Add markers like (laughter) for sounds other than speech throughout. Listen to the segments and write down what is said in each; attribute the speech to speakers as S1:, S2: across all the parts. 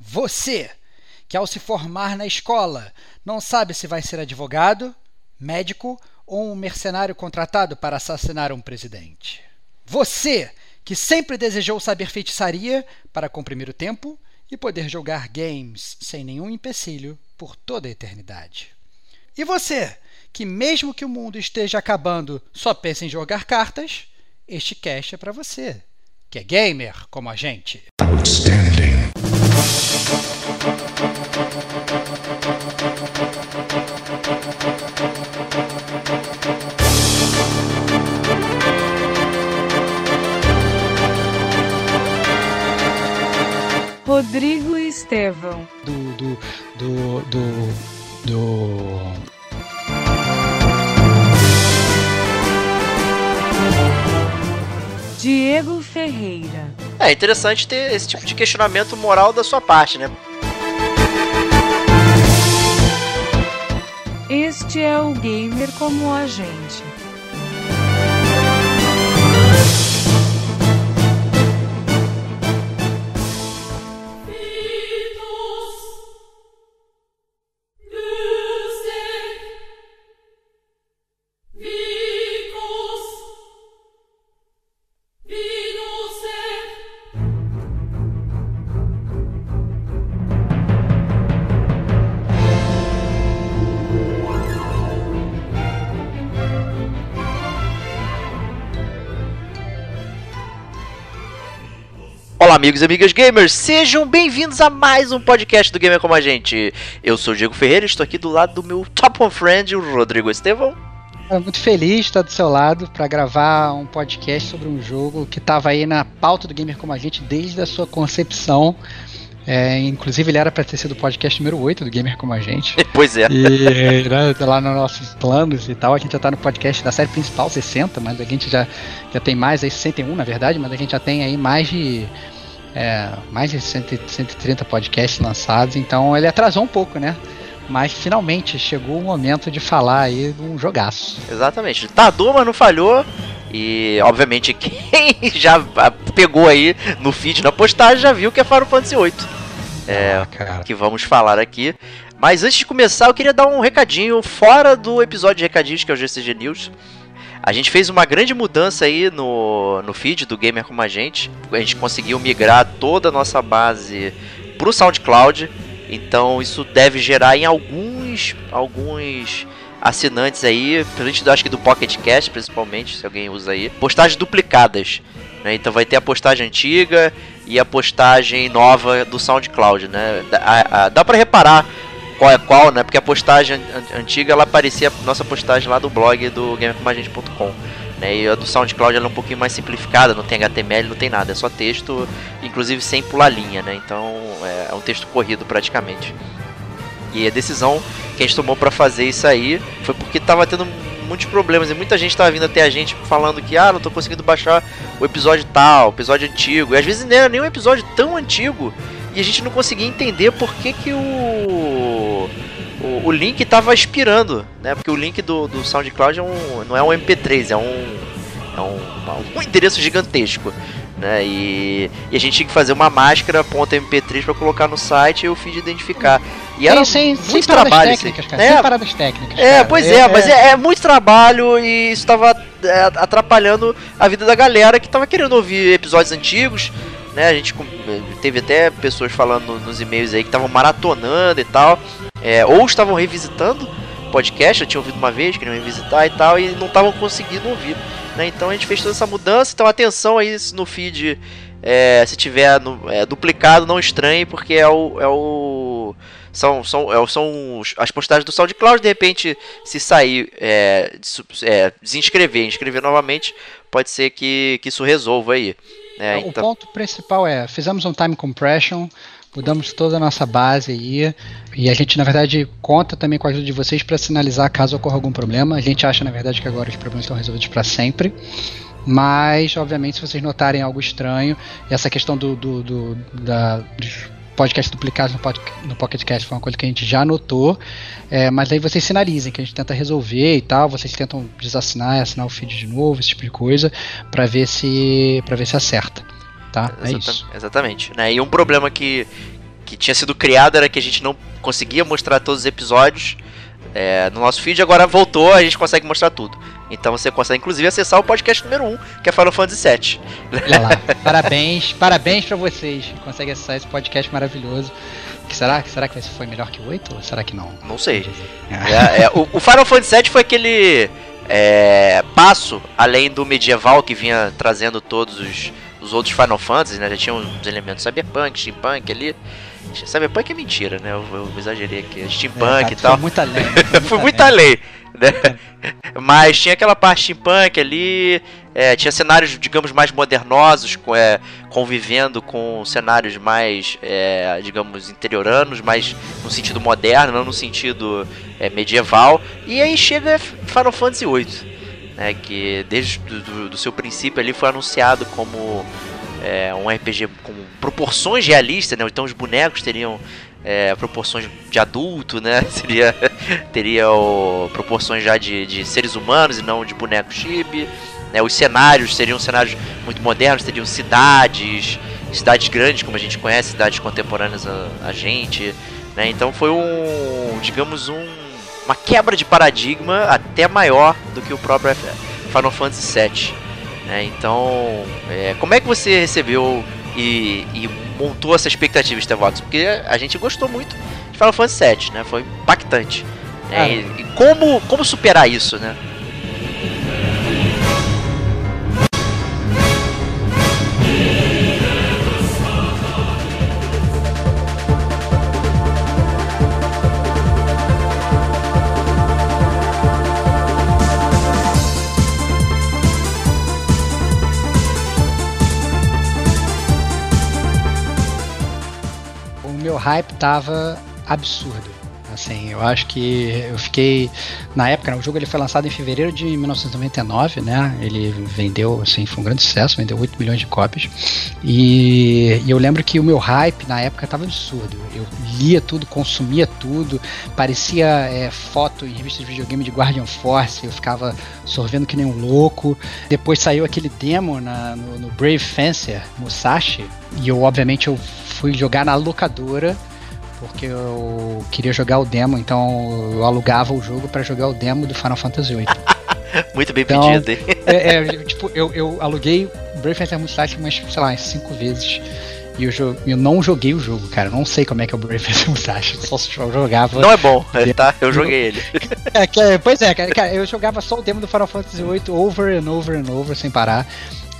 S1: Você, que ao se formar na escola não sabe se vai ser advogado, médico ou um mercenário contratado para assassinar um presidente. Você, que sempre desejou saber feitiçaria para comprimir o tempo e poder jogar games sem nenhum empecilho por toda a eternidade. E você, que mesmo que o mundo esteja acabando, só pensa em jogar cartas, este cast é para você, que é gamer como a gente. Outstanding.
S2: Rodrigo Estevão.
S1: Do. do. do. do. do...
S2: Diego Ferreira.
S3: É interessante ter esse tipo de questionamento moral da sua parte, né?
S2: Este é o gamer como a gente.
S3: Olá, amigos e amigas gamers, sejam bem-vindos a mais um podcast do Gamer Como a Gente. Eu sou o Diego Ferreira, estou aqui do lado do meu top one friend, o Rodrigo Estevão.
S1: Muito feliz de estar do seu lado para gravar um podcast sobre um jogo que estava aí na pauta do Gamer Como a Gente desde a sua concepção. É, inclusive, ele era para ter sido o podcast número 8 do Gamer Como a Gente. (laughs)
S3: Pois é.
S1: E né, tá lá nos nossos planos e tal, a gente já tá no podcast da série principal, 60, mas a gente já, já tem mais aí, 61 na verdade, mas a gente já tem aí mais de é, mais de 130 podcasts lançados, então ele atrasou um pouco, né? Mas finalmente chegou o momento de falar aí de um jogaço.
S3: Exatamente. Tardou, mas não falhou. E obviamente (laughs) quem já pegou aí no feed na postagem já viu que é Final Fantasy VIII. É, ah, que vamos falar aqui. Mas antes de começar, eu queria dar um recadinho fora do episódio de recadinhos que é o GCG News. A gente fez uma grande mudança aí no, no feed do Gamer Como a Gente. A gente conseguiu migrar toda a nossa base pro SoundCloud. Então isso deve gerar em alguns alguns assinantes aí, principalmente acho que do Pocket Cast, principalmente, se alguém usa aí, postagens duplicadas. Né? Então vai ter a postagem antiga e a postagem nova do SoundCloud, né? Dá, dá para reparar qual é qual, né? Porque a postagem antiga ela aparecia nossa postagem lá do blog do gamercomagente.com. Né, e a do SoundCloud ela é um pouquinho mais simplificada, não tem HTML, não tem nada, é só texto, inclusive sem pular linha, né? Então é, é um texto corrido praticamente. E a decisão que a gente tomou para fazer isso aí foi porque tava tendo muitos problemas e muita gente tava vindo até a gente falando que ah, não tô conseguindo baixar o episódio tal, o episódio antigo. E às vezes não era nem um episódio tão antigo e a gente não conseguia entender por que, que o, o, o link estava expirando, né? Porque o link do, do SoundCloud é um, não é um MP3, é um, é um, um endereço gigantesco. Né? E, e, a gente tinha que fazer uma máscara .mp3 para colocar no site e o feed identificar. E era
S1: sem,
S3: muito
S1: sem
S3: trabalho
S1: técnicas, cara, é, sem paradas técnicas.
S3: É, cara. pois é, é mas é, é, muito trabalho e isso estava é, atrapalhando a vida da galera que estava querendo ouvir episódios antigos, né? A gente teve até pessoas falando nos e-mails aí que estavam maratonando e tal, é, ou estavam revisitando podcast, já tinham ouvido uma vez, queriam revisitar e tal, e não estavam conseguindo ouvir. Né? Então a gente fez toda essa mudança, então atenção aí no feed, é, se tiver no, é, duplicado, não estranhe, porque é o. É o são, são, é, são as postagens do SoundCloud, de repente, se sair, é, é, desinscrever, inscrever novamente, pode ser que, que isso resolva aí.
S1: É, o então... ponto principal é, fizemos um time compression, mudamos toda a nossa base aí, e a gente, na verdade, conta também com a ajuda de vocês para sinalizar caso ocorra algum problema. A gente acha, na verdade, que agora os problemas estão resolvidos para sempre. Mas, obviamente, se vocês notarem algo estranho, essa questão do, do, do da, dos podcasts duplicados no, pod, no Pocket Cast foi uma coisa que a gente já notou, é, mas aí vocês sinalizem que a gente tenta resolver e tal, vocês tentam desassinar, assinar o feed de novo, esse tipo de coisa, para ver se para ver se acerta, tá? É
S3: Exata
S1: isso.
S3: Exatamente, né? E um problema que que tinha sido criado era que a gente não conseguia mostrar todos os episódios é, no nosso feed, agora voltou, a gente consegue mostrar tudo. Então você consegue inclusive acessar o podcast número 1, que é Final Fantasy VII.
S1: Olha lá, (laughs) parabéns, parabéns para vocês que conseguem acessar esse podcast maravilhoso. Que será, será que esse foi melhor que o 8 ou será que não?
S3: Não sei. (laughs) É, é, o, o, Final Fantasy VII foi aquele é, passo além do medieval que vinha trazendo todos os, os outros Final Fantasy, né? Já tinha uns elementos cyberpunk, steampunk ali. Cyberpunk é mentira, né? Eu, eu exagerei aqui. Steampunk é, e tal. (laughs)
S1: Foi muito além.
S3: Foi muito além. Né? Mas tinha aquela parte steampunk ali, é, tinha cenários, digamos, mais modernosos, é, convivendo com cenários mais, é, digamos, interioranos, mais no sentido moderno, não no sentido é, medieval. E aí chega Final Fantasy VIII, né, que desde do, do seu princípio ali foi anunciado como é, um RPG com proporções realistas, né? Então os bonecos teriam é, proporções de adulto, né? (laughs) Seria, teria o, proporções já de, de seres humanos e não de boneco chip. Né? Os cenários seriam cenários muito modernos, teriam cidades, cidades grandes, como a gente conhece, cidades contemporâneas a, a gente. Né? Então foi um, digamos, um, uma quebra de paradigma até maior do que o próprio Final Fantasy VII. Né? Então, é, como é que você recebeu e, e montou essa expectativa, Stevox? Porque a gente gostou muito de Final Fantasy VII, né? Foi impactante. Né? E, e, como, como superar isso, né?
S1: Hype tava absurdo. Assim, eu acho que eu fiquei na época, né, o jogo ele foi lançado em fevereiro de 1999, né? Ele vendeu, assim, foi um grande sucesso, vendeu 8 milhões de cópias. E, e eu lembro que o meu hype na época estava absurdo. Eu lia tudo, consumia tudo, parecia é, foto em revistas de videogame de Guardian Force, eu ficava sorvendo que nem um louco. Depois saiu aquele demo na, no, no Brave Fencer, Musashi, e eu obviamente eu fui jogar na locadora porque eu queria jogar o demo, então eu alugava o jogo para jogar o demo do Final Fantasy VIII. (laughs)
S3: Muito bem então, pedido, hein?
S1: É, é, tipo, eu, eu aluguei Brave Fencer Mustache umas, sei lá, cinco vezes. E eu, eu não joguei o jogo, cara. não sei como é que é o Brave Fencer Mustache. Só jogava.
S3: Não é bom, tá? Eu joguei ele.
S1: É, pois é, cara, eu jogava só o demo do Final Fantasy VIII over and over and over sem parar.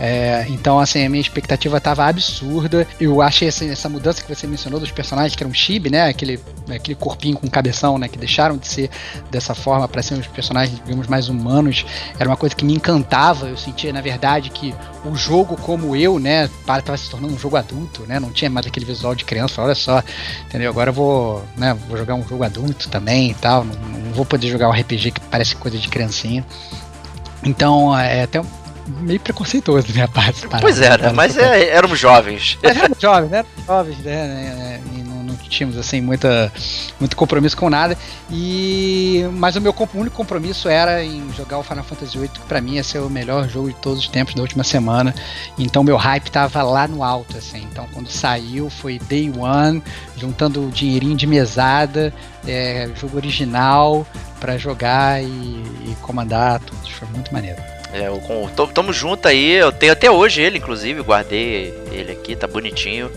S1: É, então, assim, a minha expectativa estava absurda. Eu achei assim, essa mudança que você mencionou dos personagens, que eram chibi, né? Aquele, aquele corpinho com cabeção, né? Que deixaram de ser dessa forma para ser uns personagens, digamos, mais humanos. Era uma coisa que me encantava. Eu sentia, na verdade, que o jogo, como eu, né? Estava se tornando um jogo adulto, né? Não tinha mais aquele visual de criança. Olha só, entendeu? Agora eu vou, né? Vou jogar um jogo adulto também e tal. Não, não vou poder jogar um RPG que parece coisa de criancinha. Então, é até meio preconceituoso da minha parte.
S3: Pois era, mas é, éramos jovens.
S1: Mas éramos jovens, né? Jovens, né? E não, não, tínhamos assim muita, muito compromisso com nada. E mas o meu único compromisso era em jogar o Final Fantasy VIII, que pra mim ia ser o melhor jogo de todos os tempos da última semana. Então meu hype tava lá no alto, assim. Então quando saiu foi Day One, juntando o dinheirinho de mesada, é, jogo original para jogar e, e comandar tudo. Foi muito maneiro.
S3: É, eu, tamo junto aí, eu tenho até hoje ele, inclusive, guardei ele aqui, tá bonitinho.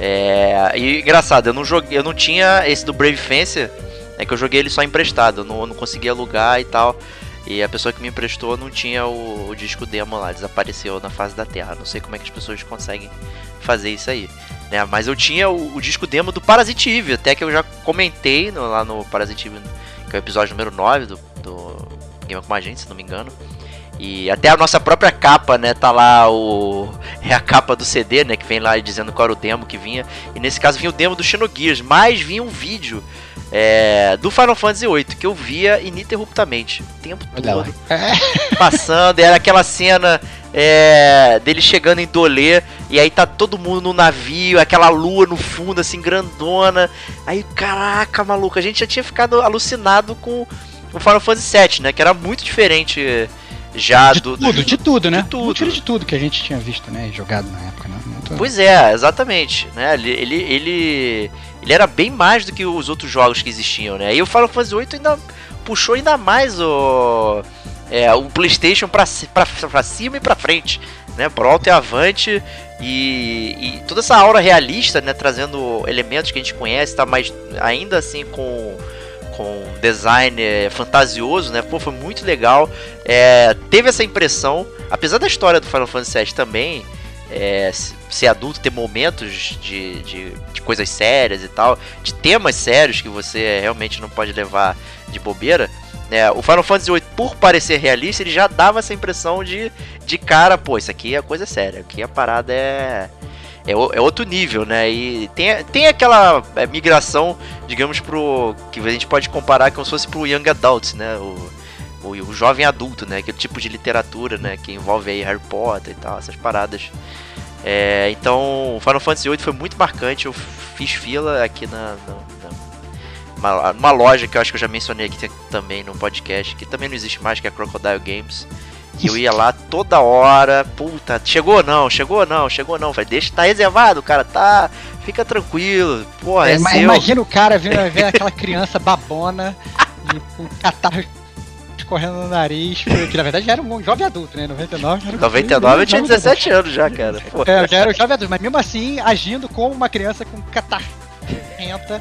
S3: É, e engraçado, eu não joguei, eu não tinha esse do Brave Fencer, é que eu joguei ele só emprestado, eu não, não conseguia alugar e tal. E a pessoa que me emprestou não tinha o, o, disco demo lá, desapareceu na face da Terra. Não sei como é que as pessoas conseguem fazer isso aí. Né? Mas eu tinha o, o disco demo do Parasite Eve, até que eu já comentei no, lá no Parasite Eve, que é o episódio número 9 do, do Game com a gente, se não me engano. E até a nossa própria capa, né? Tá lá o. É a capa do CD, né? Que vem lá dizendo qual era o demo que vinha. E nesse caso vinha o demo do Xenogears, mas vinha um vídeo é, do Final Fantasy VIII que eu via ininterruptamente. O tempo todo. (laughs) Passando. Era aquela cena é, dele chegando em Dolê. E aí tá todo mundo no navio, aquela lua no fundo, assim, grandona. Aí, caraca, maluco, a gente já tinha ficado alucinado com o Final Fantasy VII, né? Que era muito diferente já
S1: de
S3: do,
S1: tudo,
S3: do,
S1: de tudo, né? De tudo. de tudo que a gente tinha visto, né? Jogado na época, né?
S3: Muito... Pois é, exatamente, né? Ele, ele, ele, ele era bem mais do que os outros jogos que existiam, né? E o Final Fantasy VIII ainda puxou ainda mais o, é, o PlayStation pra cima e pra frente, né? Pro alto e avante. E, e, toda essa aura realista, né? Trazendo elementos que a gente conhece, tá? Mas ainda assim com com design é, fantasioso, né? Pô, foi muito legal. É, teve essa impressão, apesar da história do Final Fantasy VII também é, ser adulto, ter momentos de, de, de, coisas sérias e tal, de temas sérios que você realmente não pode levar de bobeira. Né? O Final Fantasy VIII, por parecer realista, ele já dava essa impressão de, de cara, pô, isso aqui é coisa séria, aqui a parada é é, é outro nível, né? E tem, tem aquela é, migração, digamos, pro. que a gente pode comparar como se fosse pro Young Adult, né? O, o, o, jovem adulto, né? Aquele tipo de literatura, né? Que envolve aí Harry Potter e tal, essas paradas. É, então, Final Fantasy VIII foi muito marcante. Eu fiz fila aqui na, na, na uma, loja que eu acho que eu já mencionei aqui também no podcast, que também não existe mais, que é a Crocodile Games. E eu ia lá toda hora, puta, chegou não, chegou não, chegou não. Falei, deixa, tá reservado, cara, tá. Fica tranquilo. Porra, é, é.
S1: Imagina o cara vendo, vendo aquela criança babona (laughs) e com catarro escorrendo no nariz, que na verdade já era um jovem adulto, né? 99
S3: era 99 eu tinha 17 anos já, cara.
S1: Porra. É, eu já era um jovem adulto, mas mesmo assim agindo como uma criança com catarro renta,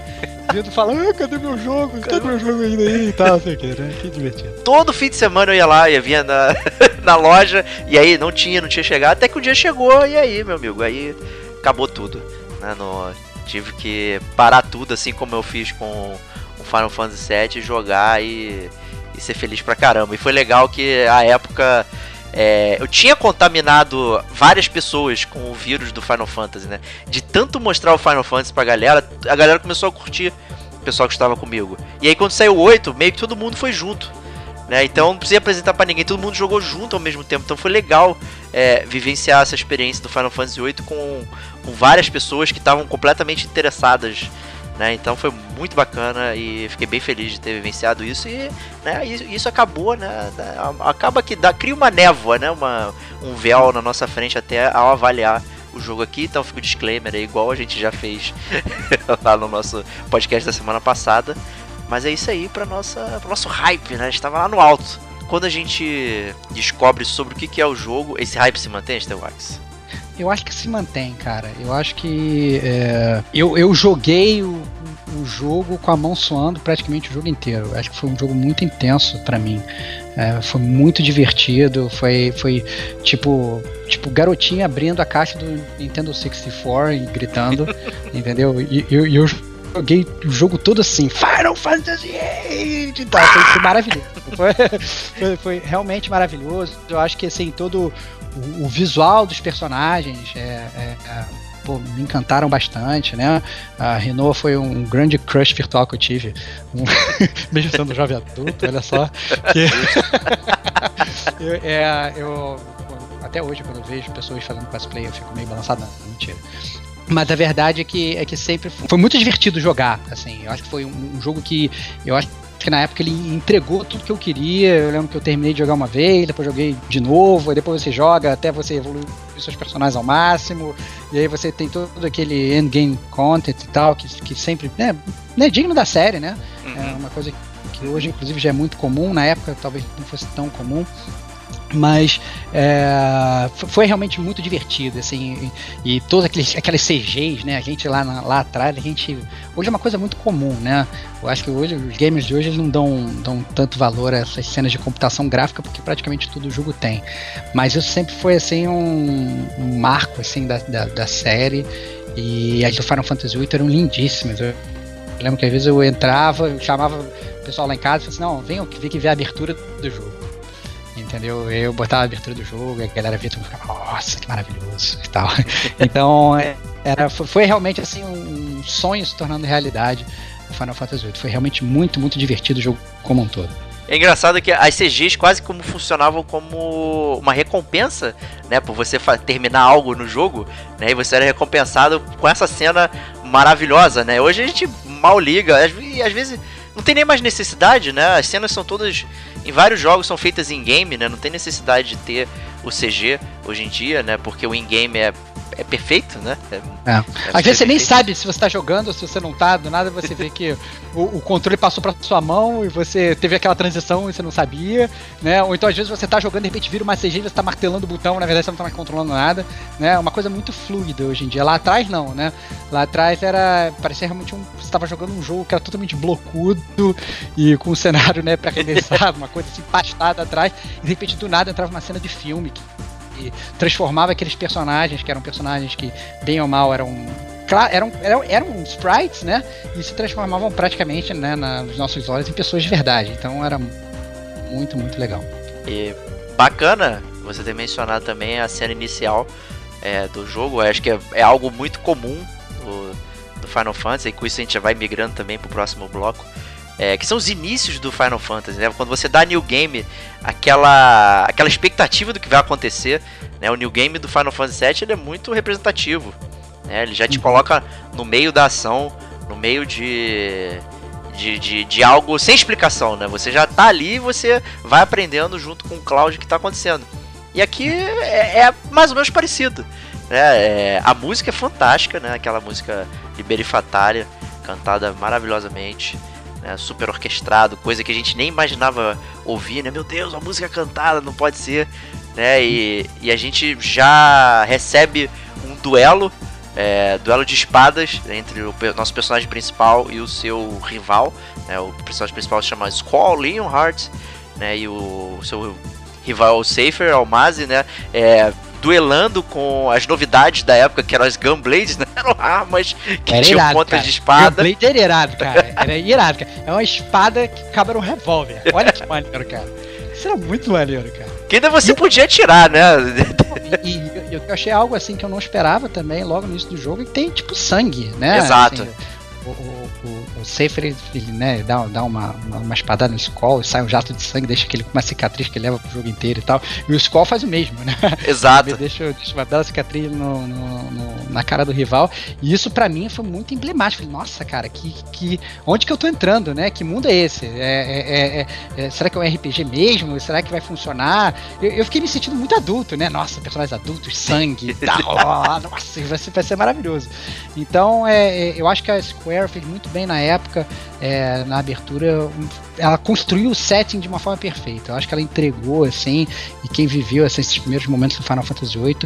S1: vindo falar, ah, cadê meu jogo? Cadê meu jogo ainda aí e tal, que, né? Que divertido.
S3: Todo fim de semana eu ia lá, ia via na, (laughs) na loja, e aí não tinha, não tinha chegado, até que o dia chegou, e aí, meu amigo, aí acabou tudo. Né? No, tive que parar tudo, assim como eu fiz com o Final Fantasy VII, jogar e, e ser feliz pra caramba. E foi legal que a época é, eu tinha contaminado várias pessoas com o vírus do Final Fantasy, né? De tanto mostrar o Final Fantasy pra galera, a galera começou a curtir o pessoal que estava comigo. E aí quando saiu o 8, meio que todo mundo foi junto. Né? Então não precisei apresentar para ninguém, todo mundo jogou junto ao mesmo tempo. Então foi legal é, vivenciar essa experiência do Final Fantasy VIII com, com várias pessoas que estavam completamente interessadas né? Então foi muito bacana e fiquei bem feliz de ter vivenciado isso e né, isso acabou, né? Acaba que dá, cria uma névoa, né? Uma, um véu na nossa frente até ao avaliar o jogo aqui, então fica o disclaimer aí, igual a gente já fez (laughs) lá no nosso podcast da semana passada. Mas é isso aí para pro nosso hype, né? Estava lá no alto. Quando a gente descobre sobre o que é o jogo, esse hype se mantém, Steelwax?
S1: Eu acho que se mantém, cara. Eu acho que. É, eu, eu joguei o, o jogo com a mão suando praticamente o jogo inteiro. Eu acho que foi um jogo muito intenso para mim. É, foi muito divertido. Foi, foi tipo, tipo garotinha abrindo a caixa do Nintendo 64 e gritando, (laughs) entendeu? E eu, eu joguei o jogo todo assim, Final Fantasy VIII e tal. Foi, foi maravilhoso. (laughs) Foi, foi, foi, realmente maravilhoso. Eu acho que assim, todo o, visual dos personagens é, é, é, pô, me encantaram bastante, né? A Renault foi um grande crush virtual que eu tive, um, (laughs) mesmo sendo jovem adulto, olha só. Que (laughs) eu, é, eu, até hoje, quando eu vejo pessoas fazendo cosplay, eu fico meio balançado. Não, mentira. Mas a verdade é que, é que sempre foi muito divertido jogar. Assim, eu acho que foi um, um jogo que eu acho que na época ele entregou tudo que eu queria. Eu lembro que eu terminei de jogar uma vez, depois joguei de novo, e depois você joga até você evoluir seus personagens ao máximo, e aí você tem todo aquele endgame content e tal, que, que sempre né, é digno da série, né? Uhum. É uma coisa que hoje, inclusive, já é muito comum, na época talvez não fosse tão comum. Mas é, foi realmente muito divertido, assim, e, e todas aqueles, aquelas CGs, né? A gente lá, na, lá atrás, a gente. Hoje é uma coisa muito comum, né? Eu acho que hoje os gamers de hoje eles não dão, dão tanto valor a essas cenas de computação gráfica, porque praticamente todo jogo tem. Mas isso sempre foi assim um, um marco assim da, da, da, série. E as do Final Fantasy VIII eram lindíssimas. Eu lembro que às vezes eu entrava, eu chamava o pessoal lá em casa e falava assim, não, vem, vem ver a abertura do jogo entendeu? Eu botava a abertura do jogo, a galera via tudo ficava, nossa, que maravilhoso e tal. (laughs) Então, é, era, foi realmente assim um sonho se tornando realidade o Final Fantasy VIII. Foi realmente muito, muito divertido o jogo como um todo.
S3: É engraçado que as CGs quase como funcionavam como uma recompensa, né, por você terminar algo no jogo, né, e você era recompensado com essa cena maravilhosa, né. Hoje a gente mal liga, e às vezes não tem nem mais necessidade, né? As cenas são todas em vários jogos são feitas em game, né? Não tem necessidade de ter o CG hoje em dia, né? Porque o in-game é é perfeito, né? É,
S1: é. Às vezes você nem sabe se você tá jogando ou se você não tá, do nada você vê que o, o, controle passou pra sua mão e você teve aquela transição e você não sabia, né? Ou então às vezes você tá jogando e de repente vira uma CG e você tá martelando o botão, na verdade você não tá mais controlando nada, né? Uma coisa muito fluida hoje em dia. Lá atrás não, né? Lá atrás era. parecia realmente um. Você tava jogando um jogo que era totalmente blocudo e com um cenário, né, pra começar, (laughs) uma coisa assim, pastada atrás, e de repente do nada entrava uma cena de filme que e transformava aqueles personagens, que eram personagens que, bem ou mal, eram eram, eram, eram sprites, né? E se transformavam praticamente né, nos nossos olhos em pessoas de verdade. Então era muito, muito legal.
S3: E bacana você ter mencionado também a cena inicial é, do jogo. Eu acho que é, é, algo muito comum do, do, Final Fantasy, e com isso a gente já vai migrando também pro próximo bloco. É, que são os inícios do Final Fantasy, né? Quando você dá New Game, aquela, aquela expectativa do que vai acontecer, né? O New Game do Final Fantasy VII ele é muito representativo, né? Ele já te uhum. coloca no meio da ação, no meio de, de, de, de, algo sem explicação, né? Você já tá ali e você vai aprendendo junto com o Cloud o que tá acontecendo. E aqui é, é mais ou menos parecido. Né? É, a música é fantástica, né? Aquela música liberifatária, cantada maravilhosamente né, super orquestrado, coisa que a gente nem imaginava ouvir, né? Meu Deus, a música cantada não pode ser, né? E, e a gente já recebe um duelo, é, duelo de espadas entre o nosso personagem principal e o seu rival, né? O personagem principal se chama Squall Leonhardt, né? E o, o seu rival Safer Almazi, né? É, duelando com as novidades da época, que eram as Gunblades, né? (laughs) Eram armas que era tinham irado, pontas cara. de espada.
S1: Gunblade era irado, cara. Era irado, cara. É uma espada que cabe no revólver. (laughs) Olha que maneiro, cara. Isso era muito maneiro, cara.
S3: Que ainda você e podia tirar, né?
S1: E, e, eu achei algo assim que eu não esperava também, logo no início do jogo, e tem tipo sangue, né?
S3: Exato.
S1: Assim, o, o, o Safer, ele, né, dá, dá uma, uma, uma espadada no Skull, sai um jato de sangue, deixa aquele com uma cicatriz que leva pro jogo inteiro e tal. E o Skull faz o mesmo, né? (laughs)
S3: Exato.
S1: Ele deixa, deixa uma bela cicatriz no, no, no, na cara do rival. E isso para mim foi muito emblemático. Falei, nossa, cara, que, que, onde que eu tô entrando, né? Que mundo é esse? É, é, é, é será que é um RPG mesmo? Será que vai funcionar? Eu, eu fiquei me sentindo muito adulto, né? Nossa, personagens adultos, sangue (laughs) e tal. nossa, vai ser, vai ser maravilhoso. Então, é, é, eu acho que a Square fez muito bem na época é, na abertura, ela construiu o setting de uma forma perfeita. Eu acho que ela entregou, assim, e quem viveu assim, esses primeiros momentos do Final Fantasy VIII,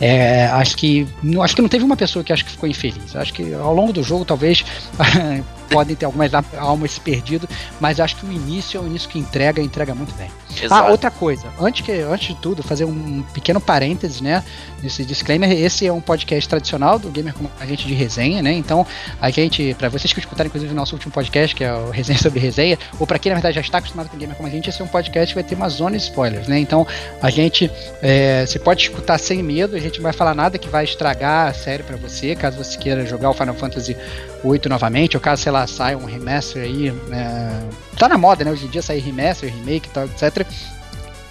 S1: é, acho que não, acho que não teve uma pessoa que acho que ficou infeliz. Acho que ao longo do jogo, talvez, (laughs) podem ter algumas almas se perdido, mas acho que o início é o início que entrega, entrega muito bem. Ah, Exato. Ah, outra coisa, antes, que, antes de tudo, fazer um pequeno parênteses, né, nesse disclaimer, esse é um podcast tradicional do Gamer como a gente de resenha, né, então a gente, para vocês que escutaram, inclusive, o nosso último podcast, que é o Resenha sobre Resenha, ou para quem, na verdade, já está acostumado com Gamer como a gente, esse é um podcast que vai ter uma zona de spoilers, né, então a gente, é, você pode escutar sem medo, a gente não vai falar nada que vai estragar a série para você, caso você queira jogar o Final Fantasy VIII novamente, ou caso, sei lá, saia um remaster aí, é, tá na moda, né, hoje em dia sair remaster, remake tal, etc.,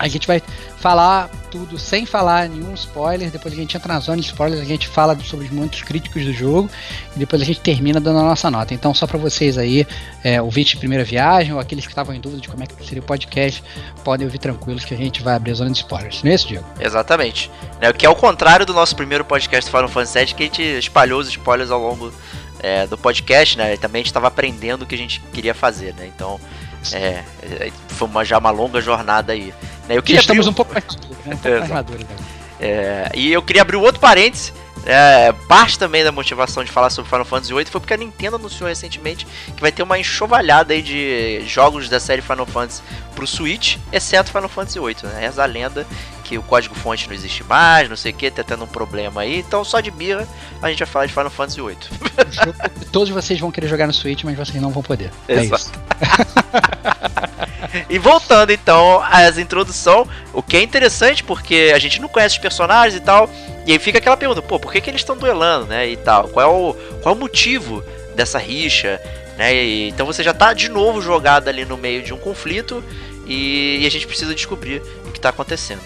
S1: a gente vai falar tudo sem falar nenhum spoiler. Depois a gente entra na zona de spoilers, a gente fala sobre os momentos críticos do jogo e depois a gente termina dando a nossa nota. Então, só para vocês aí, é, ouvintes de primeira viagem ou aqueles que estavam em dúvida de como é que seria o podcast, podem ouvir tranquilos que a gente vai abrir a zona de spoilers. Não é isso, Diego?
S3: Exatamente. É, o que é o contrário do nosso primeiro podcast Final Fantasy VII, que a gente espalhou os spoilers ao longo é, do podcast, né? Também a gente estava aprendendo o que a gente queria fazer, né? Então, é, é, foi uma, já uma longa jornada aí.
S1: Né? Eu queria estamos abrir... um pouco mais, né? um pouco (laughs) mais
S3: maduros. Né? É, e eu queria abrir um outro parênteses. É, parte também da motivação de falar sobre Final Fantasy VIII foi porque a Nintendo anunciou recentemente que vai ter uma enxovalhada aí de jogos da série Final Fantasy pro Switch, exceto Final Fantasy VIII, né? Essa lenda que o código-fonte não existe mais, não sei o que, tá tendo um problema aí. Então, só de birra, a gente vai falar de Final Fantasy VIII. (laughs)
S1: Todos vocês vão querer jogar no Switch, mas vocês não vão poder. É Exato. (laughs)
S3: e voltando então às introdução, o que é interessante porque a gente não conhece os personagens e tal, e aí fica aquela pergunta, pô, por que, que eles estão duelando, né, e tal? Qual é o, qual é o motivo dessa rixa, né? E, então você já tá de novo jogado ali no meio de um conflito e, e a gente precisa descobrir o que está acontecendo.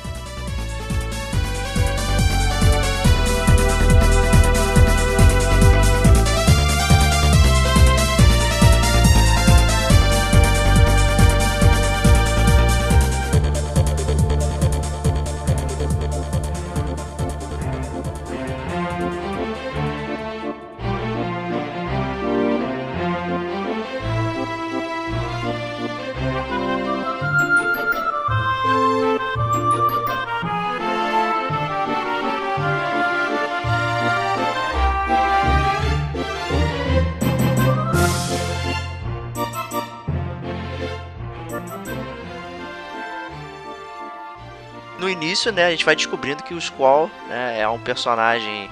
S3: Né, a gente vai descobrindo que o Squall né, é um personagem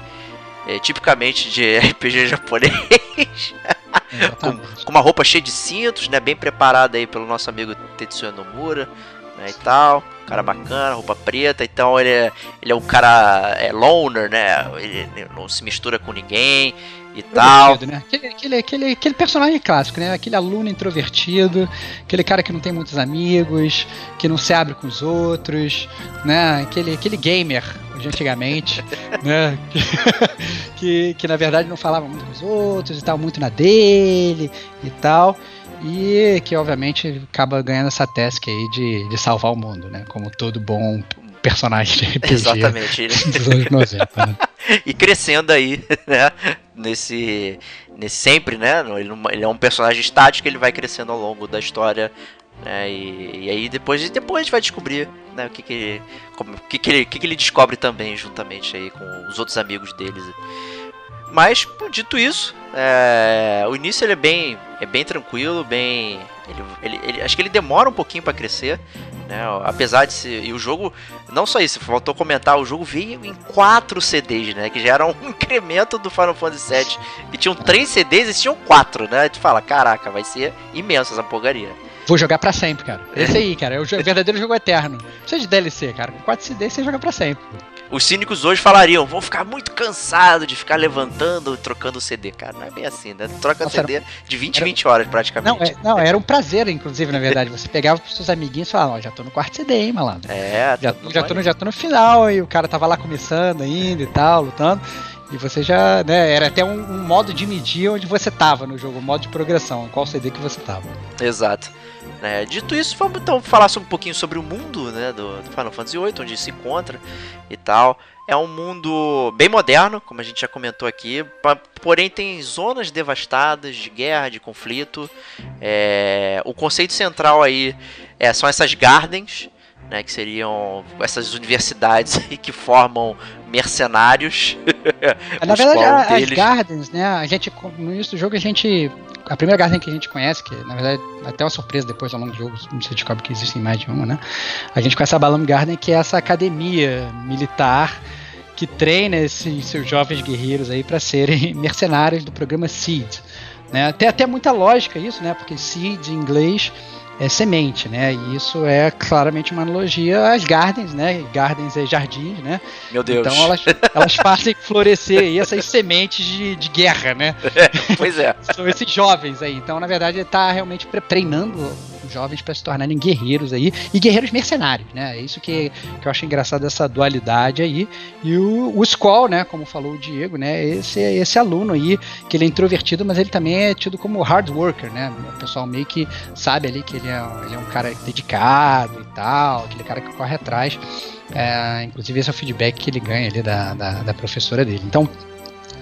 S3: é, tipicamente de (laughs) RPG japonês. com, com, uma roupa cheia de cintos, né, bem preparada aí pelo nosso amigo Tetsuya Nomura, né, e tal. Cara bacana, roupa preta, então ele é, ele é um cara é loner, né? Ele não se mistura com ninguém e tal.
S1: Né? Aquele, aquele, aquele, aquele personagem clássico, né? Aquele aluno introvertido, aquele cara que não tem muitos amigos, que não se abre com os outros, né? Aquele, aquele gamer de antigamente, (laughs) né? (laughs) que, que na verdade não falava muito com os outros e tal, muito na dele e tal. E que obviamente acaba ganhando essa task aí de, de salvar o mundo, né? Como todo bom personagem de RPG
S3: Exatamente. (laughs) dos anos 90, né? (laughs) e crescendo aí, né? Nesse, nesse sempre, né? Ele, ele é um personagem estático, ele vai crescendo ao longo da história né? E, e, aí depois, depois a gente vai descobrir né, o que, que, como, o que, que, ele, que, que ele descobre também juntamente aí com os outros amigos deles. Mas, dito isso, é, o início ele é bem, é bem tranquilo, bem. Ele, ele, ele acho que ele demora um pouquinho para crescer, né? Apesar de ser. E o jogo, não só isso, faltou comentar, o jogo veio em quatro CDs, né? Que já era um (laughs) incremento do Final Fantasy VII. Que tinham três CDs e tinham quatro, né? Tu fala, caraca, vai ser imenso essa porcaria.
S1: Vou jogar pra sempre, cara. Esse aí, cara, é o verdadeiro jogo eterno. Não precisa de DLC, cara. Com 4 CDs você joga pra sempre.
S3: Os cínicos hoje falariam, vão ficar muito cansado de ficar levantando e trocando CD, cara. Não é bem assim, né? Troca Nossa, CD era... de 20 era... 20 horas praticamente.
S1: Não, é, não, era um prazer, inclusive, na verdade. Você pegava pros seus amiguinhos e falava, ó, já tô no quarto CD, hein, malandro.
S3: É,
S1: já, já, tô no, já tô no final, e o cara tava lá começando ainda e tal, lutando. E você já, né, era até um, um modo de medir onde você tava no jogo, um modo de progressão, qual CD que você tava.
S3: Exato. Né? Dito isso, vamos então falar um pouquinho sobre o mundo né, do, do Final Fantasy VIII, onde se encontra e tal. É um mundo bem moderno, como a gente já comentou aqui, porém tem zonas devastadas de guerra, de conflito. É, o conceito central aí é, são essas gardens, né, que seriam essas universidades (laughs) que formam mercenários. (laughs)
S1: Na verdade, deles... as gardens, né, a gente no início do jogo a gente a primeira Garden que a gente conhece, que na verdade até uma surpresa depois ao longo do jogo, você descobre que existem mais de uma, né? A gente conhece a Balam Garden, que é essa academia militar que treina esses seus jovens guerreiros aí para serem (laughs) mercenários do programa Seed. Né? Tem até muita lógica isso, né? Porque Seed em inglês é semente, né? E isso é claramente uma analogia às gardens, né? Gardens é jardins, né?
S3: Meu Deus.
S1: Então elas, elas fazem florescer essas sementes de, de guerra, né?
S3: É, pois é. (laughs)
S1: São esses jovens aí. Então, na verdade, ele está realmente treinando jovens para se tornarem guerreiros aí e guerreiros mercenários, né? É isso que, que eu acho engraçado essa dualidade aí. E o, o Skoll, né? Como falou o Diego, né? Esse, esse aluno aí, que ele é introvertido, mas ele também é tido como hard worker, né? O pessoal meio que sabe ali que ele é, ele é um cara dedicado e tal, aquele cara que corre atrás. É, inclusive esse é o feedback que ele ganha ali da, da, da professora dele. Então,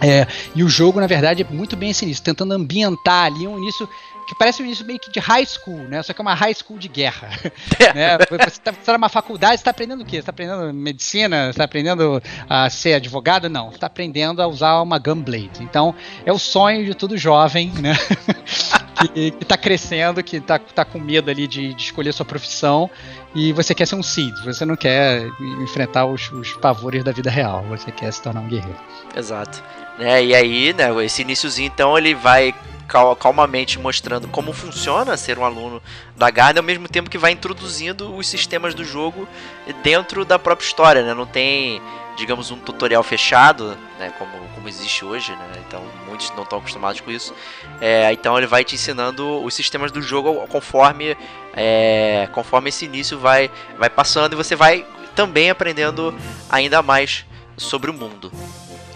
S1: é, e o jogo, na verdade, é muito bem início, tentando ambientar ali um início que parece um início meio que de high school, né? Só que é uma high school de guerra. (laughs) (laughs) né? Você está tá numa faculdade, está aprendendo o quê? Você está aprendendo medicina? Você está aprendendo a ser advogado? Não, você está aprendendo a usar uma gunblade. Então, é o sonho de todo jovem, né? (laughs) que, que tá crescendo, que tá, tá com medo ali de, de escolher sua profissão e você quer ser um Cid, você não quer enfrentar os, os pavores da vida real, você quer se tornar um guerreiro.
S3: Exato. É, e aí, né, esse iníciozinho então ele vai cal calmamente mostrando como funciona ser um aluno da Garden, ao mesmo tempo que vai introduzindo os sistemas do jogo dentro da própria história, né? Não tem, digamos, um tutorial fechado, né? Como, como existe hoje, né? Então muitos não estão acostumados com isso. É, então ele vai te ensinando os sistemas do jogo conforme, é, conforme esse início vai, vai passando e você vai também aprendendo ainda mais sobre o mundo.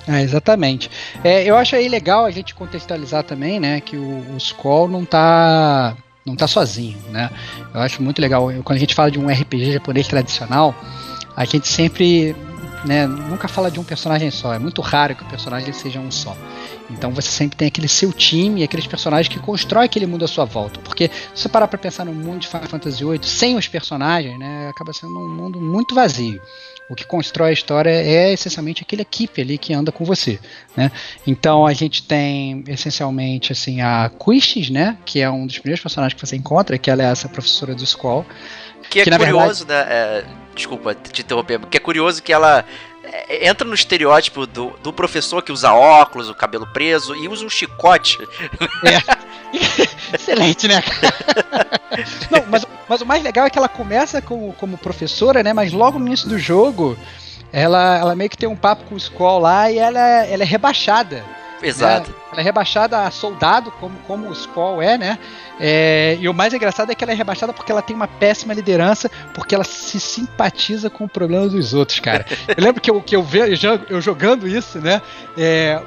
S1: É, exatamente. É, eu acho aí legal a gente contextualizar também, né, que o, o Skoll não tá não tá sozinho, né? Eu acho muito legal quando a gente fala de um RPG japonês tradicional, a gente sempre né, nunca fala de um personagem só. É muito raro que o personagem seja um só. Então você sempre tem aquele seu time, aqueles personagens que constrói aquele mundo à sua volta. Porque se você parar para pensar no mundo de Final Fantasy VIII sem os personagens, né, acaba sendo um mundo muito vazio. O que constrói a história é essencialmente aquele equipe ali que anda com você, né? Então a gente tem essencialmente assim a Quistis, né, que é um dos primeiros personagens que você encontra, que ela é essa professora do Skoll.
S3: Que é que, curioso, verdade... né? É desculpa te interromper, porque é curioso que ela é, entra no estereótipo do, do professor que usa óculos, o cabelo preso e usa um chicote.
S1: É. (laughs) Excelente, né? (laughs) Não, mas, mas o mais legal é que ela começa como, como professora, né? Mas logo no início do jogo, ela, ela meio que tem um papo com o Skull lá e ela, ela é rebaixada.
S3: Exato.
S1: Né? Ela é rebaixada a soldado, como, como o Skull é, né? É, e o mais engraçado é que ela é rebaixada porque ela tem uma péssima liderança, porque ela se simpatiza com o problema dos outros, cara. (laughs) Eu lembro que eu, que eu, vejo, eu jogando isso, né? É,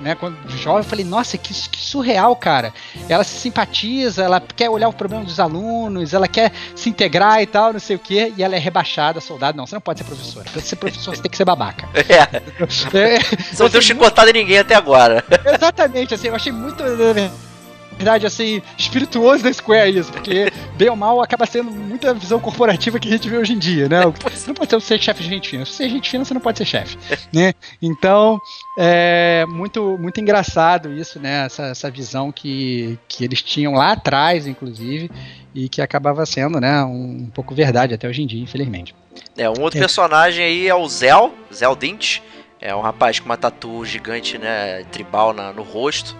S1: né, quando jovem, eu falei, nossa, que, que, surreal, cara. Ela se simpatiza, ela quer olhar o problema dos alunos, ela quer se integrar e tal, não sei o quê, e ela é rebaixada, soldado. Não, você não pode ser professora. Pra ser professor, você tem que ser babaca. (laughs)
S3: É. é você não deu chicotada muito... em ninguém até agora.
S1: Exatamente, assim, eu achei muito verdade, assim, espirituoso da Square isso, porque, (laughs) bem ou mal, acaba sendo muita visão corporativa que a gente vê hoje em dia, né? Você não pode ser chefe de gente fina. Se você é gente fina, você não pode ser chefe, né? Então, é muito, muito engraçado isso, né? Essa, essa visão que, que eles tinham lá atrás, inclusive, e que acabava sendo, né, um, um pouco verdade até hoje em dia, infelizmente.
S3: É, um outro é. personagem aí é o Zel, Zel Dint, é um rapaz com uma tatu gigante, né, tribal na, no rosto.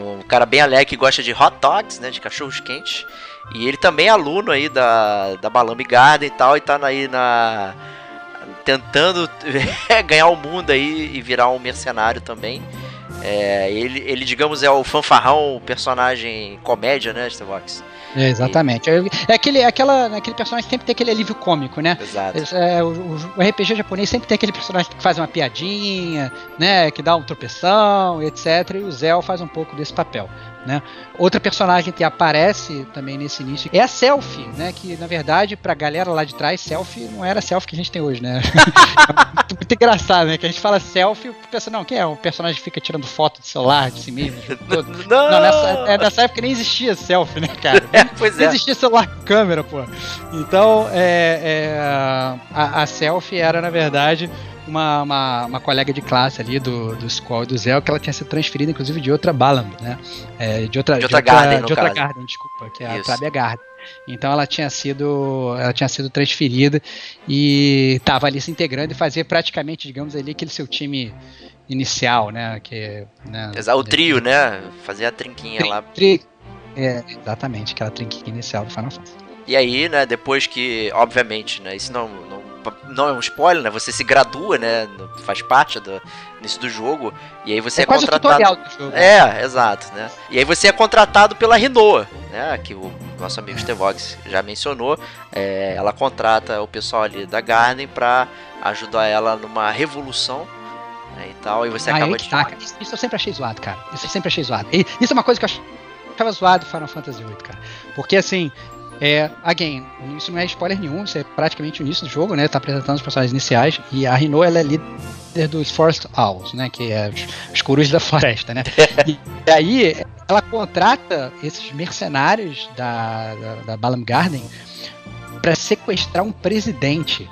S3: Um cara bem alegre que gosta de hot dogs, né? De cachorros quentes. E ele também é aluno aí da, da Balambi Garden e tal, e tá aí na. tentando (laughs) ganhar o mundo aí e virar um mercenário também. É, ele, ele, digamos, é o fanfarrão, o personagem comédia, né, Starbucks?
S1: É, exatamente. É, aquele, aquela, aquele personagem que sempre tem aquele alívio cômico, né?
S3: Exato.
S1: É, o, o, RPG japonês sempre tem aquele personagem que faz uma piadinha, né? Que dá um tropeção, etc. E o Zell faz um pouco desse papel. Né? Outra personagem que aparece também nesse início é a Selfie, né? Que na verdade, pra galera lá de trás, Selfie não era a Selfie que a gente tem hoje, né? (laughs) é muito, engraçado, né? Que a gente fala Selfie, pensa, não, quem é? O personagem fica tirando foto de celular de si mesmo? (laughs)
S3: Não, não
S1: nessa, é, nessa época nem existia selfie, né, cara? (laughs)
S3: É, pois
S1: nem é. existia celular com câmera, pô. Então, é, é a, a selfie era, na verdade, uma, uma, uma, colega de classe ali do, do Squall e do Zell que ela tinha sido transferida, inclusive, de outra Balam, né?
S3: É, de outra, de outra, de outra Garden,
S1: de outra Garden, desculpa, que é Isso. a Trabia Garden. Então ela tinha sido ela tinha sido transferida e estava ali se integrando e fazia praticamente, digamos ali, aquele seu time inicial, né? Que,
S3: né, o trio, né? Fazia a trinquinha tri, lá.
S1: Tri, é, exatamente, aquela trinquinha inicial do Final Fantasy.
S3: E aí, né, depois que, obviamente, né, isso não, não não é um spoiler, né? Você se gradua, né? Faz parte do início do jogo. E aí você é, é contratado. Jogo, é, exato, né? E aí você é contratado pela Renault, né? Que o nosso amigo Stevox já mencionou. É, ela contrata o pessoal ali da Garden pra ajudar ela numa revolução né, e tal. E você ah, acaba de.
S1: Tá, isso eu sempre achei zoado, cara. Isso eu sempre achei zoado. E isso é uma coisa que eu achava zoado Final Fantasy VIII, cara. Porque assim, é, again, isso não é spoiler nenhum, isso é praticamente o início do jogo, né? Tá apresentando os personagens iniciais e a Renault ela é líder dos Forest Owls, né? Que é os, os da floresta, né? (laughs) e, e, aí ela contrata esses mercenários da, da, da Balam Garden para sequestrar um presidente,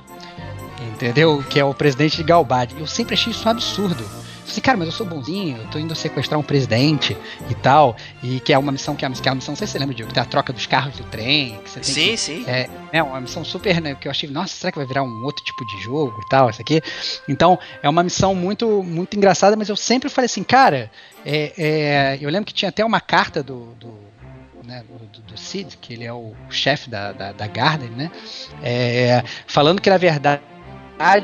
S1: entendeu? Que é o presidente de Galbad. Eu sempre achei isso um absurdo assim, cara, mas eu sou bonzinho, eu tô indo sequestrar um presidente e tal. E que é uma missão que é, que é uma missão, não sei se você lembra, Diego, que tem a troca dos carros do trem. Que você tem
S3: sim,
S1: que,
S3: sim.
S1: É, é uma missão super, né? Que eu achei, nossa, será que vai virar um outro tipo de jogo e tal, isso aqui? Então, é uma missão muito, muito engraçada, mas eu sempre falei assim, cara, é, é, eu lembro que tinha até uma carta do, do né, do, do, Cid, que ele é o chefe da, da, da Garden, né, é, falando que na verdade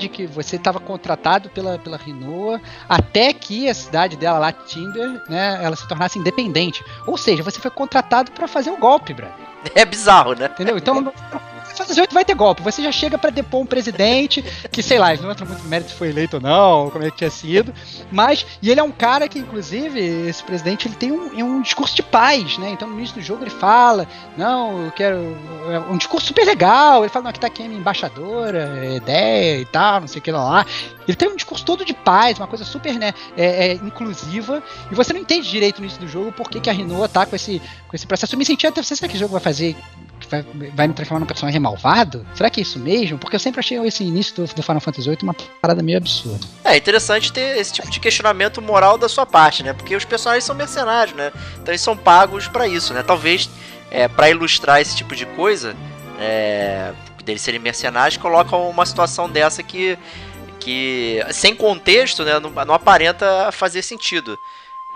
S1: que você estava contratado pela, pela Renault até que a cidade dela lá, Tinder, né, ela se tornasse independente. Ou seja, você foi contratado para fazer o golpe, brother.
S3: É bizarro, né?
S1: Entendeu? Então (laughs) Fantasy vai ter golpe. Você já chega para depor um presidente que, sei lá, não entra muito mérito se foi eleito ou não, como é que tinha sido. Mas, e ele é um cara que, inclusive, esse presidente, ele tem um, um discurso de paz, né? Então, no início do jogo, ele fala: Não, eu quero. É um discurso super legal. Ele fala: Não, aqui tá aqui a minha embaixadora, é ideia e tal, não sei o que lá. Ele tem um discurso todo de paz, uma coisa super, né, é, é, inclusiva. E você não entende direito no início do jogo por que, que a Renault tá com esse, com esse processo. Eu me senti até. Será que o jogo vai fazer vai, vai me transformar num personagem malvado? Será que é isso mesmo? Porque eu sempre achei esse início do, do Final Fantasy VIII uma parada meio absurda.
S3: É interessante ter esse tipo de questionamento moral da sua parte, né? Porque os personagens são mercenários, né? Então eles são pagos para isso, né? Talvez é, para ilustrar esse tipo de coisa, é, deles serem mercenários, colocam uma situação dessa que, que sem contexto, né, não, não aparenta fazer sentido.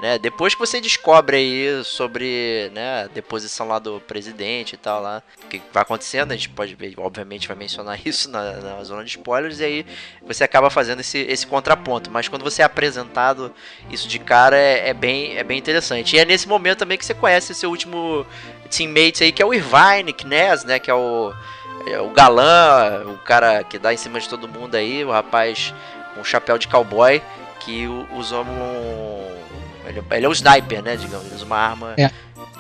S3: Né? Depois que você descobre aí sobre né, a deposição lá do presidente e tal lá, o que vai acontecendo, a gente pode ver, obviamente vai mencionar (laughs) isso na, na, zona de spoilers, e aí você acaba fazendo esse, esse contraponto. Mas quando você é apresentado isso de cara, é, é, bem, é bem interessante. E é nesse momento também que você conhece o seu último teammate aí, que é o Irvine Kness, né? Que é o, é o galã, o cara que dá em cima de todo mundo aí, o rapaz com um chapéu de cowboy, que usa um ele, ele é o sniper, né? Digamos, ele usa uma arma.
S1: É.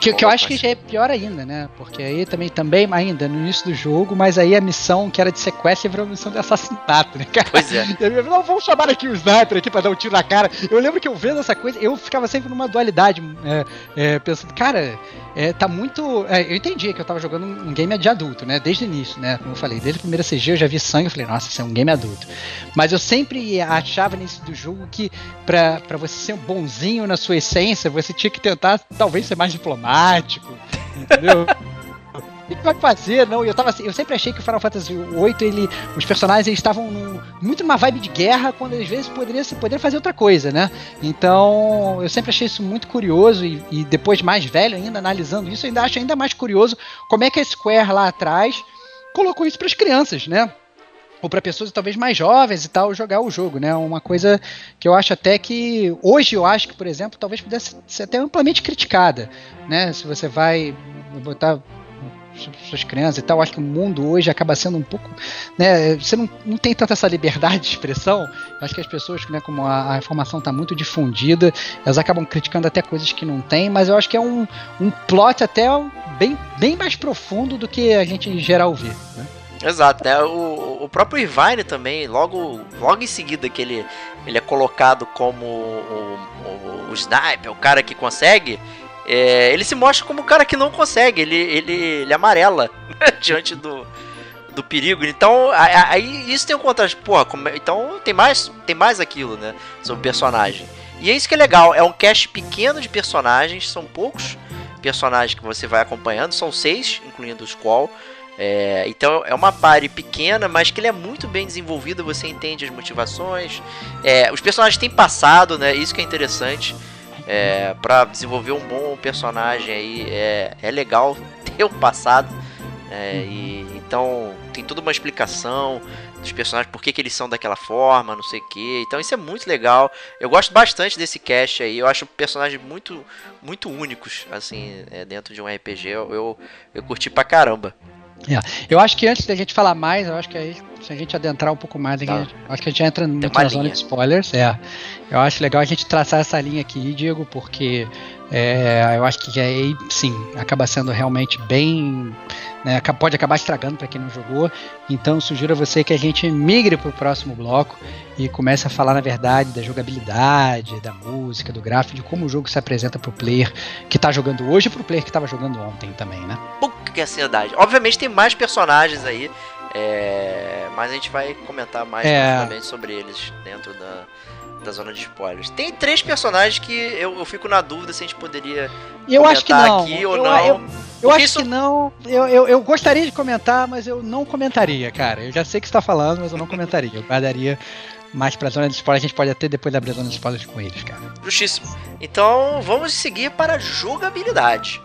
S1: Que, que eu acho que já é pior ainda, né? Porque aí também, também ainda no início do jogo, mas aí a missão que era de sequestro virou missão de assassinato, né, cara?
S3: Pois é. (laughs)
S1: Não, vamos chamar aqui o sniper aqui pra dar um tiro na cara. Eu lembro que eu vendo essa coisa, eu ficava sempre numa dualidade, é, é, pensando, cara, é, tá muito. É, eu entendi que eu tava jogando um game de adulto, né? Desde o início, né? Como eu falei, desde a primeira CG eu já vi sangue, eu falei, nossa, isso é um game adulto. Mas eu sempre achava nesse do jogo que pra, pra você ser um bonzinho na sua essência, você tinha que tentar, talvez, ser mais diplomático, entendeu? (laughs) O que vai fazer? Não, eu, tava, assim, eu sempre achei que o Final Fantasy VIII, ele, os personagens estavam num, muito numa vibe de guerra, quando às vezes poderia, poderia fazer outra coisa, né? Então, eu sempre achei isso muito curioso e, e depois mais velho ainda, analisando isso, eu ainda acho ainda mais curioso como é que a Square lá atrás colocou isso para as crianças, né? Ou para pessoas talvez mais jovens e tal jogar o jogo, né? Uma coisa que eu acho até que hoje eu acho que, por exemplo, talvez pudesse ser até amplamente criticada, né? Se você vai botar suas crianças e tal. Acho que o mundo hoje acaba sendo um pouco. Né, você não, não tem tanta essa liberdade de expressão. Acho que as pessoas, né, como a, a informação está muito difundida, elas acabam criticando até coisas que não tem, mas eu acho que é um, um plot até bem, bem mais profundo do que a gente em geral vê. Né?
S3: Exato, né? O, o próprio Irvine também, logo, logo em seguida que ele, ele é colocado como o, o, o sniper, o cara que consegue, é, ele se mostra como o cara que não consegue, ele, ele, ele amarela (laughs) diante do, do perigo. Então, aí isso tem um contraste. Porra, como, é, então tem mais, tem mais aquilo, né? Sobre o personagem. E é isso que é legal, é um cast pequeno de personagens, são poucos personagens que você vai acompanhando, são seis, incluindo o Squall. É, então é uma party pequena, mas que ele é muito bem desenvolvido, você entende as motivações. É, os personagens têm passado, né? Isso que é interessante. É, para desenvolver um bom personagem aí é, é legal (laughs) ter um passado. É, e, então tem toda uma explicação dos personagens, por que, que eles são daquela forma, não sei o que. Então isso é muito legal. Eu gosto bastante desse cast aí. Eu acho personagens muito, muito únicos, assim, é, dentro de um RPG. Eu, eu, eu curti pra caramba.
S1: É. Eu acho que antes da gente falar mais, eu acho que aí, se a gente adentrar um pouco mais, tá. gente, acho que a gente entra na zona de spoilers. É. Eu acho legal a gente traçar essa linha aqui, Diego, porque é, eu acho que aí sim acaba sendo realmente bem. Né, pode acabar estragando para quem não jogou. Então sugiro a você que a gente migre para o próximo bloco e comece a falar, na verdade, da jogabilidade, da música, do gráfico, de como o jogo se apresenta para o player que está jogando hoje e para o player que estava jogando ontem também, né?
S3: Puta que ansiedade. Obviamente tem mais personagens aí, é... mas a gente vai comentar mais é... sobre eles dentro da da zona de spoilers. Tem três personagens que eu, eu fico na dúvida se a gente poderia
S1: eu acho que não. aqui ou eu, não. Eu, eu acho isso... que não. Eu, eu, eu, gostaria de comentar, mas eu não comentaria, cara. Eu já sei que está falando, mas eu não comentaria. Eu guardaria mais pra zona de spoilers. A gente pode até depois abrir a zona de spoilers com eles, cara.
S3: Justíssimo. Então vamos seguir para a jogabilidade.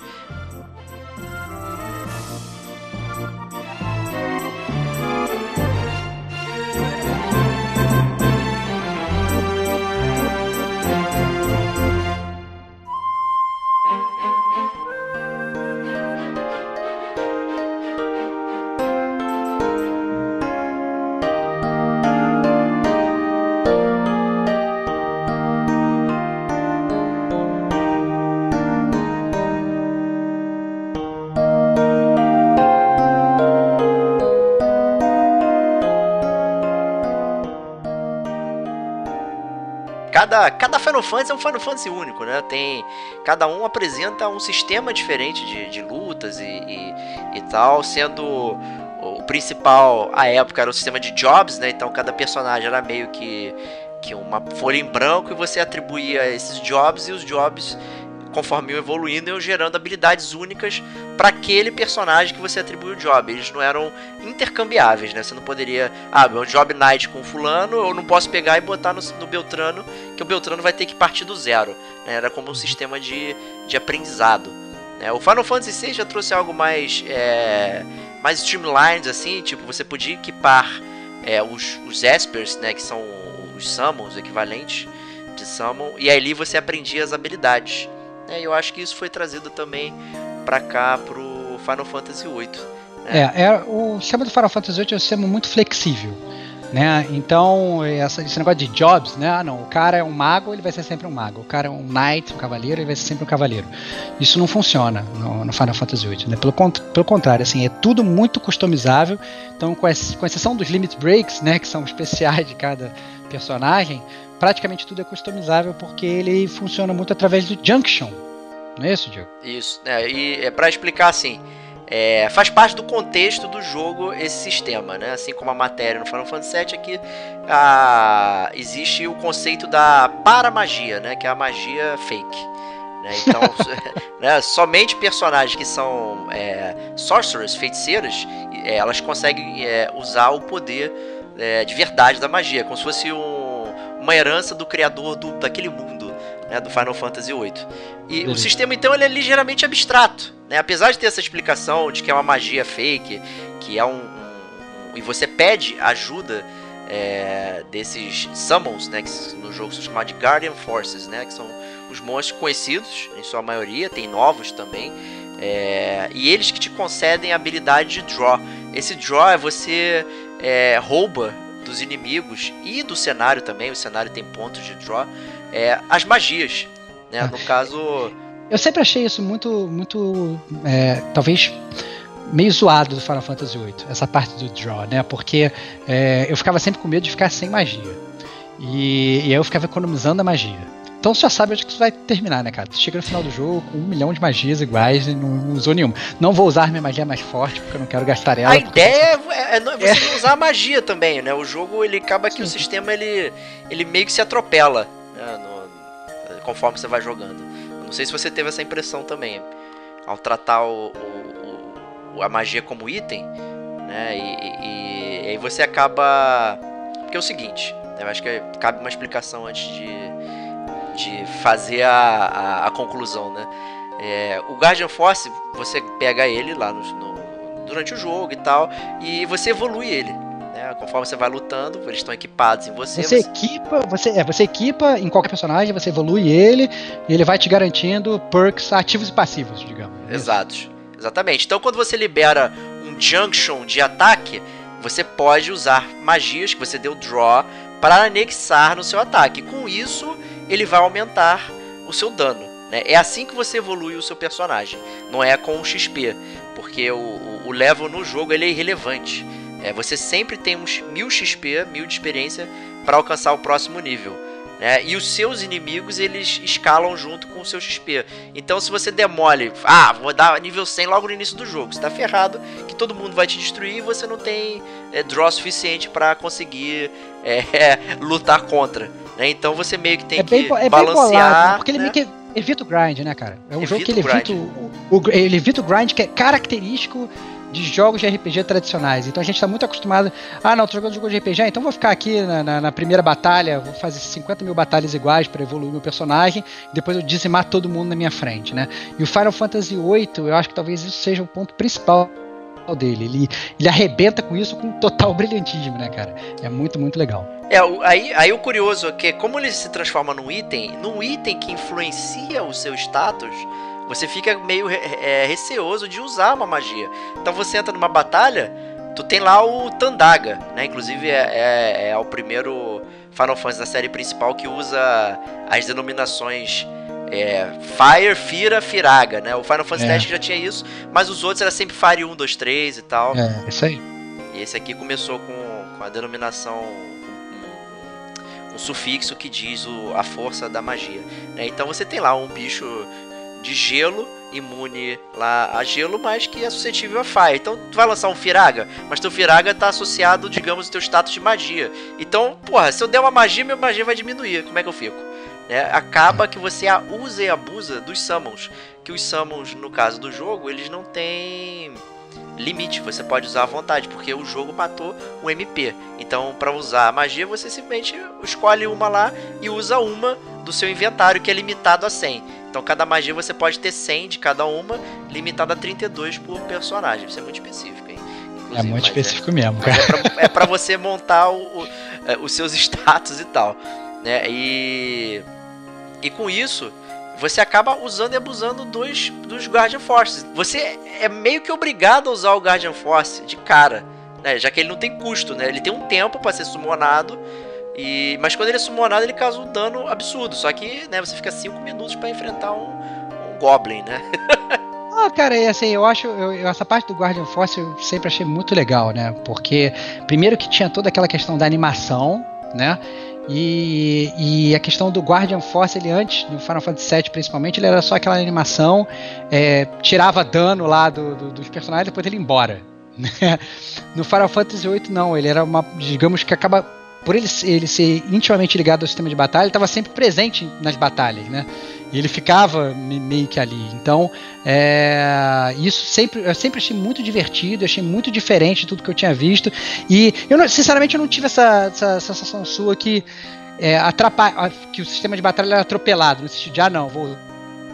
S3: Final Fantasy é um Final Fantasy único, né? Tem, cada um apresenta um sistema diferente de, de lutas e, e, e tal, sendo o principal, à época, era o sistema de jobs, né? Então cada personagem era meio que, que uma folha em branco e você atribuía esses jobs e os jobs conforme iam evoluindo, iam gerando habilidades únicas para aquele personagem que você atribuiu o job. Eles não eram intercambiáveis, né? Você não poderia, ah, meu job night com fulano, eu não posso pegar e botar no, no Beltrano, que o Beltrano vai ter que partir do zero. Né? Era como um sistema de, de aprendizado. Né? O Final Fantasy VI já trouxe algo mais, é, mais streamlined, assim, tipo, você podia equipar é, os, os Espers, né, que são os Summons, equivalentes de Summon, e ali você aprendia as habilidades. É, eu acho que isso foi trazido também para cá pro Final Fantasy VIII.
S1: Né? É, é, o sistema do Final Fantasy VIII é um sistema muito flexível. Né? Então, essa, esse negócio de jobs, né? Ah, não, o cara é um mago, ele vai ser sempre um mago. O cara é um knight, um cavaleiro, ele vai ser sempre um cavaleiro. Isso não funciona no, no Final Fantasy VIII, né? Pelo, pelo contrário, assim, é tudo muito customizável. Então, com, esse, com exceção dos limit breaks, né? Que são especiais de cada personagem, praticamente tudo é customizável porque ele funciona muito através do Junction. Não é isso, Diego?
S3: Isso. É, e é para explicar assim, é, faz parte do contexto do jogo esse sistema, né? Assim como a matéria no Final Fantasy VII, aqui a, existe o conceito da paramagia, né? Que é a magia fake. Né? Então, (laughs) (laughs) né, somente personagens que são é, sorcerers, feiticeiras, é, elas conseguem é, usar o poder é, de verdade da magia, como se fosse um, uma herança do criador do, daquele mundo, né, do Final Fantasy VIII. E o sistema então ele é ligeiramente abstrato, né? Apesar de ter essa explicação de que é uma magia fake, que é um, um, um e você pede ajuda é, desses summons, né, que no jogo são chamados de Guardian Forces, né, que são os monstros conhecidos em sua maioria, tem novos também, é, e eles que te concedem a habilidade de draw. Esse draw é você é, rouba dos inimigos e do cenário também, o cenário tem pontos de draw, é, as magias. Né? No caso.
S1: Eu sempre achei isso muito, muito. É, talvez meio zoado do Final Fantasy VIII, essa parte do draw, né? Porque é, eu ficava sempre com medo de ficar sem magia. E, e aí eu ficava economizando a magia. Então você já sabe onde que isso vai terminar, né, cara? Você chega no final do jogo com um milhão de magias iguais e não, não usou nenhuma. Não vou usar minha magia mais forte porque eu não quero gastar ela.
S3: A ideia é, é, você é. usar a magia também, né? O jogo ele acaba que Sim. o sistema ele, ele meio que se atropela né? no, conforme você vai jogando. Eu não sei se você teve essa impressão também ao tratar o, o, o a magia como item, né? E, e, e, aí você acaba porque é o seguinte, né? eu acho que cabe uma explicação antes de de fazer a, a, a conclusão, né? É, o Guardian Force, você pega ele lá no, no, durante o jogo e tal, e você evolui ele. Né? Conforme você vai lutando, eles estão equipados em você.
S1: Você, você... equipa, você, é, você equipa em qualquer personagem, você evolui ele, e ele vai te garantindo perks ativos e passivos, digamos.
S3: É Exatos. Exatamente. Então quando você libera um junction de ataque, você pode usar magias que você deu draw para anexar no seu ataque. Com isso, ele vai aumentar o seu dano. Né? É assim que você evolui o seu personagem, não é com o XP, porque o, o level no jogo ele é irrelevante. É, você sempre tem uns mil XP, mil de experiência, para alcançar o próximo nível. Né? E os seus inimigos eles escalam junto com o seu XP. Então, se você demole, ah, vou dar nível 100 logo no início do jogo, você tá ferrado, que todo mundo vai te destruir e você não tem é, draw suficiente para conseguir é, (laughs) lutar contra. Né? Então você meio que tem é bem, que é balancear. Bolado,
S1: porque ele né? meio que evita o grind, né, cara? É um evita jogo que ele evita o, o, ele evita o grind, que é característico de jogos de RPG tradicionais. Então a gente está muito acostumado. Ah, não, tô jogando jogo de RPG, então vou ficar aqui na, na, na primeira batalha, vou fazer 50 mil batalhas iguais para evoluir meu personagem, depois eu dizimar todo mundo na minha frente, né? E o Final Fantasy VIII, eu acho que talvez isso seja o ponto principal dele. Ele, ele arrebenta com isso com total brilhantismo, né, cara? É muito, muito legal.
S3: É, aí, aí o curioso é que como ele se transforma num item, num item que influencia o seu status, você fica meio é, receoso de usar uma magia. Então você entra numa batalha, tu tem lá o Tandaga, né? Inclusive é, é, é o primeiro Final Fantasy da série principal que usa as denominações é, Fire, Fira, Firaga, né? O Final Fantasy X é. já tinha isso, mas os outros era sempre Fire 1, 2, 3 e tal.
S1: É, isso aí.
S3: E esse aqui começou com, com a denominação um, um sufixo que diz o, a força da magia. Né? Então você tem lá um bicho de gelo imune lá a gelo, mas que é suscetível a fire. Então tu vai lançar um Firaga, mas teu Firaga tá associado, digamos, ao teu status de magia. Então, porra, se eu der uma magia, minha magia vai diminuir. Como é que eu fico? Né, acaba que você usa e abusa dos summons. Que os summons, no caso do jogo, eles não têm limite, você pode usar à vontade, porque o jogo matou o MP. Então, para usar a magia, você simplesmente escolhe uma lá e usa uma do seu inventário, que é limitado a 100. Então, cada magia você pode ter 100 de cada uma, limitado a 32 por personagem. Isso é muito específico, hein?
S1: é muito é específico é, mesmo, cara.
S3: É pra, é você montar o, o, é, os seus (laughs) status e tal. Né? E, e com isso, você acaba usando e abusando dos, dos Guardian Forces. Você é meio que obrigado a usar o Guardian Force de cara, né? Já que ele não tem custo, né? Ele tem um tempo para ser summonado. E, mas quando ele é summonado, ele causa um dano absurdo. Só que né, você fica 5 minutos para enfrentar um, um Goblin, né? (laughs)
S1: Ah, cara, é assim, eu acho eu, essa parte do Guardian Force eu sempre achei muito legal, né? Porque primeiro que tinha toda aquela questão da animação, né? E, e, a questão do Guardian Force, ele antes, no Final Fantasy VII principalmente, ele era só aquela animação, é, tirava dano lá do, do, dos personagens e depois ele ia embora. (laughs) Né? no Final Fantasy VIII não, ele era uma, digamos que acaba por ele, ele ser intimamente ligado ao sistema de batalha, ele estava sempre presente nas batalhas, né? E ele ficava meio que ali. Então, é, isso sempre, eu sempre achei muito divertido, achei muito diferente de tudo que eu tinha visto. E eu, não, sinceramente, eu não tive essa, essa sensação sua que é, atrapalha, que o sistema de batalha era atropelado, no sentido de, ah, não, vou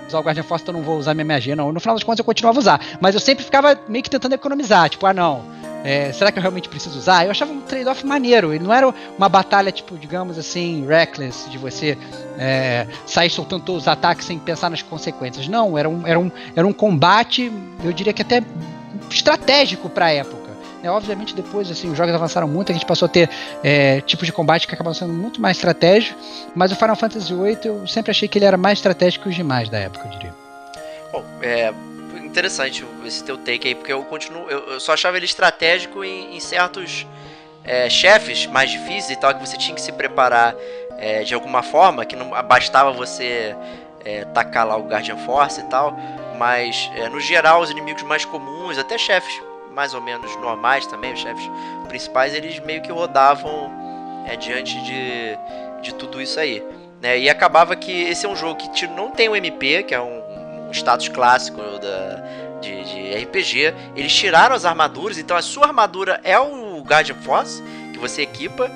S1: usar o Guardian Force, então não vou usar minha magia, não. No final das contas, eu continuava a usar. Mas eu sempre ficava meio que tentando economizar, tipo, ah, não é, será que eu realmente preciso usar? Eu achava um trade-off maneiro. Ele não era uma batalha, tipo, digamos assim, reckless, de você é, sair soltando todos os ataques sem pensar nas consequências. Não, era um, era um, era um combate, eu diria que até estratégico para a época. É, obviamente, depois assim, os jogos avançaram muito, a gente passou a ter é, tipos de combate que acabam sendo muito mais estratégicos, mas o Final Fantasy VIII eu sempre achei que ele era mais estratégico que os demais da época, eu diria.
S3: Bom, é, interessante esse teu take aí, porque eu continuo. Eu, eu só achava ele estratégico em, em certos é, chefes mais difíceis e tal, que você tinha que se preparar é, de alguma forma, que não bastava você é, tacar lá o Guardian Force e tal. Mas é, no geral, os inimigos mais comuns, até chefes mais ou menos normais também, os chefes principais, eles meio que rodavam é, diante de, de tudo isso aí. Né? E acabava que esse é um jogo que não tem um MP, que é um, status clássico da, de, de, RPG. Eles tiraram as armaduras, então a sua armadura é o Guardian Force que você equipa.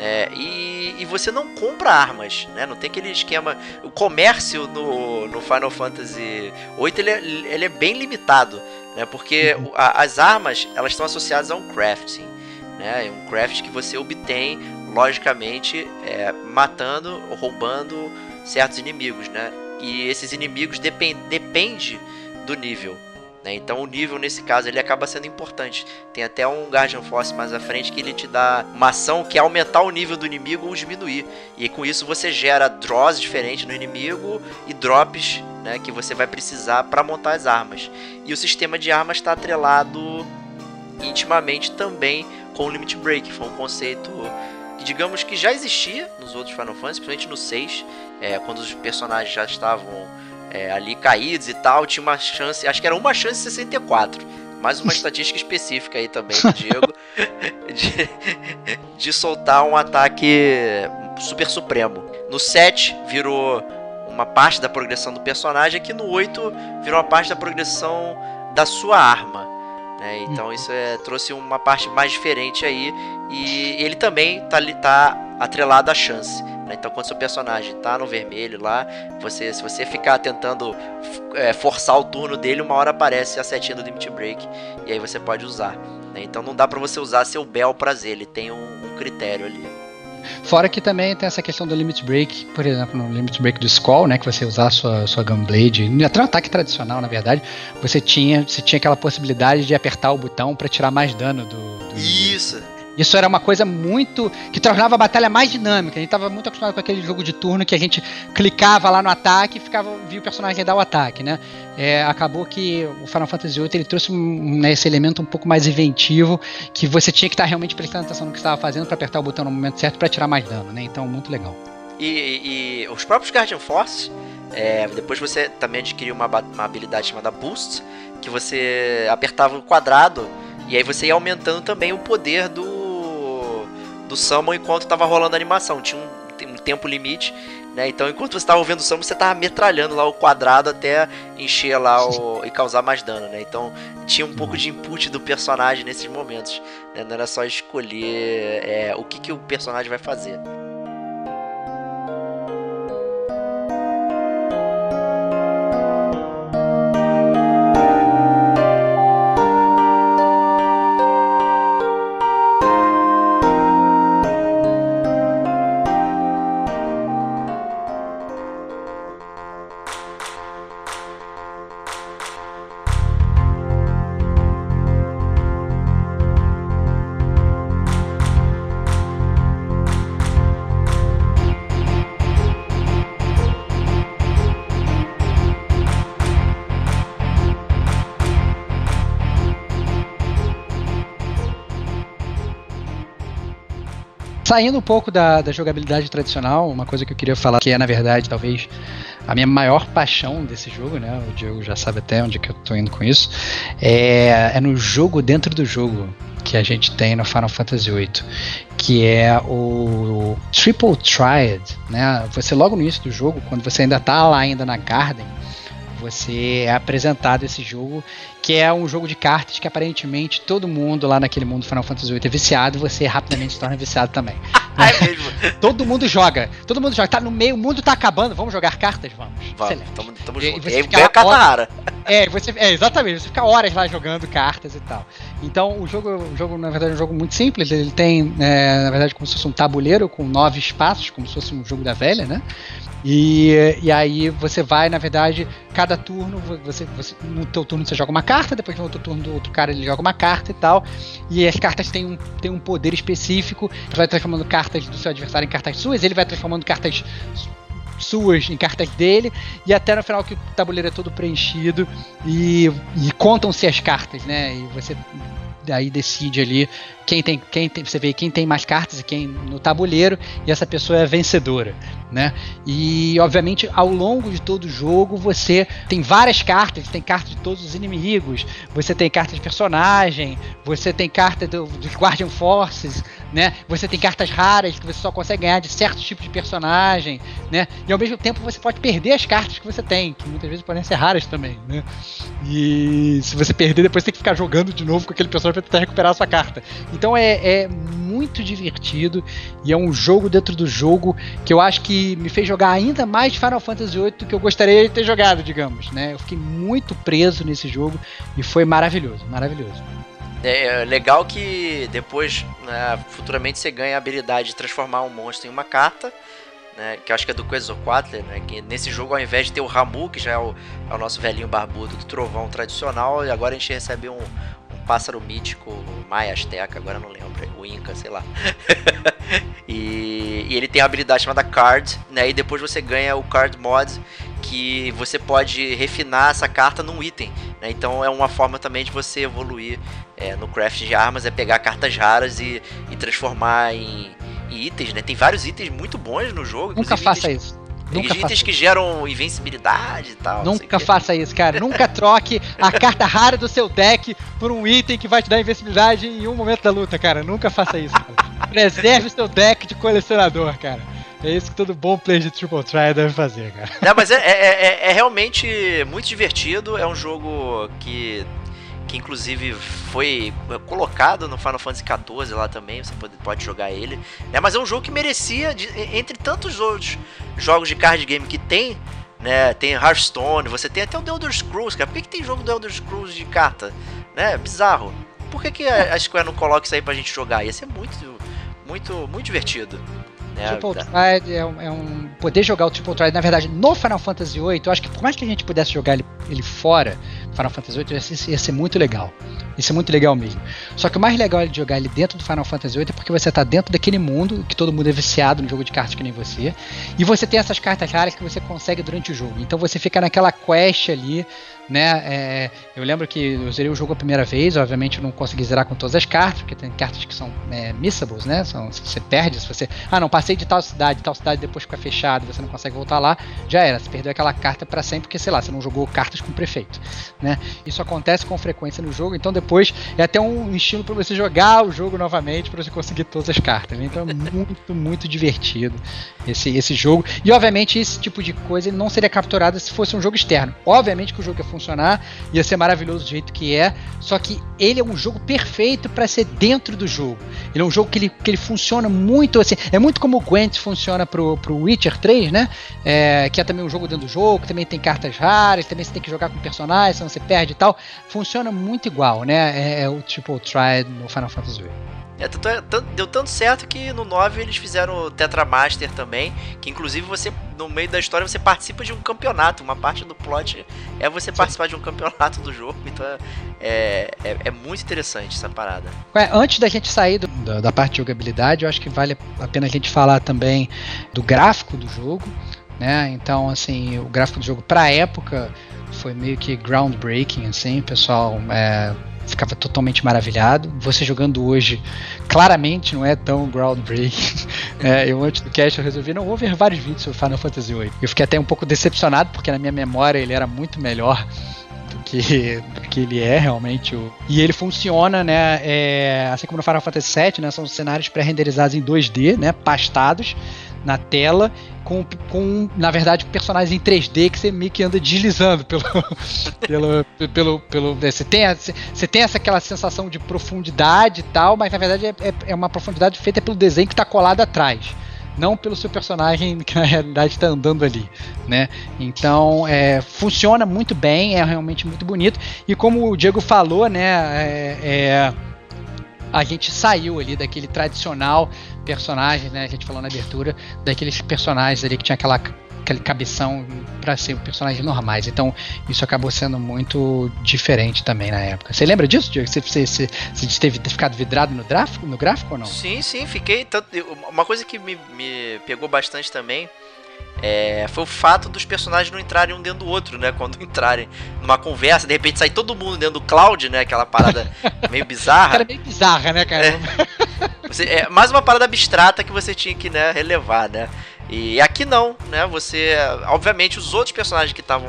S3: É, e, e, você não compra armas, né? Não tem aquele esquema. O comércio no, no Final Fantasy VIII ele é, ele é bem limitado, né? Porque uhum. a, as armas elas estão associadas a um crafting, né? É um craft que você obtém logicamente é, matando ou roubando certos inimigos, né? E esses inimigos depend, depende do nível. Né? Então o nível nesse caso ele acaba sendo importante. Tem até um Guardian Force mais à frente que ele te dá uma ação que é aumentar o nível do inimigo ou diminuir. E com isso você gera draws diferentes no inimigo e drops né, que você vai precisar para montar as armas. E o sistema de armas está atrelado intimamente também com o Limit Break. Foi um conceito que digamos que já existia nos outros Final Fantasy, principalmente no 6, é, quando os personagens já estavam é, ali caídos e tal, tinha uma chance, acho que era uma chance 64. Mais uma (laughs) estatística específica aí também do Diego (laughs) de, de soltar um ataque super supremo. No 7 virou uma parte da progressão do personagem, aqui no 8 virou uma parte da progressão da sua arma. Né? Então uhum. isso é, trouxe uma parte mais diferente aí. E ele também tá, tá atrelado à chance. Né? Então, quando seu personagem tá no vermelho lá, você, se você ficar tentando é, forçar o turno dele, uma hora aparece a setinha do Limit Break e aí você pode usar. Né? Então, não dá para você usar seu Bel prazer, ele tem um, um critério ali.
S1: Fora que também tem essa questão do limit break, por exemplo, no limit break do Skull, né, que você usar a sua, sua Gunblade, até no ataque tradicional, na verdade, você tinha, você tinha aquela possibilidade de apertar o botão para tirar mais dano do, do
S3: Isso.
S1: Isso era uma coisa muito. que tornava a batalha mais dinâmica. A gente estava muito acostumado com aquele jogo de turno que a gente clicava lá no ataque e ficava, via o personagem dar o ataque, né? É, acabou que o Final Fantasy VIII ele trouxe um, né, esse elemento um pouco mais inventivo, que você tinha que estar realmente prestando atenção no que estava fazendo para apertar o botão no momento certo para tirar mais dano, né? Então, muito legal.
S3: E, e os próprios Guardian Force, é, depois você também adquiriu uma, uma habilidade chamada Boost, que você apertava o quadrado e aí você ia aumentando também o poder do do Summon enquanto tava rolando a animação. Tinha um, um tempo limite Né? Então, enquanto você tava ouvindo o samba, você tava metralhando lá o quadrado até encher lá o... e causar mais dano, né? Então, tinha um pouco de input do personagem nesses momentos. Né? Não era só escolher é, o que, que o personagem vai fazer.
S1: Saindo um pouco da, da, jogabilidade tradicional, uma coisa que eu queria falar, que é na verdade talvez a minha maior paixão desse jogo, né? O Diego já sabe até onde que eu tô indo com isso. É, é no jogo dentro do jogo que a gente tem no Final Fantasy VIII, que é o Triple Triad, né? Você logo no início do jogo, quando você ainda tá lá ainda na Garden, você é apresentado esse jogo, que é um jogo de cartas que aparentemente todo mundo lá naquele mundo Final Fantasy VIII é viciado, você rapidamente se torna viciado também. (laughs) é mesmo? todo mundo joga, todo mundo joga. Tá no meio, o mundo tá acabando, vamos jogar cartas? Vamos.
S3: Vamos, tamo, tamo e, junto. E, e.
S1: É, você, é, exatamente, você fica horas lá jogando cartas e tal. Então o jogo, o jogo na verdade, é um jogo muito simples, ele tem, é, na verdade, como se fosse um tabuleiro com nove espaços, como se fosse um jogo da velha, né? E, e aí você vai, na verdade, cada turno, você, você, no teu turno você joga uma carta, depois no outro turno do outro cara ele joga uma carta e tal. E as cartas têm um, têm um poder específico, você vai transformando cartas do seu adversário em cartas suas, ele vai transformando cartas suas em cartas dele, e até no final que o tabuleiro é todo preenchido e, e contam-se as cartas, né? E você aí decide ali quem tem, quem tem, você vê quem tem mais cartas e quem no tabuleiro e essa pessoa é vencedora, né? E obviamente ao longo de todo o jogo você tem várias cartas, tem cartas de todos os inimigos, você tem cartas de personagem, você tem carta do, dos Guardian Forces, né? Você tem cartas raras que você só consegue ganhar de certos tipos de personagem, né? E ao mesmo tempo você pode perder as cartas que você tem, que muitas vezes podem ser raras também, né? E se você perder, depois tem que ficar jogando de novo com aquele personagem para tentar recuperar a sua carta. Então é, é muito divertido e é um jogo dentro do jogo que eu acho que me fez jogar ainda mais Final Fantasy VIII do que eu gostaria de ter jogado, digamos, né? Eu fiquei muito preso nesse jogo e foi maravilhoso, maravilhoso.
S3: É, é legal que depois, né, futuramente, você ganha a habilidade de transformar um monstro em uma carta. Né, que eu acho que é do Quetzalcoatl, né, que nesse jogo ao invés de ter o Ramu, que já é o, é o nosso velhinho barbudo do trovão tradicional, e agora a gente recebe um, um pássaro mítico, Maia, Azteca, agora não lembro, o Inca, sei lá. (laughs) e, e, ele tem a habilidade chamada Card, né, e depois você ganha o Card Mod, que você pode refinar essa carta num item. Né? Então é uma forma também de você evoluir é, no craft de armas, é pegar cartas raras e, e transformar em, em, itens. Né? Tem vários itens muito bons no jogo.
S1: Nunca faça itens, isso. Nunca
S3: itens que geram invencibilidade e tal.
S1: Nunca faça isso, cara. Nunca troque a (laughs) carta rara do seu deck por um item que vai te dar invencibilidade em um momento da luta, cara. Nunca faça isso. (laughs) Preserve o seu deck de colecionador, cara. É isso que todo bom player de Triple Try deve fazer, cara. (laughs)
S3: Não, mas é, é, é, é, realmente muito divertido. É um jogo que, que inclusive foi colocado no Final Fantasy XIV lá também. Você pode, pode jogar ele. Né? Mas é um jogo que merecia, de, entre tantos outros jogos de card game que tem, né? Tem Hearthstone, você tem até o The Elder Scrolls, cara. Por que, que tem jogo do Elder Scrolls de carta? Né? Bizarro. Por que, que a Square não coloca isso aí pra gente jogar? Ia ser muito, muito, muito divertido.
S1: É, Triple Triad é um, é um, Poder jogar o Triple Triad, na verdade, no Final Fantasy VIII, eu acho que por mais que a gente pudesse jogar ele, ele fora, Final Fantasy VIII, ia, ia ser muito legal. Isso é muito legal mesmo. Só que o mais legal é de jogar ele dentro do Final Fantasy VIII é porque você está dentro daquele mundo que todo mundo é viciado no jogo de cartas que nem você. E você tem essas cartas raras que você consegue durante o jogo. Então você fica naquela quest ali né? É, eu lembro que eu zerei o jogo a primeira vez, obviamente eu não consegui zerar com todas as cartas, porque tem cartas que são é, missables, né? São, se você perde, se você. Ah, não, passei de tal cidade, tal cidade depois fica fechado, você não consegue voltar lá, já era. Você perdeu aquela carta para sempre, porque, sei lá, você não jogou cartas com o prefeito, né? Isso acontece com frequência no jogo, então depois é até um estilo para você jogar o jogo novamente para você conseguir todas as cartas. Né? Então é muito, muito divertido esse, esse jogo. E obviamente esse tipo de coisa não seria capturado se fosse um jogo externo. Obviamente que o jogo ia funcionar, ia ser maravilhoso do jeito que é, só que ele é um jogo perfeito para ser dentro do jogo. Ele é um jogo que ele, que ele funciona muito assim. É muito como o Gwent funciona pro, pro Witcher 3, né? É, que é também um jogo dentro do jogo, também tem cartas raras, também você tem que jogar com personagens, senão você perde e tal. Funciona muito igual, né? É, é o tipo Try no Final Fantasy VIII.
S3: É, tanto, é, tanto, deu tanto certo que no 9 eles fizeram o Tetra Master também, que inclusive você, no meio da história, você participa de um campeonato. Uma parte do plot é você Sim. participar de um campeonato do jogo. Então é, é, é muito interessante essa parada.
S1: É, antes da gente sair do, da, da parte de jogabilidade, eu acho que vale a pena a gente falar também do gráfico do jogo. Né? Então, assim, o gráfico do jogo para a época foi meio que groundbreaking, assim, o pessoal é, ficava totalmente maravilhado. Você jogando hoje, claramente não é tão groundbreaking. (laughs) é, eu antes do cast eu resolvi, não, vou ver vários vídeos sobre Final Fantasy VIII. Eu fiquei até um pouco decepcionado, porque na minha memória ele era muito melhor do que, do que ele é realmente. E ele funciona, né? É, assim como no Final Fantasy VII, né? São cenários pré-renderizados em 2D, né? Pastados na tela com, com, na verdade, personagens em 3D que você meio que anda deslizando pelo. (laughs) pelo, pelo, pelo né, você, tem, você tem essa aquela sensação de profundidade e tal, mas na verdade é, é, é uma profundidade feita pelo desenho que está colado atrás. Não pelo seu personagem (laughs) que na realidade está andando ali, né? Então é, funciona muito bem, é realmente muito bonito. E como o Diego falou, né? É, é a gente saiu ali daquele tradicional personagem, né? A gente falou na abertura, daqueles personagens ali que tinha aquela aquele cabeção para ser personagens normais. Então, isso acabou sendo muito diferente também na época. Você lembra disso, Diego? Você, você, você, você teve ficado vidrado no gráfico, no gráfico ou não?
S3: Sim, sim, fiquei. Tanto, uma coisa que me, me pegou bastante também é, foi o fato dos personagens não entrarem um dentro do outro, né? Quando (laughs) entrarem numa conversa, de repente sai todo mundo dentro do cloud, né? Aquela parada (laughs) meio bizarra.
S1: Cara, meio bizarra, né, cara? É, (laughs)
S3: você, é mais uma parada abstrata que você tinha que né, relevar, né? E aqui não, né? Você. Obviamente, os outros personagens que estavam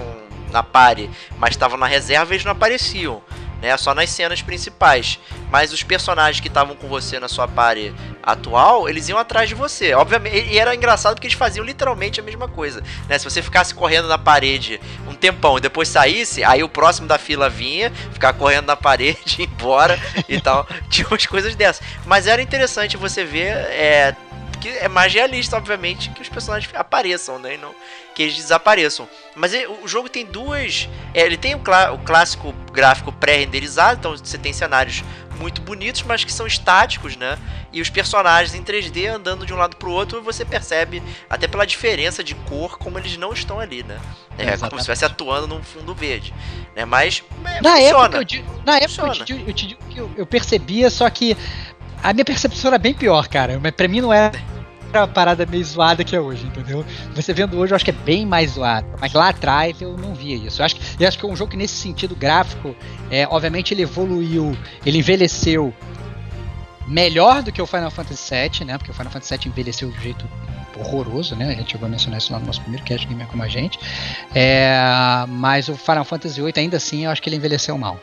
S3: na pare, mas estavam na reserva, eles não apareciam né? Só nas cenas principais. Mas os personagens que estavam com você na sua party atual, eles iam atrás de você. Obviamente, e era engraçado porque eles faziam literalmente a mesma coisa, né? Se você ficasse correndo na parede um tempão e depois saísse, aí o próximo da fila vinha, ficar correndo na parede, (laughs) ir embora e tal. (laughs) Tinha umas coisas dessas. Mas era interessante você ver é, que é mais realista, obviamente, que os personagens apareçam, né? E não que eles desapareçam. Mas ele, o jogo tem duas. É, ele tem o, clá, o clássico gráfico pré-renderizado, então você tem cenários muito bonitos, mas que são estáticos, né? E os personagens em 3D andando de um lado para o outro, você percebe, até pela diferença de cor, como eles não estão ali, né? É, como se estivesse atuando num fundo verde. Né? Mas
S1: é, na funciona. Época eu, na época funciona. eu te, eu te digo que eu, eu percebia, só que a minha percepção era bem pior, cara. Mas pra mim não era a parada meio zoada que é hoje, entendeu? Você vendo hoje, eu acho que é bem mais zoado. Mas lá atrás eu não via isso. Eu acho, eu acho que é um jogo que, nesse sentido gráfico, é, obviamente ele evoluiu, ele envelheceu melhor do que o Final Fantasy VII, né? Porque o Final Fantasy VII envelheceu de um jeito horroroso, né? A gente chegou a mencionar isso lá no nosso primeiro cast Gamer como a gente. É, mas o Final Fantasy VIII, ainda assim, eu acho que ele envelheceu mal.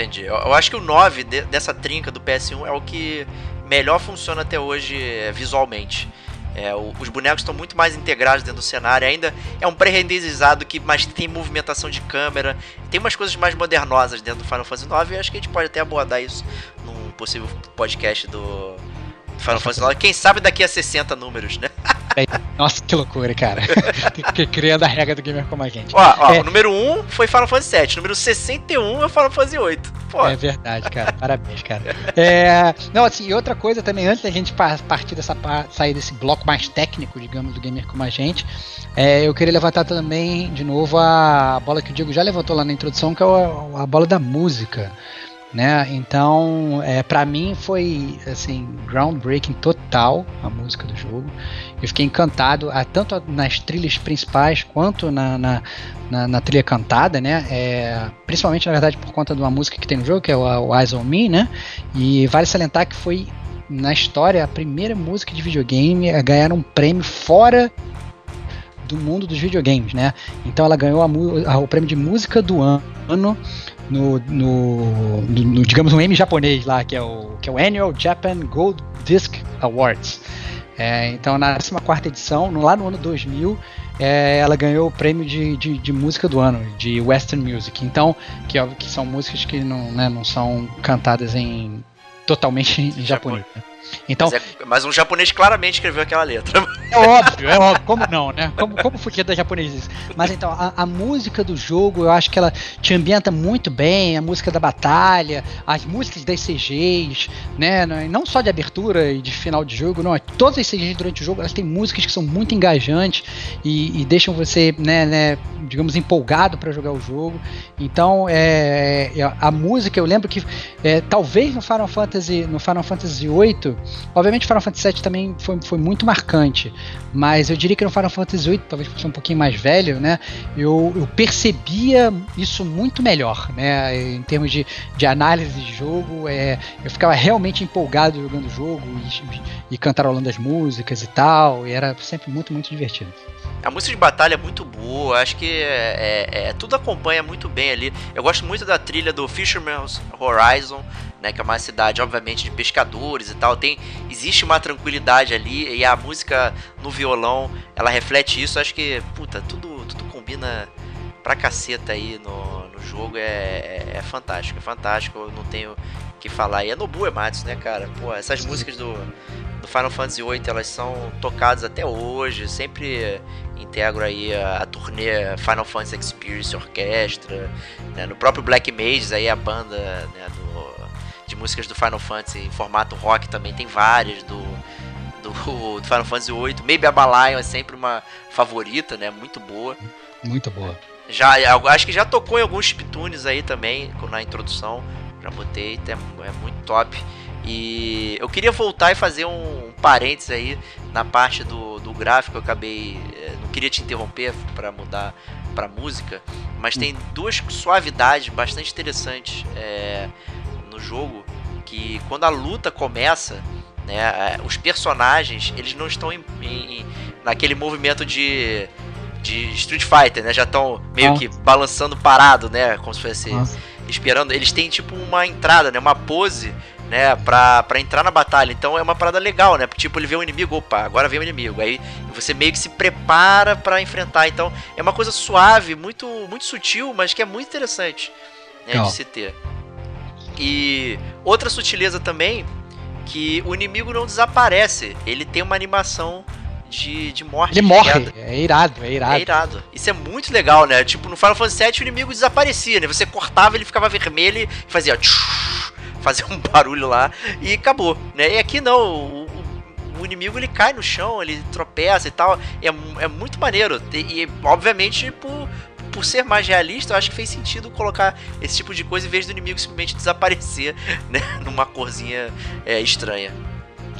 S3: Entendi. Eu, eu acho que o 9 de, dessa trinca do PS1 é o que melhor funciona até hoje é, visualmente. É, o, os bonecos estão muito mais integrados dentro do cenário. Ainda é um pré-renderizado que mais tem movimentação de câmera. Tem umas coisas mais modernosas dentro do Final Fantasy IX. E acho que a gente pode até abordar isso num possível podcast do Final Fantasy IX. Quem sabe daqui a 60 números, né?
S1: Nossa, que loucura, cara. (laughs) Criando a regra do gamer como a gente.
S3: Ó, ó é... o número 1 foi Final Fantasy VII, o número 61 é Final Fantasy VIII.
S1: Pô. É verdade, cara. Parabéns, cara. É... Não, assim, e outra coisa também, antes da gente partir dessa sair desse bloco mais técnico, digamos, do gamer como a gente, é, eu queria levantar também, de novo, a bola que o Diego já levantou lá na introdução, que é a bola da música. Né? Então, é, para mim foi assim groundbreaking total a música do jogo. Eu fiquei encantado, a, tanto nas trilhas principais quanto na, na, na, na trilha cantada, né? É, principalmente na verdade por conta de uma música que tem no jogo que é o, o Eyes on Me, né? E vale salientar que foi na história a primeira música de videogame a ganhar um prêmio fora do mundo dos videogames, né? Então ela ganhou a, a, o prêmio de música do ano no, no, no, no, digamos um M japonês lá, que é o que é o Annual Japan Gold Disc Awards. É, então na 14 edição, lá no ano 2000, é, ela ganhou o prêmio de, de, de, música do ano, de Western Music. Então, que, que são músicas que não, né, não são cantadas em totalmente em japonês. Né?
S3: Então, mas, é, mas, um japonês claramente escreveu aquela letra.
S1: É óbvio, é óbvio. Como não, né? Como, como fugia da japonês isso? Mas então, a, a, música do jogo, eu acho que ela te ambienta muito bem, a música da batalha, as músicas das CGs, né? Não só de abertura e de final de jogo, não. Todas as CGs durante o jogo, elas têm músicas que são muito engajantes e, e deixam você, né, né digamos, empolgado para jogar o jogo. Então, é, é, a música, eu lembro que é, talvez no Final Fantasy, no Final Fantasy VIII Obviamente Final Fantasy VII também foi, foi muito marcante, mas eu diria que no Final Fantasy VIII, talvez por ser um pouquinho mais velho, né, eu, eu percebia isso muito melhor, né, em termos de, de análise de jogo, é, eu ficava realmente empolgado jogando o jogo e, e cantarolando as músicas e tal, e era sempre muito, muito divertido.
S3: A música de batalha é muito boa, acho que é, é, é, tudo acompanha muito bem ali. Eu gosto muito da trilha do Fisherman's Horizon, né, que é uma cidade, obviamente, de pescadores e tal. Tem, existe uma tranquilidade ali e a música no violão, ela reflete isso. Acho que, puta, tudo, tudo combina pra caceta aí no, no jogo. É, é, é fantástico, é fantástico. Eu não tenho que falar. E é Nobu Ematsu, né, cara? Pô, essas músicas do, do Final Fantasy VIII, elas são tocadas até hoje. Sempre integro aí a, a turnê Final Fantasy Experience Orchestra, né? no próprio Black Mages aí a banda né, do, de músicas do Final Fantasy em formato rock também tem várias do, do, do Final Fantasy VIII, Maybe a Balion é sempre uma favorita, né, muito boa.
S1: Muito boa.
S3: Já, acho que já tocou em alguns chiptunes aí também, na introdução, já botei, é, é muito top. E eu queria voltar e fazer um, um parênteses aí na parte do, do gráfico. Eu acabei. Eh, não queria te interromper para mudar para música, mas tem duas suavidades bastante interessantes é, jogo. Que quando a luta começa, né, eh, os personagens eles não estão em, em, naquele movimento de, de Street Fighter, né? Já estão meio ah. que balançando parado, né? Como se fosse ah. esperando. Eles têm tipo uma entrada, né? Uma pose né, pra, pra entrar na batalha. Então é uma parada legal, né? Tipo, ele vê um inimigo, opa, agora vem o um inimigo. Aí você meio que se prepara para enfrentar. Então é uma coisa suave, muito, muito sutil, mas que é muito interessante né, de se ter. E outra sutileza também, que o inimigo não desaparece. Ele tem uma animação de, de morte.
S1: Ele morre. É irado, é irado.
S3: É irado. Isso é muito legal, né? Tipo, no Final Fantasy VII o inimigo desaparecia, né? Você cortava, ele ficava vermelho e fazia (laughs) fazer um barulho lá e acabou, né? E aqui não, o, o, inimigo ele cai no chão, ele tropeça e tal, é, é muito maneiro. E, e obviamente por, por ser mais realista, eu acho que fez sentido colocar esse tipo de coisa em vez do inimigo simplesmente desaparecer, (laughs) né? Numa corzinha é, estranha.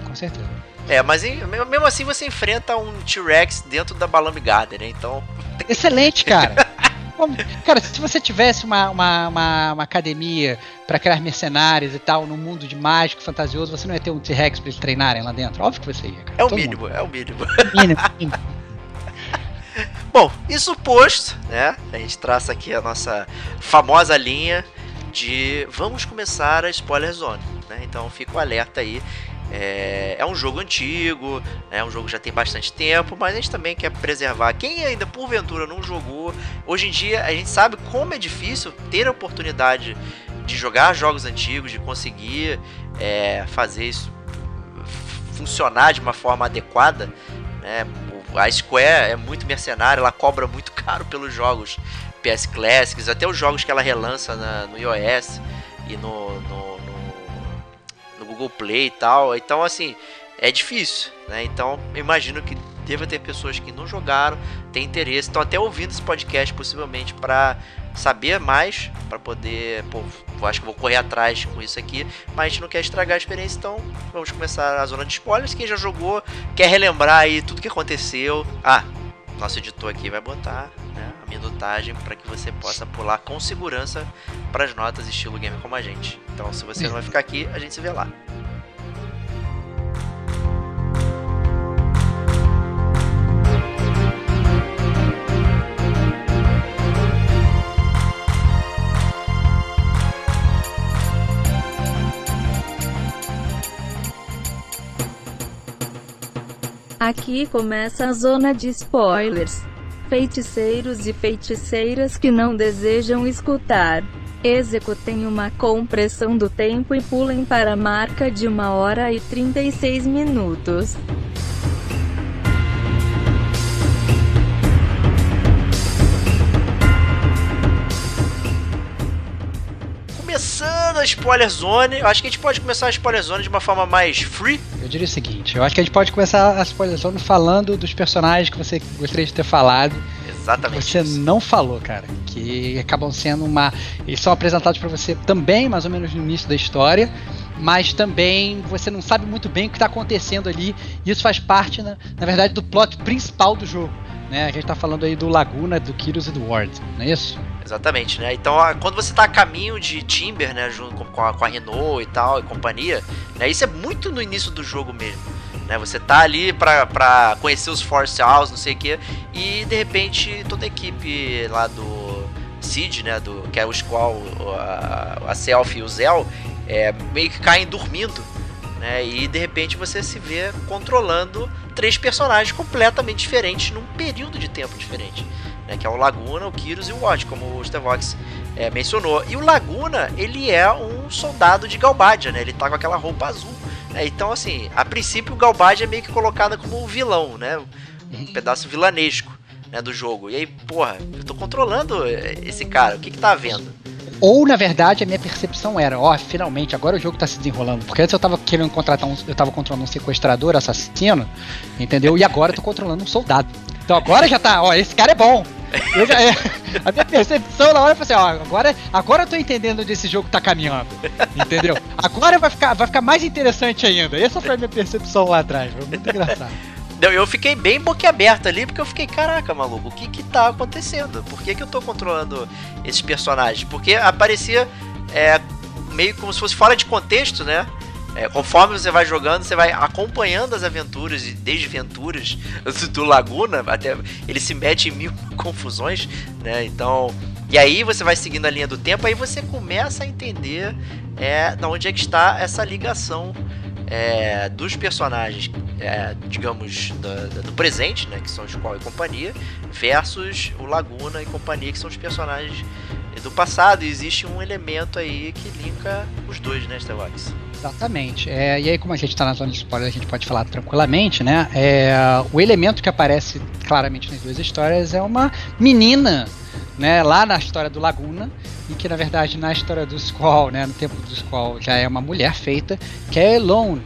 S1: Com certeza.
S3: É, mas mesmo assim você enfrenta um T-Rex dentro da Balame Garden, né? Então. (laughs)
S1: Excelente, cara! Cara, se você tivesse uma, uma, uma, uma academia para criar mercenários e tal, no mundo de mágico, fantasioso, você não ia ter um T-Rex pra eles treinarem lá dentro? Óbvio que você ia, cara.
S3: É o mínimo, mundo. é o mínimo. mínimo, mínimo. Bom, isso posto, né? A gente traça aqui a nossa famosa linha de vamos começar a spoiler zone, né? Então fica o alerta aí é, é, um jogo antigo, é um jogo que já tem bastante tempo, mas a gente também quer preservar. Quem ainda porventura não jogou, hoje em dia a gente sabe como é difícil ter a oportunidade de jogar jogos antigos, de conseguir é, fazer isso funcionar de uma forma adequada. Né? A Square é muito mercenária, ela cobra muito (laughs) caro pelos jogos PS Classics, até os jogos que ela relança na, no iOS e no, no Google Play e tal. Então, assim, é difícil, né? Então, imagino que deva ter pessoas que não jogaram, têm interesse, estão até ouvindo esse podcast possivelmente para saber mais para poder, pô, acho que vou correr atrás com isso aqui, mas a gente não quer estragar a experiência, então vamos começar a zona de spoilers. Quem já jogou, quer relembrar aí tudo que aconteceu. Ah, nosso editor aqui vai botar né, a minutagem para que você possa pular com segurança para as notas estilo gamer como a gente. Então, se você não vai ficar aqui, a gente se vê lá.
S2: Aqui começa a zona de spoilers. Feiticeiros e feiticeiras que não desejam escutar. Executem uma compressão do tempo e pulem para a marca de 1 hora e 36 minutos.
S3: Começando a Spoiler Zone, eu acho que a gente pode começar a Spoiler Zone de uma forma mais free.
S1: Eu diria o seguinte, eu acho que a gente pode começar a Spoiler Zone falando dos personagens que você gostaria de ter falado.
S3: Exatamente.
S1: Você
S3: isso.
S1: não falou, cara. Que acabam sendo uma. Eles são apresentados para você também, mais ou menos no início da história. Mas também você não sabe muito bem o que está acontecendo ali. E isso faz parte, na, na verdade, do plot principal do jogo. Né? A gente está falando aí do Laguna, do Kyrus e do Ward, não é isso?
S3: Exatamente, né? Então, quando você tá a caminho de Timber, né, junto com a, com a Renault e tal, e companhia, né, isso é muito no início do jogo mesmo. Né? Você tá ali pra, pra conhecer os Force House, não sei o que, e de repente toda a equipe lá do Seed, né, do, que é o Squall, a, a Selfie e o Zell, é, meio que caem dormindo. Né, e de repente você se vê controlando três personagens completamente diferentes num período de tempo diferente né, que é o Laguna, o Kyrus e o Watch, como o Stevox é, mencionou. E o Laguna, ele é um soldado de Galbadia, né? Ele tá com aquela roupa azul. Né? Então, assim, a princípio o Galbadia é meio que colocada como vilão, né? Um pedaço vilanesco né, do jogo. E aí, porra, eu tô controlando esse cara, o que que tá vendo?
S1: Ou, na verdade, a minha percepção era, ó, oh, finalmente, agora o jogo tá se desenrolando. Porque antes eu tava querendo contratar um. Eu tava controlando um sequestrador, assassino, entendeu? E agora eu tô controlando um soldado. Então agora já tá, ó, esse cara é bom. Eu já, é, (laughs) a minha percepção na hora foi assim, ó, agora, agora eu tô entendendo onde esse jogo tá caminhando. Entendeu? Agora vai ficar, vai ficar mais interessante ainda. Essa foi a minha percepção lá atrás. Foi muito engraçado.
S3: Eu fiquei bem boquiaberto ali, porque eu fiquei, caraca, maluco, o que que tá acontecendo? Por que que eu tô controlando esses personagens? Porque aparecia é, meio como se fosse fora de contexto, né? É, conforme você vai jogando, você vai acompanhando as aventuras e desventuras (laughs) do Laguna, até ele se mete em mil (laughs) confusões, né? Então, e aí você vai seguindo a linha do tempo, aí você começa a entender é, de onde é que está essa ligação é, dos personagens, é, digamos, do, do, presente, né, que são Squall e companhia, versus o Laguna e companhia, que são os personagens do passado. E existe um elemento aí que linka os dois, né, Starbucks?
S1: Exatamente. É, e aí, como a gente está na zona de spoiler, a gente pode falar tranquilamente, né? É, o elemento que aparece claramente nas duas histórias é uma menina, né? Lá na história do Laguna, e que na verdade na história do Squall, né? No tempo do Squall, já é uma mulher feita, que é Elone.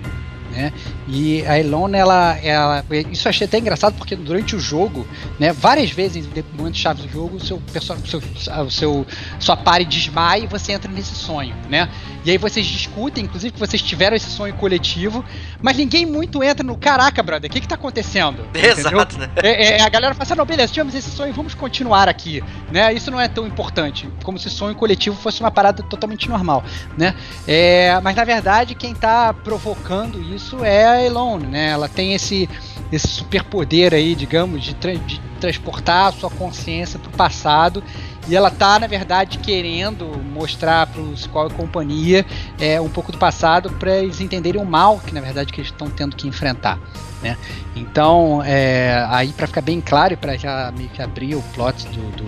S1: Né? E a Elone, ela, ela, isso eu achei até engraçado porque durante o jogo, né, várias vezes em momentos chaves do jogo, o seu, o seu, o seu sua pare desmaia e você entra nesse sonho, né? E aí vocês discutem, inclusive que vocês tiveram esse sonho coletivo, mas ninguém muito entra no caraca, brother, o que que tá acontecendo? (laughs)
S3: Exato, né?
S1: É, é, a galera fala assim, não, beleza, tivemos esse sonho, vamos continuar aqui, né? Isso não é tão importante, como se sonho coletivo fosse uma parada totalmente normal, né? É, mas na verdade, quem tá provocando isso é a Elone, né? Ela tem esse, esse superpoder aí, digamos, de, tra de transportar a sua consciência pro passado e ela tá, na verdade, querendo mostrar para os qual companhia é, um pouco do passado para eles entenderem o mal que, na verdade, que eles estão tendo que enfrentar. Né? Então, é, aí para ficar bem claro e para já meio que abrir o plot do, do,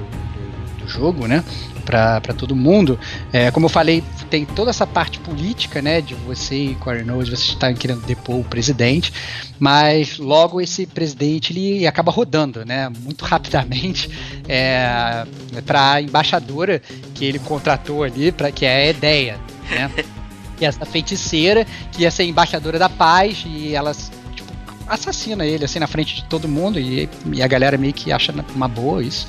S1: do, jogo, né? para todo mundo. É, como eu falei, tem toda essa parte política, né, de você e Knowles, vocês estarem querendo depor o presidente, mas logo esse presidente ele acaba rodando, né, muito (laughs) rapidamente é, para a embaixadora que ele contratou ali, para que é a ideia, né, (laughs) e essa feiticeira que ia ser embaixadora da paz e elas tipo, assassina ele assim na frente de todo mundo e, e, a galera meio que acha uma boa isso.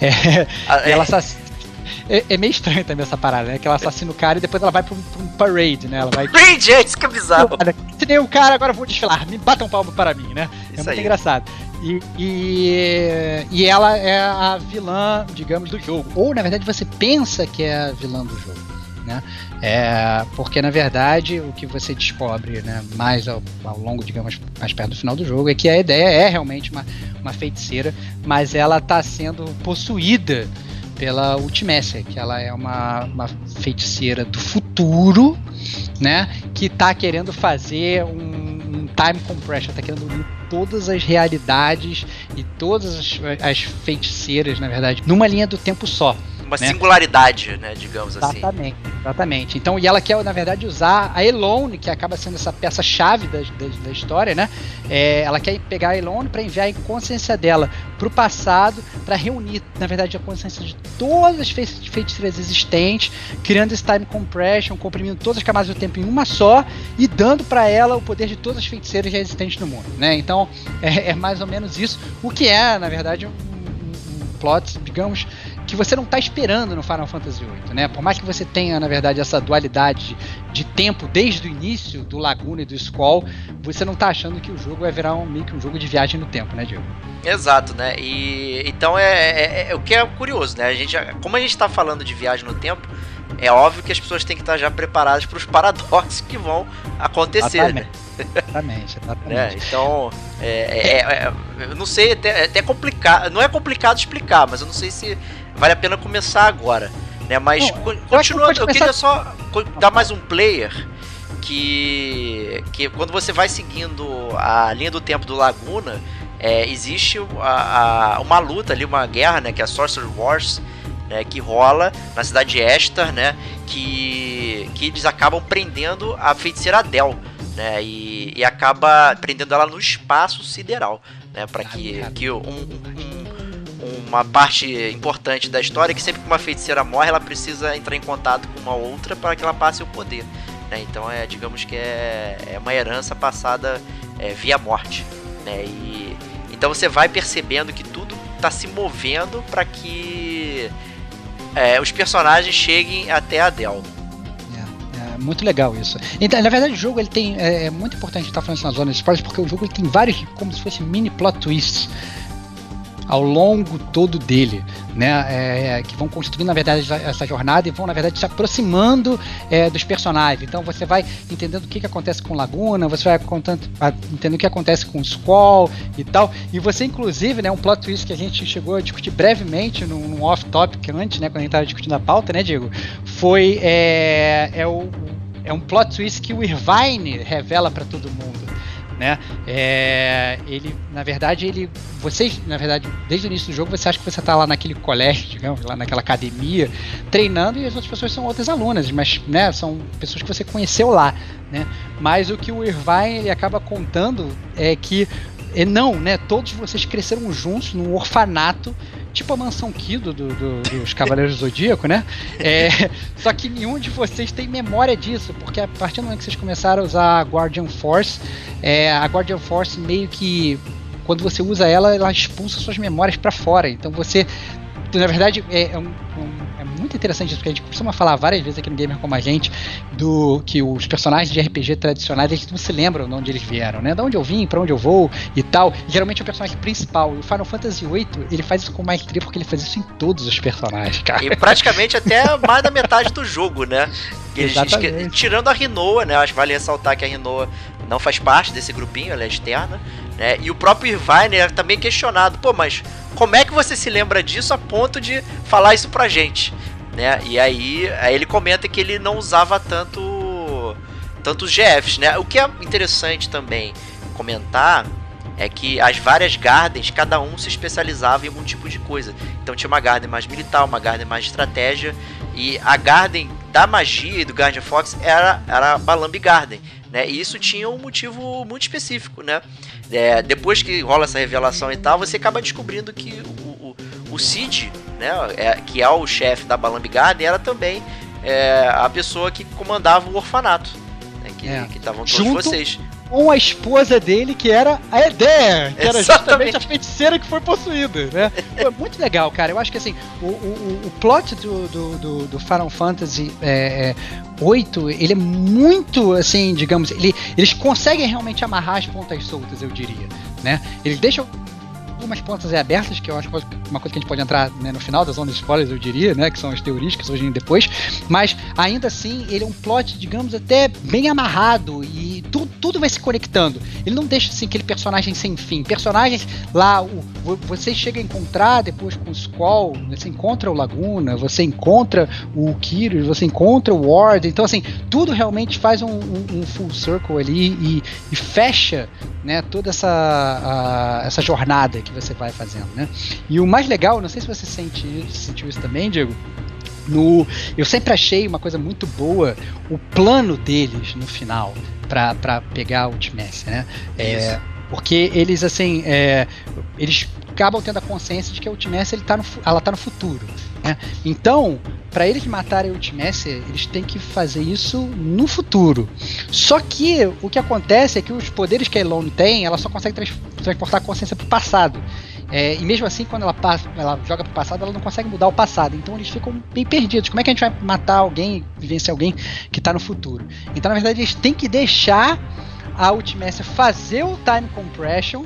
S1: É, ah, é. ela assassina é, é, meio estranho também essa parada, né? Que ela assassina o cara e depois ela vai pra um, pra um parade, né? Ela vai. (laughs)
S3: Parade, é isso que é bizarro.
S1: Se nem o cara, agora eu vou desfilar. Me bata um palmo para mim, né? É isso é muito aí. engraçado. E, e, e ela é a vilã, digamos, do jogo. Ou, na verdade, você pensa que é a vilã do jogo. Né? É, porque na verdade o que você descobre né, mais ao, ao, longo, digamos, mais perto do final do jogo é que a ideia é realmente uma, uma feiticeira, mas ela está sendo possuída pela Ultimécia, que ela é uma, uma feiticeira do futuro, né? Que está querendo fazer um, um time compression, está querendo unir todas as realidades e todas as, as feiticeiras, na verdade, numa linha do tempo só
S3: uma né? singularidade, né, digamos
S1: assim. Exatamente, exatamente. Então, e ela quer, na verdade, usar a Elone, que acaba sendo essa peça-chave da, da, da, história, né? É, ela quer pegar a Elone para enviar a consciência dela para o passado, para reunir, na verdade, a consciência de todas as feiticeiras existentes, criando esse time compression, comprimindo todas as camadas do tempo em uma só e dando para ela o poder de todas as feiticeiras já existentes no mundo, né? Então, é, é mais ou menos isso, o que é, na verdade, um, um plot, digamos, que você não está esperando no Final Fantasy VIII, né? Por mais que você tenha, na verdade, essa dualidade de tempo desde o início do Laguna e do Squall, você não está achando que o jogo vai virar um, meio que um jogo de viagem no tempo, né, Diego?
S3: Exato, né? E então é, é, é o que é curioso, né? A gente, como a gente está falando de viagem no tempo, é óbvio que as pessoas têm que estar já preparadas para os paradoxos que vão acontecer,
S1: exatamente. né? Exatamente, exatamente.
S3: É, então, é, é, é, eu não sei, até, é até complicado. Não é complicado explicar, mas eu não sei se vale a pena começar agora. Né? Mas não, continuando, eu, eu queria só dar mais um player que, que quando você vai seguindo a linha do tempo do Laguna, é, existe a, a, uma luta ali, uma guerra, né, que é a Sorcerer Wars, né, que rola na cidade de Estar, né, que, que eles acabam prendendo a feiticeira Adele, né, e, e acaba prendendo ela no espaço sideral, né, para que, que um, um uma parte importante da história que sempre que uma feiticeira morre, ela precisa entrar em contato com uma outra para que ela passe o poder. Né? Então é, digamos que é, é uma herança passada é, via morte. Né? E, então você vai percebendo que tudo está se movendo para que é, os personagens cheguem até a Del.
S1: É, é muito legal isso. Então, na verdade, o jogo ele tem é, é muito importante estar falando isso na zona de spoilers porque o jogo ele tem vários como se fosse mini plot twists ao longo todo dele, né? É, é, que vão construindo, na verdade, essa jornada e vão, na verdade, se aproximando é, dos personagens. Então você vai entendendo o que, que acontece com Laguna, você vai contando, entendendo o que acontece com Squall e tal. E você, inclusive, né, um plot twist que a gente chegou a discutir brevemente num, num off-topic antes, né, quando a gente estava discutindo a pauta, né, Diego? Foi é, é, o, é um plot twist que o Irvine revela para todo mundo né? É, ele, na verdade, ele, vocês, na verdade, desde o início do jogo, você acha que você está lá naquele colégio, digamos, lá naquela academia, treinando e as outras pessoas são outras alunas, mas, né, são pessoas que você conheceu lá, né? Mas o que o Irvine ele acaba contando é que é, não, né? Todos vocês cresceram juntos num orfanato tipo a mansão Kido do, do, dos Cavaleiros do Zodíaco, né? É, só que nenhum de vocês tem memória disso, porque a partir do momento que vocês começaram a usar a Guardian Force, é, a Guardian Force meio que quando você usa ela, ela expulsa suas memórias para fora. Então você, na verdade, é, é um, um muito interessante isso, porque a gente costuma falar várias vezes aqui no Gamer Como a Gente do que os personagens de RPG tradicionais eles não se lembram de onde eles vieram, né? De onde eu vim, para onde eu vou e tal. E, geralmente é o personagem principal. E o Final Fantasy VIII ele faz isso com maestria porque ele faz isso em todos os personagens, cara.
S3: E praticamente até mais da metade do jogo, né? Exatamente. Tirando a Rinoa, né? Acho que vale ressaltar que a Rinoa não faz parte desse grupinho, ela é externa. Né? E o próprio Irvine é também questionado, pô, mas como é que você se lembra disso a ponto de falar isso pra gente? né? E aí, aí ele comenta que ele não usava tanto tantos GFs, né? O que é interessante também comentar é que as várias Gardens, cada um se especializava em algum tipo de coisa. Então tinha uma Garden mais militar, uma Garden mais estratégia, e a Garden da magia e do Guardian Fox era, era a Balambi Garden. Né? E isso tinha um motivo muito específico, né? É, depois que rola essa revelação e tal, você acaba descobrindo que o, o, o Cid né, é, que é o chefe da Balamb Garden, era também é, a pessoa que comandava o orfanato. Né, que é. estavam todos
S1: junto,
S3: vocês.
S1: Com a esposa dele, que era a Eder, que era justamente a feiticeira que foi possuída, né? Foi muito legal, cara. Eu acho que assim, o, o, o plot do, do, do, do Final Fantasy é, 8, é, ele é muito, assim, digamos, ele, eles conseguem realmente amarrar as pontas soltas, eu diria, né? Eles deixam algumas pontas abertas, que eu acho uma coisa que a gente pode entrar né, no final das ondas de spoilers, eu diria, né? Que são as teorias que surgem depois. Mas ainda assim, ele é um plot, digamos, até bem amarrado e tu, tudo vai se conectando. Ele não deixa assim aquele personagem sem fim. Personagens lá, o, você chega a encontrar depois com o Squall, você encontra o Laguna, você encontra o Kyrus, você encontra o Ward. Então, assim, tudo realmente faz um, um, um full circle ali e, e fecha né, toda essa, a, essa jornada que você vai fazendo, né? E o mais legal, não sei se você sente, sentiu isso também, Diego, no, eu sempre achei uma coisa muito boa o plano deles no final para pegar o Ultimace, né? É, porque eles assim, é, eles acabam tendo a consciência de que a Ultimace ele tá no, ela tá no futuro. Né? Então, para eles matarem o Ultimacer, eles têm que fazer isso no futuro. Só que o que acontece é que os poderes que a Elone tem, ela só consegue trans transportar a consciência para o passado. É, e mesmo assim, quando ela, passa, ela joga pro passado, ela não consegue mudar o passado. Então eles ficam bem perdidos. Como é que a gente vai matar alguém, vencer alguém que está no futuro? Então, na verdade, eles têm que deixar a Ultimacer fazer o time compression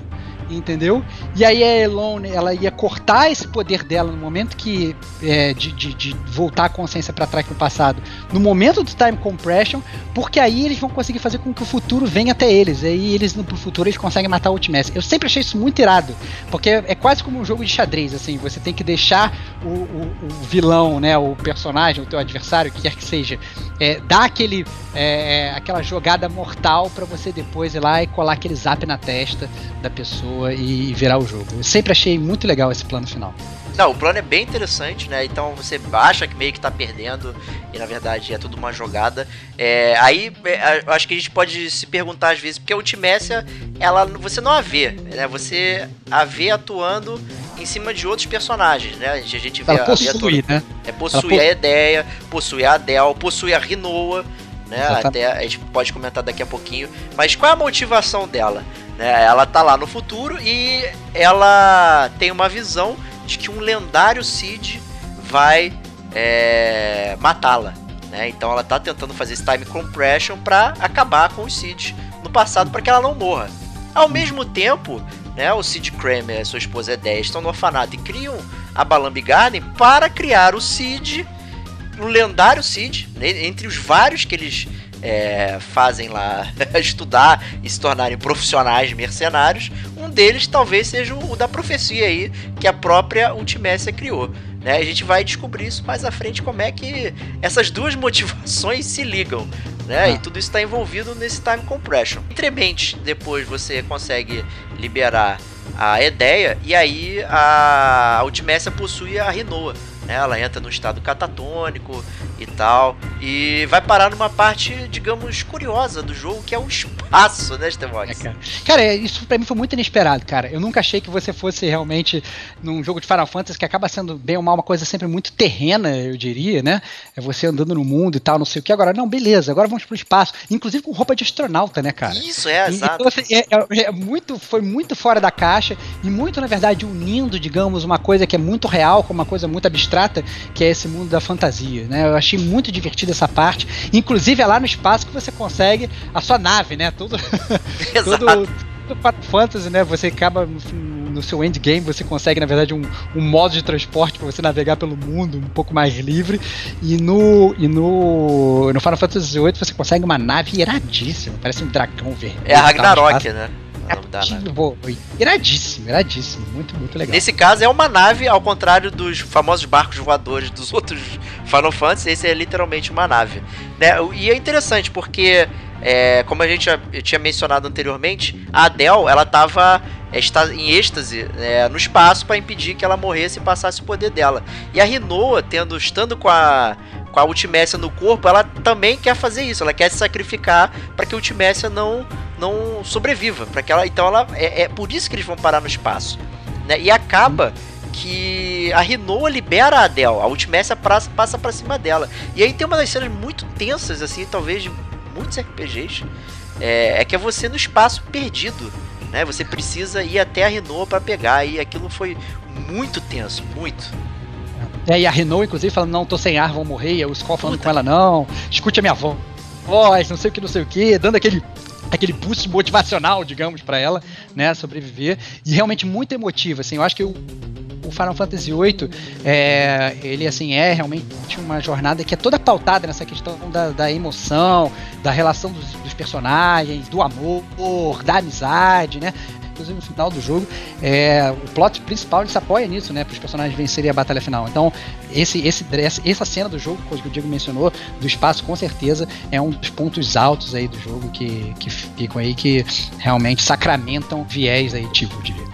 S1: entendeu? E aí a Elone, ela ia cortar esse poder dela no momento que é, de, de, de, voltar a consciência para trás no passado, no momento do time compression, porque aí eles vão conseguir fazer com que o futuro venha até eles. Aí eles no futuro eles conseguem matar o Ultimace. Eu sempre achei isso muito irado, porque é quase como um jogo de xadrez, assim, você tem que deixar o, o, o vilão, né, o personagem, o teu adversário, que quer que seja, é, dar aquele é, aquela jogada mortal para você depois ir lá e colar aquele zap na testa da pessoa pessoa e virar o jogo. Eu sempre achei muito legal esse plano final.
S3: Não, o plano é bem interessante, né? Então você acha que meio que tá perdendo e na verdade é tudo uma jogada. É, aí é, eu acho que a gente pode se perguntar às vezes, porque a Ultimécia, ela, você não a vê, né? Você a vê atuando em cima de outros personagens, né? A gente, a gente vê
S1: ela a, possui,
S3: a, né? É, possui a ideia, possui a Adele, possui a Rinoa, né? Exatamente. Até a gente pode comentar daqui a pouquinho. Mas qual é a motivação dela? Né? Ela tá lá no futuro e ela tem uma visão de que um lendário Cid vai é, matá-la. Né? Então ela tá tentando fazer esse time compression para acabar com o Cid no passado para que ela não morra. Ao mesmo tempo, né, o Cid Kramer e sua esposa Edéia estão no orfanato e criam a Balambi Garden para criar o Cid, o lendário Cid, né, entre os vários que eles é, fazem lá (laughs) estudar e se tornarem profissionais mercenários, um deles talvez seja o da profecia aí que a própria Ultimécia criou. Né? A gente vai descobrir isso mais à frente como é que essas duas (laughs) motivações se ligam. Né? Ah. E tudo isso está envolvido nesse time compression. Entremente, depois você consegue liberar a ideia e aí a Ultimécia possui a Rinoa? Ela entra no estado catatônico e tal. E vai parar numa parte, digamos, curiosa do jogo, que é o espaço, né, Stevox?
S1: É, cara. cara, é, isso pra mim foi muito inesperado, cara. Eu nunca achei que você fosse realmente num jogo de Final Fantasy que acaba sendo bem ou mal uma coisa sempre muito terrena, eu diria, né? É você andando no mundo e tal, não sei o que. Agora, não, beleza, agora vamos pro espaço. Inclusive com roupa de astronauta, né, cara?
S3: Isso, é, exato.
S1: Então, assim, é, é, é, muito, foi muito fora da caixa e muito, na verdade, unindo, digamos, uma coisa que é muito real com uma coisa muito abstrata trata, que é esse mundo da fantasia, né? Eu achei muito divertido essa parte. Inclusive é lá no espaço que você consegue a sua nave, né? Tudo, tudo, tudo para fantasy, né? Você acaba no, seu endgame, você consegue na verdade um, um modo de transporte para você navegar pelo mundo um pouco mais livre. E no e no no Final Fantasy VIII você consegue uma nave iradíssima, parece um dragão verde.
S3: É a Ragnarok, né?
S1: Foi iradíssimo, iradíssimo. Muito, muito legal.
S3: Nesse caso é uma nave, ao contrário dos famosos barcos voadores dos (laughs) outros Final Fantasy, esse é literalmente uma nave. Né? E é interessante porque, é, como a gente já tinha mencionado anteriormente, a Adele, ela estava é, está em êxtase é, no espaço para impedir que ela morresse e passasse o poder dela. E a Rinoa, tendo, estando com a, com a Ultimécia no corpo, ela também quer fazer isso. Ela quer se sacrificar para que a Ultimécia não não sobreviva. para que ela, então ela é, é, por isso que eles vão parar no espaço. Né? E acaba que a Rinoa libera a Adele, a Ultimécia passa para cima dela. E aí tem uma das cenas muito tensas, assim, talvez muitos RPGs, é, é que é você no espaço perdido. Né? Você precisa ir até a Renault para pegar. E aquilo foi muito tenso, muito.
S1: É, e a Renault, inclusive, falando, não, tô sem ar, vou morrer. E o Skull falando Puta. com ela, não, escute a minha voz, não sei o que, não sei o que, dando aquele aquele boost motivacional, digamos, para ela, né, sobreviver. E realmente muito emotivo, assim. Eu acho que o, o Final Fantasy VIII, é, ele assim é realmente uma jornada que é toda pautada nessa questão da, da emoção, da relação dos, dos, personagens, do amor, da amizade, né? Inclusive no final do jogo, é, o plot principal se apoia nisso, né? Para os personagens vencerem a batalha final. Então, esse, esse, essa cena do jogo, que o Diego mencionou, do espaço, com certeza é um dos pontos altos aí do jogo que, que ficam aí, que realmente sacramentam viés aí, tipo, diria.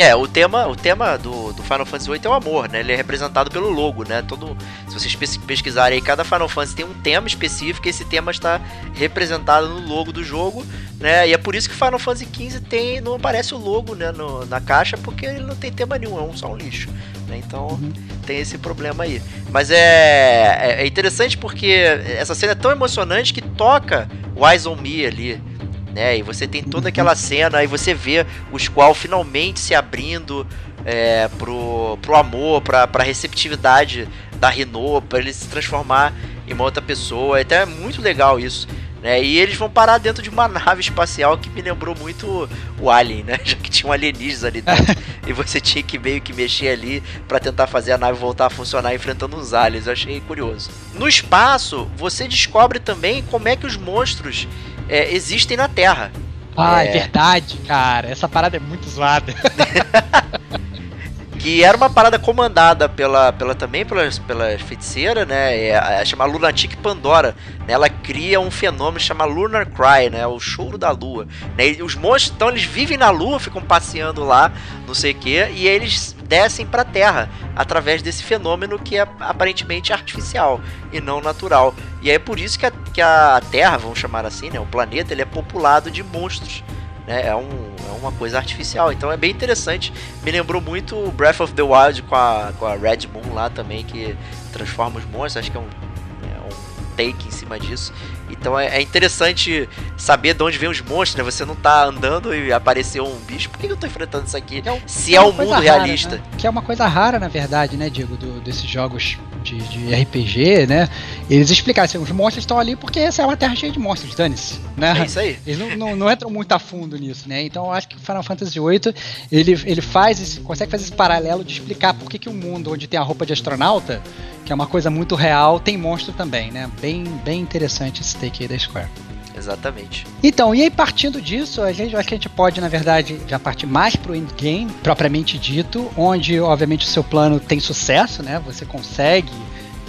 S3: É, o tema, o tema do, do Final Fantasy VIII é o amor, né? Ele é representado pelo logo, né? Todo, se vocês pesquisarem aí, cada Final Fantasy tem um tema específico e esse tema está representado no logo do jogo, né? E é por isso que Final Fantasy XV tem, não aparece o logo né, no, na caixa, porque ele não tem tema nenhum, é um, só um lixo. Né? Então uhum. tem esse problema aí. Mas é, é, é interessante porque essa cena é tão emocionante que toca o Eyes on Me ali né? E você tem toda aquela cena e você vê o Squall finalmente se abrindo é, pro, pro amor, pra, pra receptividade da Renault, para ele se transformar em uma outra pessoa. É até muito legal isso. Né? E eles vão parar dentro de uma nave espacial que me lembrou muito o Alien, né? (laughs) Já que tinha um alienígenas ali dentro. (laughs) e você tinha que meio que mexer ali para tentar fazer a nave voltar a funcionar enfrentando uns aliens. Eu achei curioso. No espaço, você descobre também como é que os monstros é, existem na Terra.
S1: Ah, é... é verdade, cara. Essa parada é muito zoada. (laughs)
S3: que era uma parada comandada pela, pela também pela, pela feiticeira, né? É, é chamada Lunatic Pandora. Né? Ela cria um fenômeno chamado Lunar Cry, né? O choro da lua. Né? E os monstros, então, eles vivem na lua, ficam passeando lá, não sei o que, e eles descem para a Terra através desse fenômeno que é aparentemente artificial e não natural. E é por isso que a, que a Terra, vamos chamar assim, né? O planeta, ele é populado de monstros né? É, um, é uma coisa artificial. Então é bem interessante. Me lembrou muito Breath of the Wild com a, com a Red Moon lá também, que transforma os monstros. Acho que é um, é um take em cima disso. Então é, é, interessante saber de onde vem os monstros, né? Você não tá andando e apareceu um bicho. Por que eu tô enfrentando isso aqui? É um, se é, é um mundo rara, realista. Né?
S1: Que é uma coisa rara, na verdade, né, Diego, do, desses jogos de, de, RPG, né? Eles explicaram assim, os monstros estão ali porque essa é uma terra cheia de monstros, dane-se, né?
S3: É isso aí.
S1: Eles não, não, não, entram muito a fundo nisso, né? Então eu acho que Final Fantasy VIII, ele, ele faz esse, consegue fazer esse paralelo de explicar por que, que o mundo onde tem a roupa de astronauta, que é uma coisa muito real, tem monstro também, né? Bem, bem interessante esse take aí da Square.
S3: Exatamente.
S1: Então, e aí partindo disso, a gente, acho que a gente pode, na verdade, já partir mais pro endgame, propriamente dito, onde, obviamente, o seu plano tem sucesso, né? Você consegue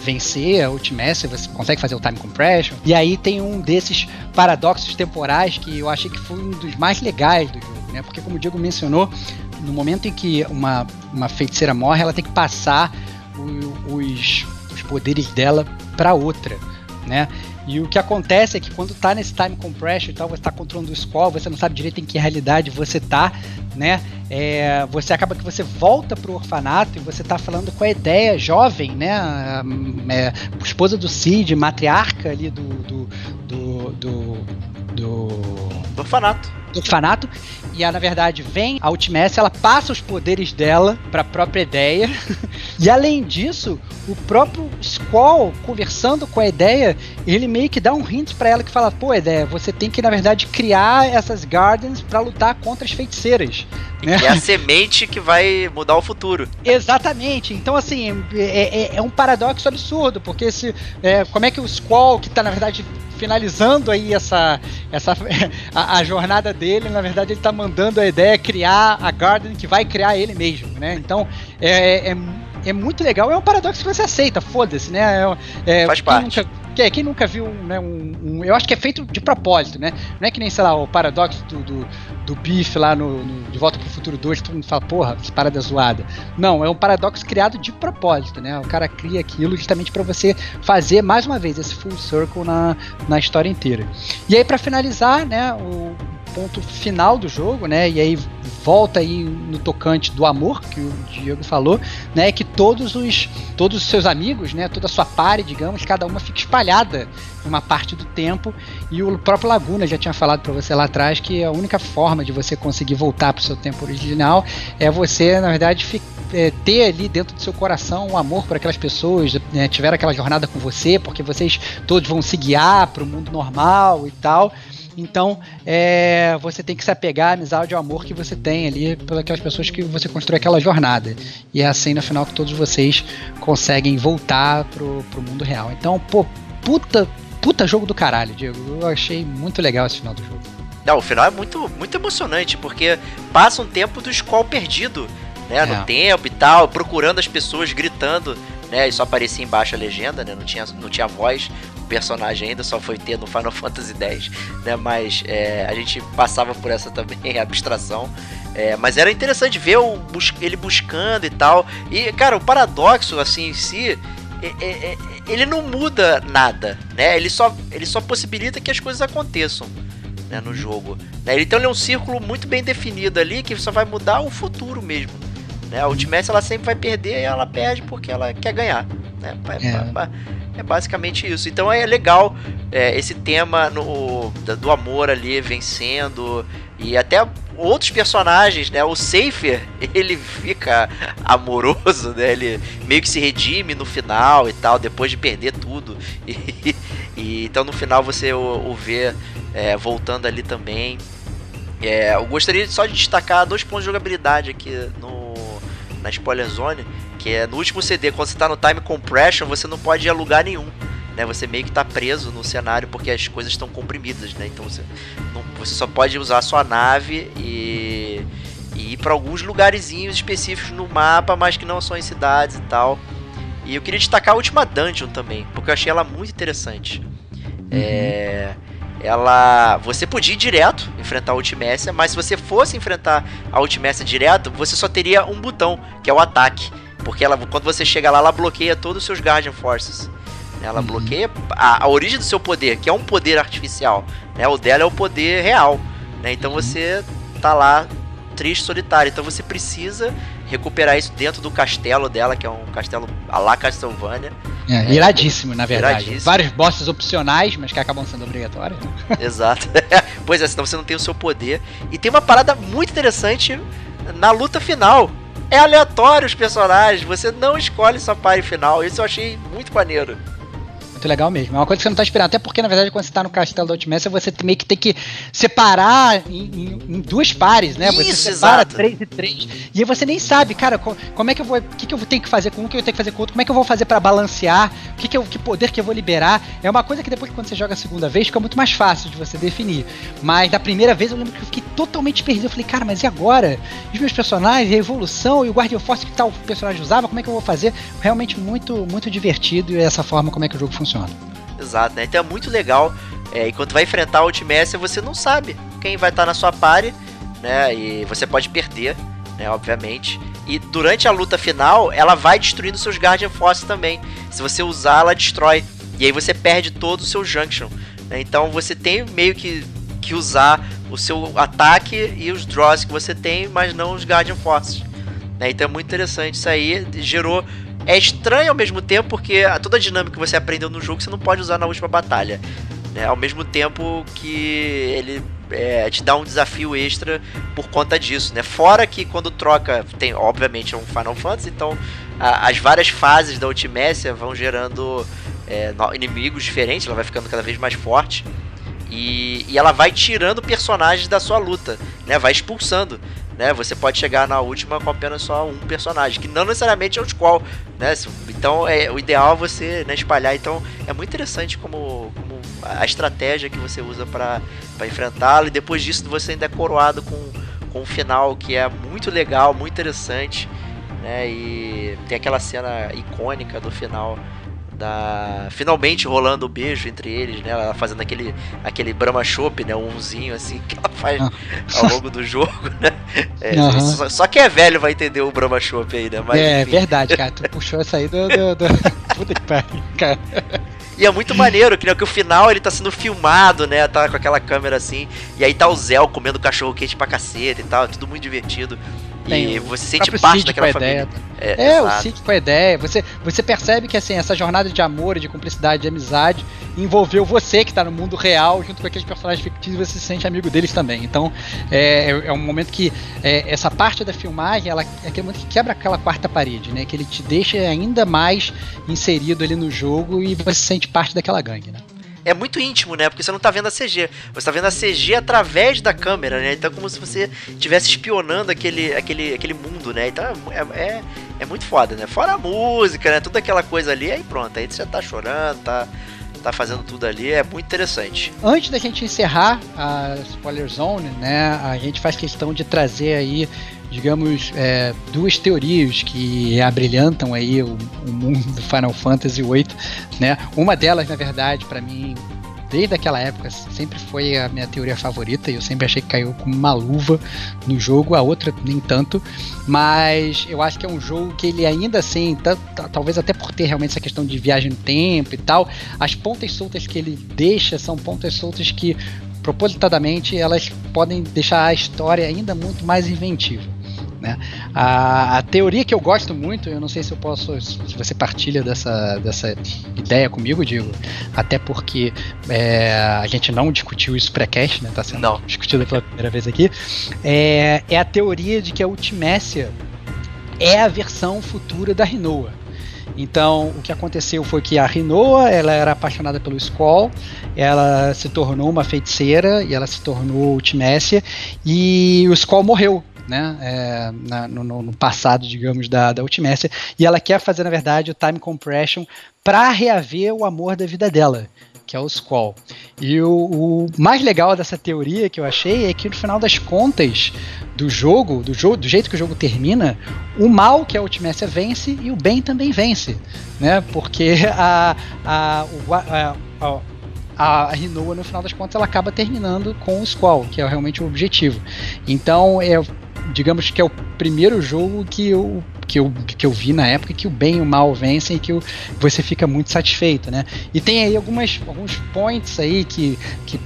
S1: vencer a Ultimaster, você consegue fazer o time compression. E aí tem um desses paradoxos temporais que eu achei que foi um dos mais legais do jogo, né? Porque como o Diego mencionou, no momento em que uma, uma feiticeira morre, ela tem que passar o, os, os poderes dela para outra, né? E o que acontece é que quando tá nesse time compression e tal, você tá controlando o score, você não sabe direito em que realidade você tá, né? É, você acaba que você volta pro orfanato e você tá falando com a ideia jovem, né? É, esposa do Cid, matriarca ali do. do. do. do, do,
S3: do orfanato
S1: do orfanato. E ela, na verdade, vem a Ultimess, ela passa os poderes dela para a própria ideia. (laughs) e além disso, o próprio Squall, conversando com a ideia, ele meio que dá um hint para ela que fala: pô, ideia, você tem que, na verdade, criar essas Gardens para lutar contra as feiticeiras.
S3: Né? É a semente que vai mudar o futuro.
S1: Exatamente. Então, assim, é, é, é um paradoxo absurdo, porque se, é, como é que o Squall, que está, na verdade, finalizando aí essa, essa (laughs) a, a, jornada dele, na verdade ele está mandando a ideia criar a Garden que vai criar ele mesmo, né? Então é, é, é muito legal, é um paradoxo que você aceita, foda-se, né?
S3: É, é Faz parte.
S1: Nunca, que, quem nunca viu né, um, um, Eu acho que é feito de propósito, né? Não é que nem, sei lá, o paradoxo do, do, do Biff lá no, no, De Volta pro Futuro 2, todo mundo fala, porra, que parada zoada. Não, é um paradoxo criado de propósito, né? O cara cria aquilo justamente para você fazer, mais uma vez, esse full circle na, na história inteira. E aí, para finalizar, né, o ponto final do jogo, né? E aí volta aí no tocante do amor que o Diego falou, né? Que todos os todos os seus amigos, né? Toda a sua pare, digamos, cada uma fica espalhada uma parte do tempo e o próprio Laguna já tinha falado para você lá atrás que a única forma de você conseguir voltar para o seu tempo original é você, na verdade, é, ter ali dentro do seu coração um amor por aquelas pessoas, né, tiver aquela jornada com você, porque vocês todos vão se guiar para o mundo normal e tal. Então, é, você tem que se apegar à amizade e ao amor que você tem ali pelas pessoas que você construiu aquela jornada. E é assim, no final, que todos vocês conseguem voltar pro, pro mundo real. Então, pô, puta, puta jogo do caralho, Diego. Eu achei muito legal esse final do jogo.
S3: Não, o final é muito, muito emocionante, porque passa um tempo do Skol perdido, né? É. No tempo e tal, procurando as pessoas, gritando, né? E só aparecia embaixo a legenda, né? Não tinha, não tinha voz personagem ainda, só foi ter no Final Fantasy X, né? Mas é, a gente passava por essa também (laughs) abstração. É, mas era interessante ver o, ele buscando e tal. E, cara, o paradoxo, assim, em si, é, é, é, ele não muda nada, né? Ele só, ele só possibilita que as coisas aconteçam. Né, no jogo. Né? Então ele é um círculo muito bem definido ali que só vai mudar o futuro mesmo. Né? A Ultimate ela sempre vai perder e ela perde porque ela quer ganhar. Né? É. É basicamente isso. Então é legal é, esse tema no, do amor ali vencendo e até outros personagens, né? O Safer, (laughs) ele fica amoroso, né? Ele meio que se redime no final e tal, depois de perder tudo. (laughs) E, e então no final você o, o vê é, voltando ali também. É, eu gostaria só de destacar dois pontos de jogabilidade aqui no, na Spoiler Zone que é no último CD, quando você tá no Time Compression, você não pode ir a lugar nenhum. Né, você meio que tá preso no cenário porque as coisas estão comprimidas, né? Então você, não, você só pode usar a sua nave e, e ir para alguns lugarzinhos específicos no mapa, mas que não são em cidades e tal. E eu queria destacar a última dungeon também, porque eu achei ela muito interessante. Uhum. É, ela, você podia ir direto enfrentar a Ultimécia, mas se você fosse enfrentar a Ultimécia direto, você só teria um botão, que é o ataque. Porque ela, quando você chega lá, ela bloqueia todos os seus Guardian Forces. Ela uhum. bloqueia a, a, origem do seu poder, que é um poder artificial. Né? O dela é o poder real. Né? Então uhum. você tá lá triste, solitário. Então você precisa recuperar isso dentro do castelo dela, que é um castelo a la Castlevania.
S1: É, é iradíssimo, na verdade. Iradíssimo. Vários bosses opcionais, mas que acabam sendo obrigatórios. Né? (laughs)
S3: Exato. (laughs) pois é, senão você não tem o seu poder. E tem uma parada muito interessante na luta final, é aleatório os personagens, você não escolhe sua pare final. Isso eu achei muito maneiro
S1: muito legal mesmo. É uma coisa que você não tá esperando. Até porque, na verdade, quando você tá no castelo da Ultimate, você meio que tem que separar em, em, em duas pares, né? Isso, você separa exato. três e três. E aí você nem sabe, cara, como é que eu vou. O que, que eu tenho que fazer com um, o que eu tenho que fazer com o outro, como é que eu vou fazer para balancear, o que, que, eu, que poder que eu vou liberar. É uma coisa que depois, quando você joga a segunda vez, fica muito mais fácil de você definir. Mas da primeira vez eu lembro que eu fiquei totalmente perdido. Eu falei, cara, mas e agora? Os meus personagens, a evolução e o Guardian Force que tal personagem usava, como é que eu vou fazer? Realmente muito, muito divertido e essa forma como é que o jogo funciona funciona.
S3: Exato, né? Então é muito legal. É, enquanto vai enfrentar o Ultimesser, você não sabe quem vai estar na sua pare, né? E você pode perder, né? Obviamente. E durante a luta final, ela vai destruindo seus Guardian Force também. Se você usar, ela destrói. E aí você perde todo o seu Junction. Né? Então você tem meio que, que usar o seu ataque e os draws que você tem, mas não os Guardian Force. Né? Então é muito interessante. Isso aí gerou é estranho ao mesmo tempo porque toda a dinâmica que você aprendeu no jogo você não pode usar na última batalha. Né? Ao mesmo tempo que ele é, te dá um desafio extra por conta disso, né? Fora que quando troca, tem obviamente é um Final Fantasy, então a, as várias fases da Ultimécia vão gerando é, inimigos diferentes, ela vai ficando cada vez mais forte. E, e, ela vai tirando personagens da sua luta, né? Vai expulsando né? Você pode chegar na última com apenas só um personagem, que não necessariamente é o Squall, né? Então é o ideal é você né, espalhar. Então é muito interessante como, como a estratégia que você usa para enfrentá-lo e depois disso você ainda é coroado com, com um final que é muito legal, muito interessante, né? E tem aquela cena icônica do final da finalmente rolando o beijo entre eles, né? Ela fazendo aquele aquele Brahma Chopp, né? Um umzinho assim que ela faz ah. ao longo do jogo, né? É, uhum. só, só, quem é velho vai entender o Brahma Chopp aí, né?
S1: Mas, é, enfim. verdade, cara. Tu (laughs) puxou essa aí do, do, do... (laughs) Puta que pariu, cara.
S3: E é muito maneiro, que, né, que o final ele tá sendo filmado, né? Tá com aquela câmera assim. E aí tá o Zé comendo cachorro quente pra caceta e tal. É tudo muito divertido. Tem, e você sente parte daquela família.
S1: Ideia. É, é o Sik com a ideia. Você, você percebe que assim, essa jornada de amor, de cumplicidade, de amizade, envolveu você que está no mundo real, junto com aqueles personagens fictícios, você se sente amigo deles também. Então, é, é, é um momento que é, essa parte da filmagem, ela é aquele momento que quebra aquela quarta parede, né? Que ele te deixa ainda mais inserido ali no jogo e você se sente parte daquela gangue, né?
S3: É muito íntimo, né? Porque você não tá vendo a CG. Você tá vendo a CG através da câmera, né? Então é como se você estivesse espionando aquele, aquele, aquele mundo, né? Então é, é, é, muito foda, né? Fora a música, né? Toda aquela coisa ali, aí pronto. Aí você já tá chorando, tá, tá fazendo tudo ali. É muito interessante.
S1: Antes da gente encerrar a Spoiler Zone, né? A gente faz questão de trazer aí digamos, é, duas teorias que abrilhantam aí o, o, mundo do Final Fantasy VIII, né? Uma delas, na verdade, para mim, desde aquela época, sempre foi a minha teoria favorita e eu sempre achei que caiu como uma luva no jogo, a outra nem tanto, mas eu acho que é um jogo que ele ainda assim, talvez até por ter realmente essa questão de viagem no tempo e tal, as pontas soltas que ele deixa são pontas soltas que propositadamente elas podem deixar a história ainda muito mais inventiva. Né? A, a, teoria que eu gosto muito, eu não sei se eu posso, se você partilha dessa, dessa ideia comigo, digo, até porque é, a gente não discutiu isso pré-cast, né? Tá sendo não. discutido pela primeira vez aqui. É, é a teoria de que a Ultimécia é a versão futura da Rinoa. Então, o que aconteceu foi que a Rinoa, ela era apaixonada pelo Skoll, ela se tornou uma feiticeira e ela se tornou Ultimécia e o Skoll morreu né, é, na, no, no, passado, digamos, da, da Ultimécia, e ela quer fazer, na verdade, o time compression para reaver o amor da vida dela, que é o Squall. E o, o, mais legal dessa teoria que eu achei é que no final das contas do jogo, do jogo, do jeito que o jogo termina, o mal que a Ultimécia vence e o bem também vence, né? Porque a, a, o, a, a a Rinoa, no final das contas, ela acaba terminando com o Squall, que é realmente o objetivo. Então, é, digamos que é o primeiro jogo que eu, que eu, que eu vi na época que o bem e o mal vencem e que o, você fica muito satisfeito, né? E tem aí algumas, alguns points aí que, que,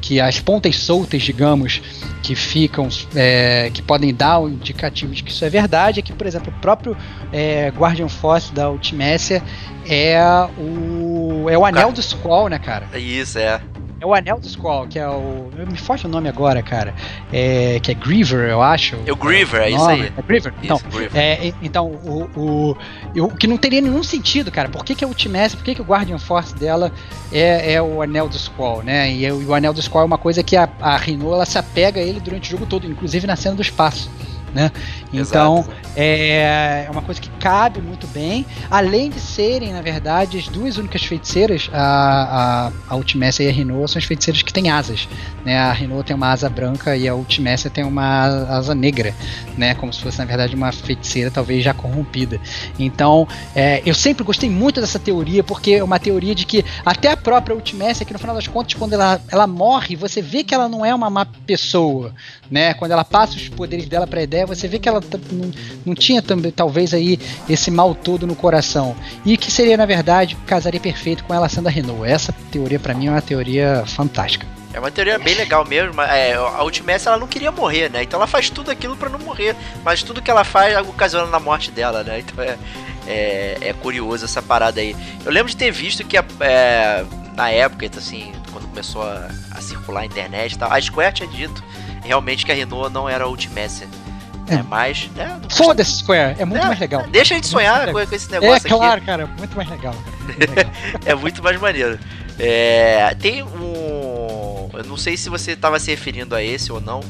S1: que as pontas soltas, digamos, que ficam, é, que podem dar um indicativo de que isso é verdade, é que, por exemplo, o próprio é, Guardian Force da Ultimécia é o, é o anel do Squall, né, cara?
S3: Isso, é.
S1: É o Anel do Squall, que é o. Me foge o nome agora, cara. É, que é Griever, eu acho.
S3: É o Griever, é, isso aí.
S1: É Griever? Isso, então, Griever. É, então o, o, o, que não teria nenhum sentido, cara. Por que, que a Ultimace, por que, que o Guardian Force dela é, é o Anel do Squall, né? E, o Anel do Squall é uma coisa que a, a Rino, ela se apega a ele durante o jogo todo, inclusive na cena do espaço né? Então é, é uma coisa que cabe muito bem, além de serem, na verdade, as duas únicas feiticeiras, a, a, a Ultimécia e a Rinoa, são as feiticeiras que têm asas. Né? A Rinoa tem uma asa branca e a Ultimécia tem uma asa negra, né? como se fosse, na verdade, uma feiticeira talvez já corrompida. Então, é, eu sempre gostei muito dessa teoria, porque é uma teoria de que até a própria Ultimécia, que no final das contas, quando ela, ela morre, você vê que ela não é uma má pessoa, né? Quando ela passa os poderes dela para a ideia, você vê que ela não, não tinha também, talvez aí esse mal todo no coração. E que seria, na verdade, casaria perfeito com ela sendo a Renault. Essa teoria, para mim, é uma teoria fantástica.
S3: É uma teoria bem legal mesmo. É, a Ultimate ela não queria morrer, né? Então ela faz tudo aquilo para não morrer. Mas tudo que ela faz ocasiona na morte dela, né? Então é, é, é, curioso essa parada aí. Eu lembro de ter visto que é, na época, então, assim, quando começou a, a circular a internet e tal, a Square tinha dito realmente que a Renault não era a Ultimacer. É, é mas. Né,
S1: Foda-se, Square, é muito é, mais legal.
S3: Deixa a gente sonhar com, com, esse negócio.
S1: É claro, cara, muito mais legal. Cara, (laughs)
S3: é muito mais maneiro. É, tem um. Eu não sei se você estava se referindo a esse ou não.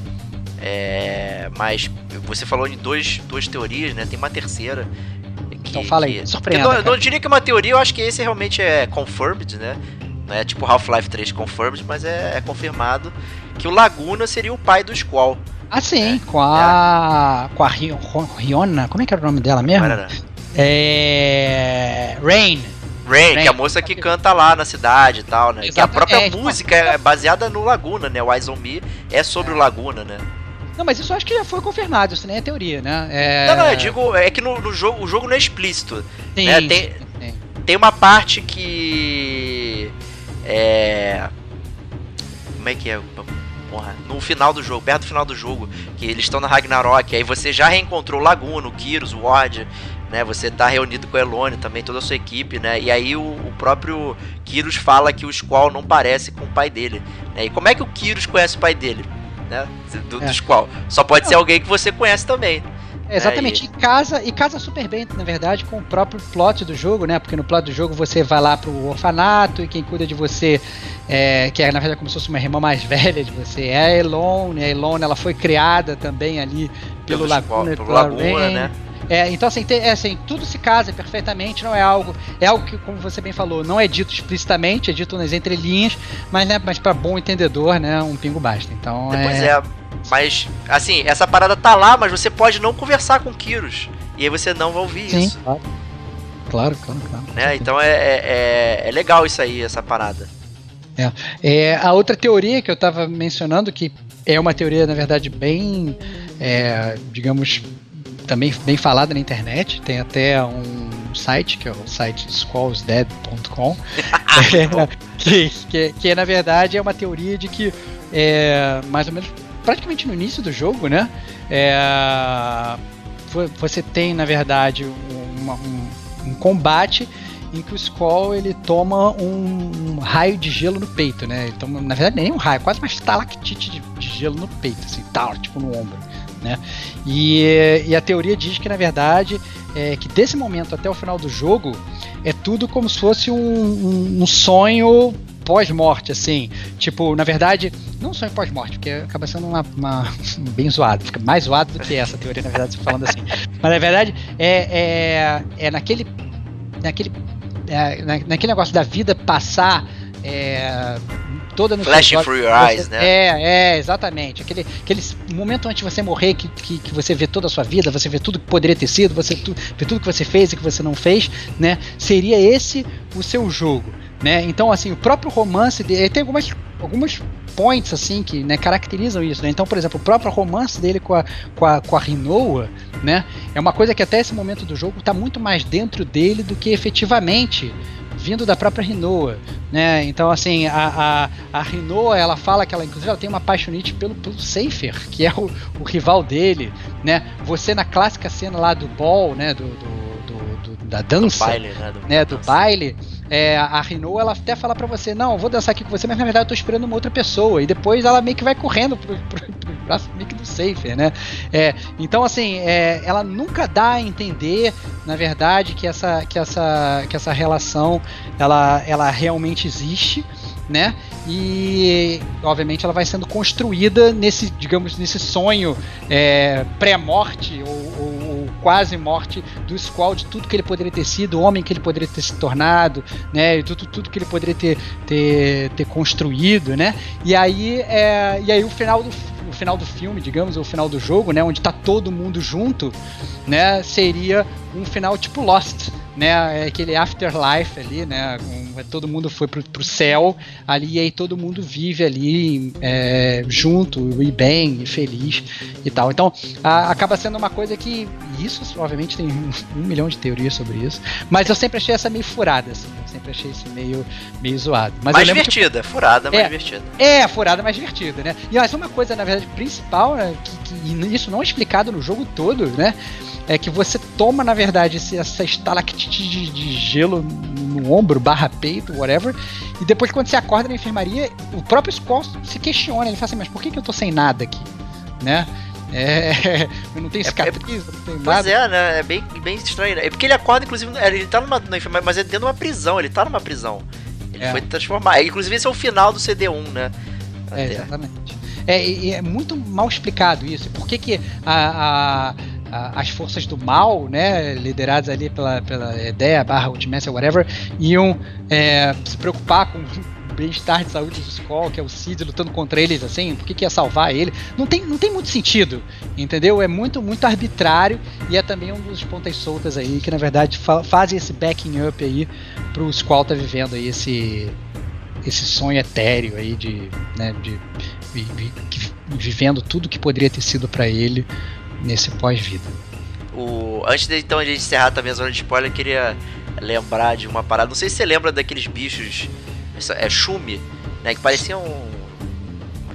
S3: É, mas você falou em dois, duas teorias, né? Tem uma terceira.
S1: Que, então fala aí, surpreenda.
S3: Eu não, eu não diria que é uma teoria, eu acho que esse realmente é confirmed, né? Não é tipo Half-Life 3 confirmed, mas é, é confirmado que o Laguna seria o pai do Squall.
S1: Ah, sim, é. com a. É. Com a Riona. Como é que era o nome dela mesmo? É. Rain.
S3: Rain, que é a moça que canta lá na cidade e tal, né? Exatamente. Que a própria música é baseada no Laguna, né? O Eyes on Me é sobre o Laguna, né?
S1: Não, mas isso eu acho que já foi confirmado, isso nem é teoria, né? É...
S3: Não, não, eu digo, é que no, no, jogo, o jogo não é explícito. Sim, né? tem, sim. tem uma parte que. É. Como é que é? Porra, no final do jogo, perto do final do jogo, que eles estão na Ragnarok, aí você já reencontrou o Laguna, o Kyrus, o Ward, né? Você tá reunido com o Elone também, toda a sua equipe, né? E aí o, o próprio Kyrus fala que o Squall não parece com o pai dele. Né? E como é que o Kyrus conhece o pai dele? Né? Do, é. do Squall. Só pode ser alguém que você conhece também.
S1: É, exatamente, é, e... casa e casa super bem, na verdade, com o próprio plot do jogo, né? Porque no plot do jogo você vai lá pro orfanato e quem cuida de você, é, que é na verdade como se fosse uma irmã mais (laughs) velha de você, é a Elone. A Elone ela foi criada também ali pelo, pelo Laguna, pelo Laguna né? É, então, assim, tem, é, assim, tudo se casa perfeitamente, não é algo. É algo que, como você bem falou, não é dito explicitamente, é dito nas entrelinhas, mas, né, mas para bom entendedor, né, um pingo basta. Então,
S3: Depois é... é. Mas, assim, essa parada tá lá, mas você pode não conversar com o Kyrus. E aí você não vai ouvir Sim, isso.
S1: Claro, claro, claro. claro
S3: né? Então é, é, é, é legal isso aí, essa parada.
S1: É. é. a outra teoria que eu estava mencionando, que é uma teoria, na verdade, bem, é, digamos, também bem falada na internet. Tem até um site, que é o site squallsdead.com, é, (laughs) (laughs) que, que, que na verdade é uma teoria de que é, mais ou menos praticamente no início do jogo, né? É, você tem na verdade uma, um, um combate em que o Skull ele toma um, um, raio de gelo no peito, né? Ele toma, na verdade, nem um raio, quase uma estalactite de, de gelo no peito, assim, tal, tipo no ombro. Né? E, e a teoria diz que, na verdade, é que desse momento até o final do jogo é tudo como se fosse um, um, um sonho pós-morte, assim. Tipo, na verdade, não um sonho pós-morte, porque acaba sendo uma, uma, (laughs) bem zoado, fica mais zoado do que essa teoria, na verdade, falando assim. Mas na verdade, é, é, é naquele. naquele é, naquele negócio da vida passar é, toda no
S3: Flashing through your
S1: você,
S3: eyes, né?
S1: É, é, exatamente. Aquele, aquele momento antes de você morrer que, que, que, você vê toda a sua vida, você vê tudo que poderia ter sido, você tu, vê tudo que você fez e que você não fez, né? Seria esse o seu jogo, né? Então, assim, o próprio romance dele tem algumas algumas points assim que né, caracterizam isso. Né? Então, por exemplo, o próprio romance dele com a, com a, com a Rinoa, né, é uma coisa que até esse momento do jogo está muito mais dentro dele do que efetivamente vindo da própria Rinoa, né? Então assim, a, a, a Rinoa, ela fala que ela inclusive ela tem uma paixonite pelo, pelo Seifer, que é o, o rival dele, né? Você na clássica cena lá do ball, né, do, do, do, do da dança, do baile, né, do, né, do baile, é, a Renault ela até fala para você, não, vou dançar aqui com você, mas na verdade eu tô esperando uma outra pessoa. E depois ela meio que vai correndo pro, pro, pro braço meio que do Safer, né? É, então, assim, é, ela nunca dá a entender, na verdade, que essa, que essa, que essa relação ela, ela realmente existe né? E obviamente ela vai sendo construída nesse, digamos, nesse sonho é, pré-morte ou, ou, ou, quase morte do Squall, de tudo que ele poderia ter sido, o homem que ele poderia ter se tornado, né? E tudo, tudo que ele poderia ter, ter, ter construído, né? E aí, é, e aí o final do o final do filme, digamos, o final do jogo, né, onde tá todo mundo junto, né, seria um final tipo Lost, né, é aquele afterlife ali, né, todo mundo foi pro, pro céu ali e aí todo mundo vive ali é, junto e bem e feliz e tal. Então a, acaba sendo uma coisa que isso, obviamente, tem um, um, milhão de teorias sobre isso, mas eu sempre achei essa meio furada, assim, eu sempre achei isso meio, meio zoado. Mas
S3: mais divertida, que... furada, mais
S1: é,
S3: divertida.
S1: É, furada, mais divertida, né? E mas uma coisa, na verdade, principal, né, que, que isso não é explicado no jogo todo, né? É que você toma, na verdade, esse, essa estalactite de, de, gelo no ombro, barra peito, whatever, e depois quando você acorda na enfermaria, o próprio Skull se questiona, ele fala assim, mas por que, que eu tô sem nada aqui? Né? É, (laughs) eu não tenho é, cicatriz, é, não tenho
S3: pois
S1: nada.
S3: é, né? É bem, bem estranho. Né? É porque ele acorda, inclusive, ele tá numa, enfermaria, mas é dentro de uma prisão, ele tá numa prisão. Ele é. foi transformado. Inclusive, esse é o final do CD1, né?
S1: É, exatamente. É, é muito mal explicado isso. Por que, que a, a as forças do mal, né, lideradas ali pela, pela ideia, barra Ultimate, whatever, iam é, se preocupar com bem-estar de saúde do Skull, que é o Cid lutando contra eles, assim, por que, ia salvar ele? Não tem, não tem muito sentido, entendeu? É muito, muito arbitrário e é também um dos pontas soltas aí que, na verdade, fa fazem esse backing up aí pro Skull tá vivendo aí esse, esse sonho etéreo aí de, né, de, de, de vivendo tudo que poderia ter sido para ele nesse pós-vida.
S3: O... Antes de então a gente encerrar também a zona de spoiler, eu queria lembrar de uma parada. Não sei se você lembra daqueles bichos. É chume, né? Que pareciam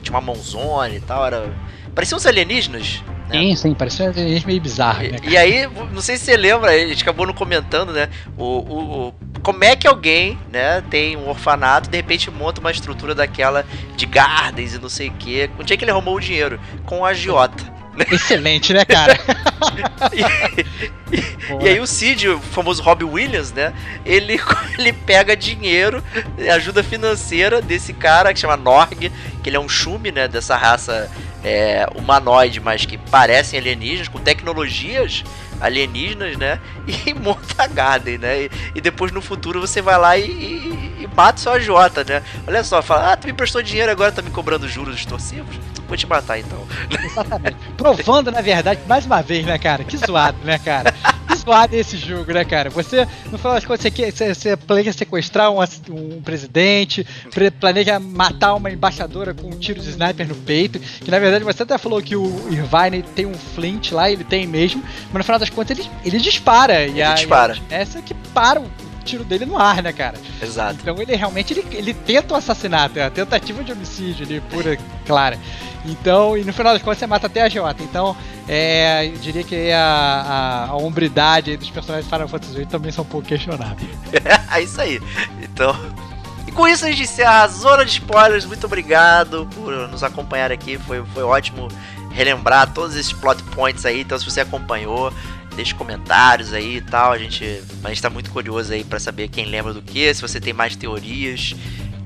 S3: tinha uma mãozona e tal, era. Parecia uns alienígenas.
S1: Né? Sim, sim, parecia um alienígena meio bizarro.
S3: Né, e, e, aí, não sei se você lembra, a gente acabou não comentando, né? O, o, o, como é que alguém, né, tem um orfanato de repente monta uma estrutura daquela de gardens e não sei o quê. Onde é que ele arrumou o dinheiro? Com o agiota.
S1: Excelente, né, cara? (laughs)
S3: e, e, e, aí o Cid, o famoso Robbie Williams, né? Ele, (laughs) ele pega dinheiro, ajuda financeira desse cara que chama Norg, que ele é um chume, né? Dessa raça é, humanoide, mas que parecem alienígenas, com tecnologias alienígenas, né? (laughs) E monta a Garden, né? E, e, depois no futuro você vai lá e, e, e mata o seu agiota, né? Olha só, fala, ah, tu me prestou dinheiro agora tá me cobrando juros extorsivos? Vou te matar então.
S1: Exatamente. Provando, na verdade, mais uma vez, né, cara? Que zoado, né, cara? Que zoado esse jogo, né, cara? Você, no final das contas, você, quer, você, você planeja sequestrar um, um presidente, planeja matar uma embaixadora com um tiro de sniper no peito, que na verdade você até falou que o Irvine tem um flint lá, ele tem mesmo, mas no final das contas ele, ele dispara.
S3: Ele e a, dispara.
S1: E a, essa que para o tiro dele no ar, né, cara?
S3: Exato.
S1: Então ele realmente ele, ele tenta o assassinato, é a tentativa de homicídio ali, pura, clara. Então, e no final das contas você mata até a Jota. Então, é, eu diria que a, a, a hombridade dos personagens de Final Fantasy VIII também são um pouco questionáveis. (laughs)
S3: é isso aí. Então, e com isso a gente encerra a zona de spoilers. Muito obrigado por nos acompanhar aqui. Foi, foi ótimo relembrar todos esses plot points aí. Então, se você acompanhou, deixe comentários aí e tal. A gente, a gente tá muito curioso aí para saber quem lembra do que, se você tem mais teorias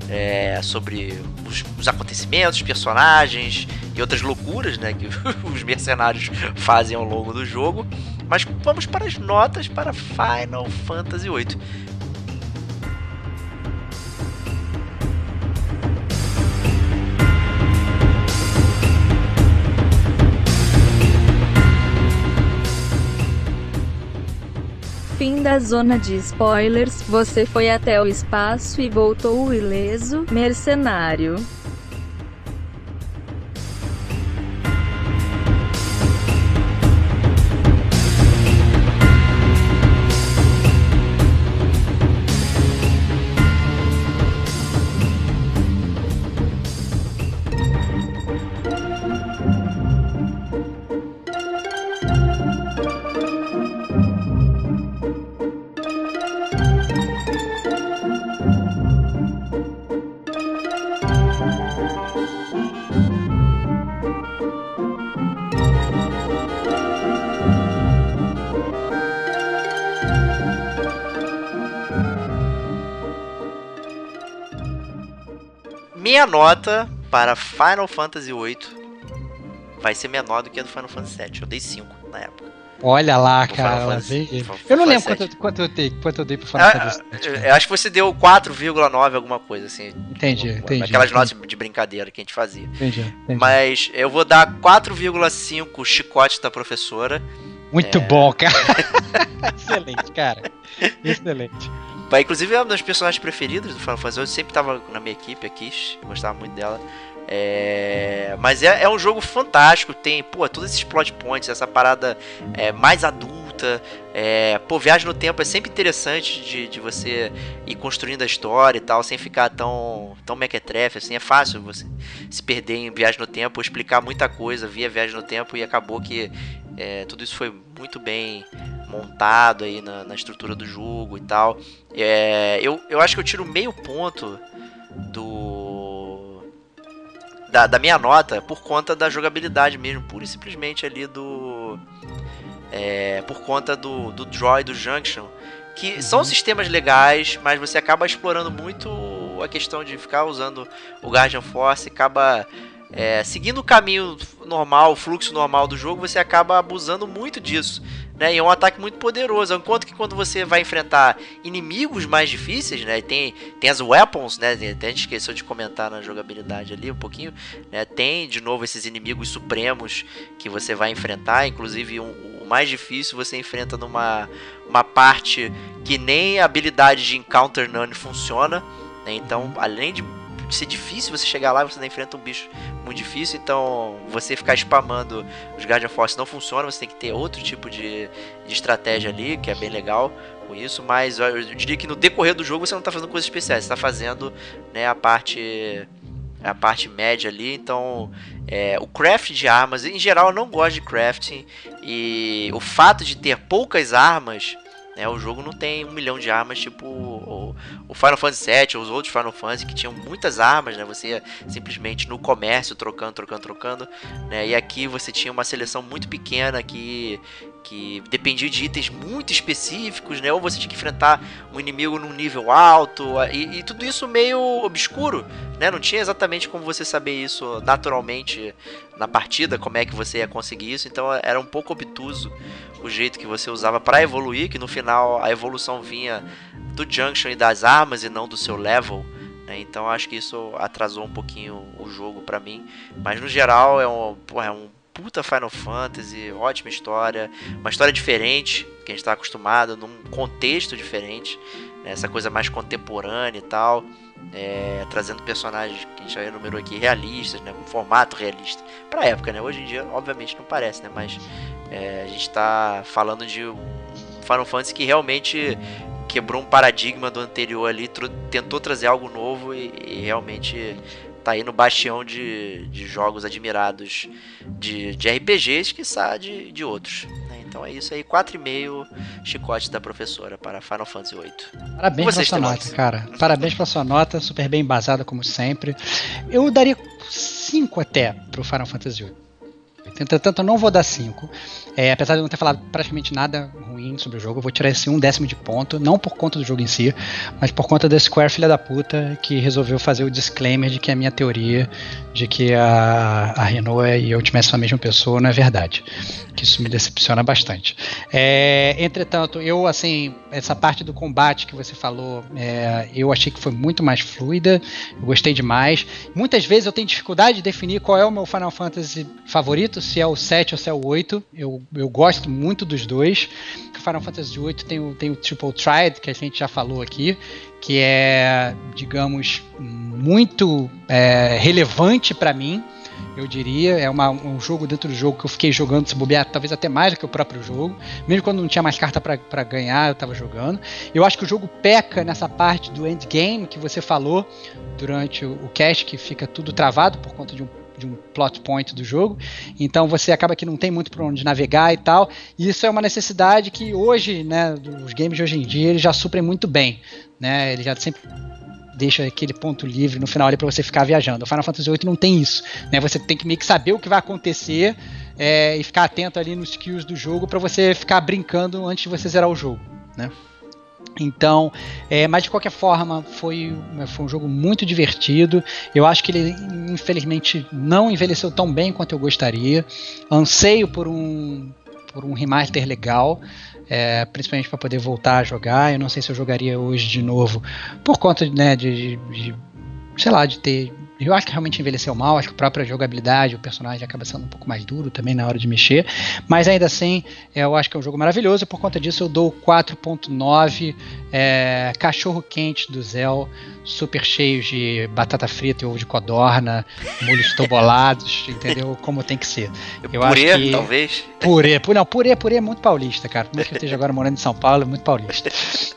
S3: é, sobre os, os, acontecimentos, personagens e outras loucuras né, que (laughs) os mercenários fazem ao longo do jogo. Mas vamos para as notas para Final Fantasy VIII.
S2: Fim da zona de spoilers, você foi até o espaço e voltou ileso, mercenário.
S3: Minha nota para Final Fantasy VIII vai ser menor do que a do Final Fantasy VII. Eu dei 5 na época.
S1: Olha lá, cara. Fantasy, eu não lembro quanto, quanto, eu dei, quanto eu dei pro Final ah, Fantasy
S3: VII. Eu acho que você deu 4,9 alguma coisa, assim.
S1: Entendi, entendi.
S3: Aquelas notas de brincadeira que a gente fazia.
S1: Entendi, entendi.
S3: Mas eu vou dar 4,5 chicote da professora.
S1: Muito é... bom, cara. (laughs) Excelente, cara. Excelente.
S3: Inclusive é uma das personagens preferidas do Final Fantasy. Eu sempre tava na minha equipe aqui, gostava muito dela. É... Mas é, é, um jogo fantástico, tem pô, todos esses plot points, essa parada é, mais adulta. É... Pô, viagem no tempo é sempre interessante de, de você ir construindo a história e tal, sem ficar tão, tão mequetrefe, assim. É fácil você se perder em viagem no tempo, explicar muita coisa via viagem no tempo e acabou que é, tudo isso foi muito bem montado aí na, na estrutura do jogo e tal. É, eu, eu acho que eu tiro meio ponto do. Da, da minha nota por conta da jogabilidade mesmo, pura e simplesmente ali do. É, por conta do, do Draw e do Junction, que uhum. são sistemas legais, mas você acaba explorando muito a questão de ficar usando o Guardian Force, acaba é, seguindo o caminho normal, o fluxo normal do jogo, você acaba abusando muito disso. Né? E é um ataque muito poderoso. Enquanto que quando você vai enfrentar inimigos mais difíceis, né? Tem, tem as weapons, né? Até a gente esqueceu de comentar na jogabilidade ali um pouquinho. Né? Tem de novo esses inimigos supremos que você vai enfrentar. Inclusive um, o mais difícil você enfrenta numa uma parte que nem a habilidade de Encounter None funciona. Né? Então, além de ser difícil você chegar lá, você enfrenta um bicho muito difícil, então você ficar spamando os Guardian Force não funciona, você tem que ter outro tipo de, de estratégia ali, que é bem legal com isso, mas eu diria que no decorrer do jogo você não está fazendo coisas especiais, você está fazendo né, a parte a parte média ali, então é, o craft de armas, em geral eu não gosto de crafting e o fato de ter poucas armas né? O jogo não tem um milhão de armas, tipo o, Final Fantasy VII ou os outros Final Fantasy que tinham muitas armas, né? Você simplesmente no comércio trocando, trocando, trocando, né? E aqui você tinha uma seleção muito pequena que que dependia de itens muito específicos, né? Ou você tinha que enfrentar um inimigo num nível alto, e, e, tudo isso meio obscuro, né? Não tinha exatamente como você saber isso naturalmente na partida, como é que você ia conseguir isso, então era um pouco obtuso o jeito que você usava para evoluir, que no final a evolução vinha do junction e das armas e não do seu level. Né? Então acho que isso atrasou um pouquinho o jogo para mim, mas no geral é um, porra, é um puta Final Fantasy, ótima história, uma história diferente que a gente está acostumado, num contexto diferente, né? essa coisa mais contemporânea e tal, é, trazendo personagens que a gente já enumerou aqui realistas, né? com formato realista, pra época, né? Hoje em dia, obviamente, não parece, né? Mas é, a gente está falando de um Final Fantasy que realmente quebrou um paradigma do anterior ali, tentou trazer algo novo e, e realmente tá aí no bastião de, de jogos admirados de, de RPGs, que de, de outros. Né? Então é isso aí, 4,5 chicote da professora para Final Fantasy VIII.
S1: Parabéns pela sua nota, cara. Parabéns pela sua nota, super bem embasada como sempre. Eu daria 5 até pro Final Fantasy VIII. Entretanto, eu não vou dar 5. É, apesar de não ter falado praticamente nada ruim sobre o jogo, eu vou tirar esse um décimo de ponto, não por conta do jogo em si, mas por conta da Square filha da puta que resolveu fazer o disclaimer de que a minha teoria de que a, a Renault e eu tivessem a mesma pessoa não é verdade. Que isso me decepciona bastante. É, entretanto, eu, assim, essa parte do combate que você falou, é, eu achei que foi muito mais fluida, eu gostei demais. Muitas vezes eu tenho dificuldade de definir qual é o meu Final Fantasy favorito, se é o 7 ou se é o 8. Eu, eu gosto muito dos dois. Final Fantasy 8 tem o, tem o Triple Triad, que a gente já falou aqui, que é, digamos, muito é, relevante para mim eu diria. É uma, um jogo dentro do jogo que eu fiquei jogando, se bobear, talvez até mais do que o próprio jogo. Mesmo quando não tinha mais carta para ganhar, eu estava jogando. Eu acho que o jogo peca nessa parte do endgame que você falou durante o, o cast, que fica tudo travado por conta de um de um plot point do jogo. Então você acaba que não tem muito para onde navegar e tal. E isso é uma necessidade que hoje, né, os games de hoje em dia, eles já suprem muito bem, né? Ele já sempre deixa aquele ponto livre no final ali para você ficar viajando. O Final Fantasy VIII não tem isso, né? Você tem que meio que saber o que vai acontecer é, e ficar atento ali nos skills do jogo para você ficar brincando antes de você zerar o jogo, né? Então, é, mas de qualquer forma, foi, foi um jogo muito divertido. Eu acho que ele, infelizmente, não envelheceu tão bem quanto eu gostaria. Anseio por um, por um remaster legal é, principalmente para poder voltar a jogar. Eu não sei se eu jogaria hoje de novo por conta né, de, de, de sei lá, de ter eu acho que realmente envelheceu mal, acho que a própria jogabilidade, o personagem acaba sendo um pouco mais duro também na hora de mexer, mas ainda assim, é, eu acho que é um jogo maravilhoso, e por conta disso eu dou 4.9 é, cachorro quente do Zell, super cheios de batata frita e ovo de codorna, molhos tobolados, (laughs) entendeu? Como tem que ser.
S3: Eu purê, que talvez?
S1: Purê, não, purê, purê é muito paulista, cara. Por mais que eu esteja agora morando em São Paulo, é muito paulista.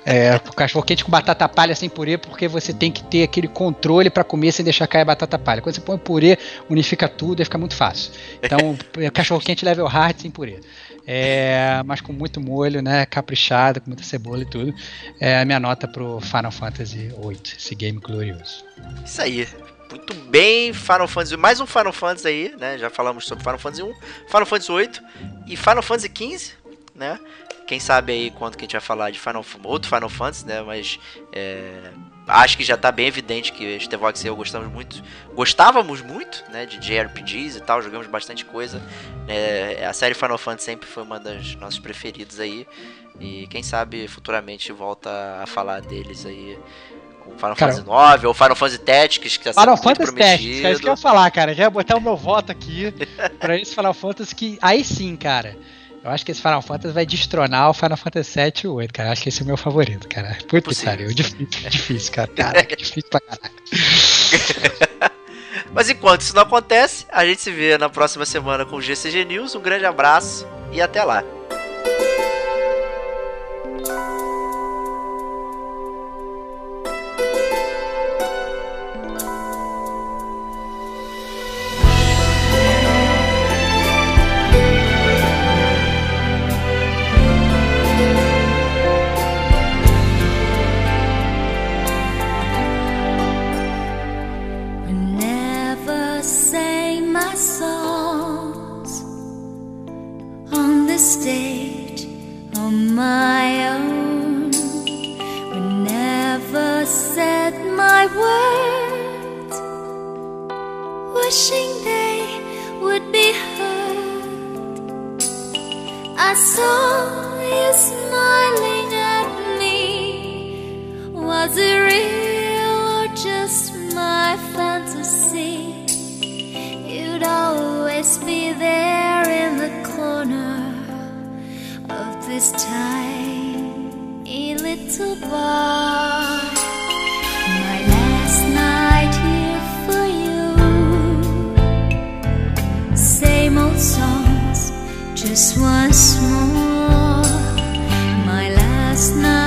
S1: É, cachorro quente com batata palha sem purê, porque você tem que ter aquele controle para comer sem deixar cair batata palha. Quando você põe purê, unifica tudo e fica muito fácil. Então, (laughs) cachorro quente level hard sem purê. É, mas com muito molho, né? Caprichado, com muita cebola e tudo. É a minha nota pro Final Fantasy VIII, esse game glorioso.
S3: Isso aí. Muito bem, Final Fantasy. Mais um Final Fantasy aí, né? Já falamos sobre Final Fantasy 1, Final Fantasy 8 e Final Fantasy 15, né? Quem sabe aí quanto que a gente vai falar de Final, outro Final Fantasy, né? Mas é, acho que já está bem evidente que Stevox e eu gostamos muito, gostávamos muito, né, de JRPGs e tal, jogamos bastante coisa. É, a série Final Fantasy sempre foi uma das nossas preferidas aí. E quem sabe futuramente volta a falar deles aí com Final cara, Fantasy 9 ou Final Fantasy Tactics, que tá
S1: Final Fantasy Tactics, é isso que eu ia falar, cara. Já ia botar o meu voto aqui (laughs) para esse Final Fantasy que aí sim, cara eu acho que esse Final Fantasy vai destronar o Final Fantasy 7 e o 8, cara. Eu acho que esse é o meu favorito, cara. Puta que pariu. Difícil, (laughs) difícil, cara. Caraca, difícil pra caralho. (laughs)
S3: Mas enquanto isso não acontece, a gente se vê na próxima semana com o GCG News. Um grande abraço e até lá.
S4: my own. But never said my words. Wishing they would be heard. I saw you smiling at me. Was it real or just my fantasy? You'd always be there in the corner of this time, a little bar. My last night here for you. Same old songs, just once more. My last night.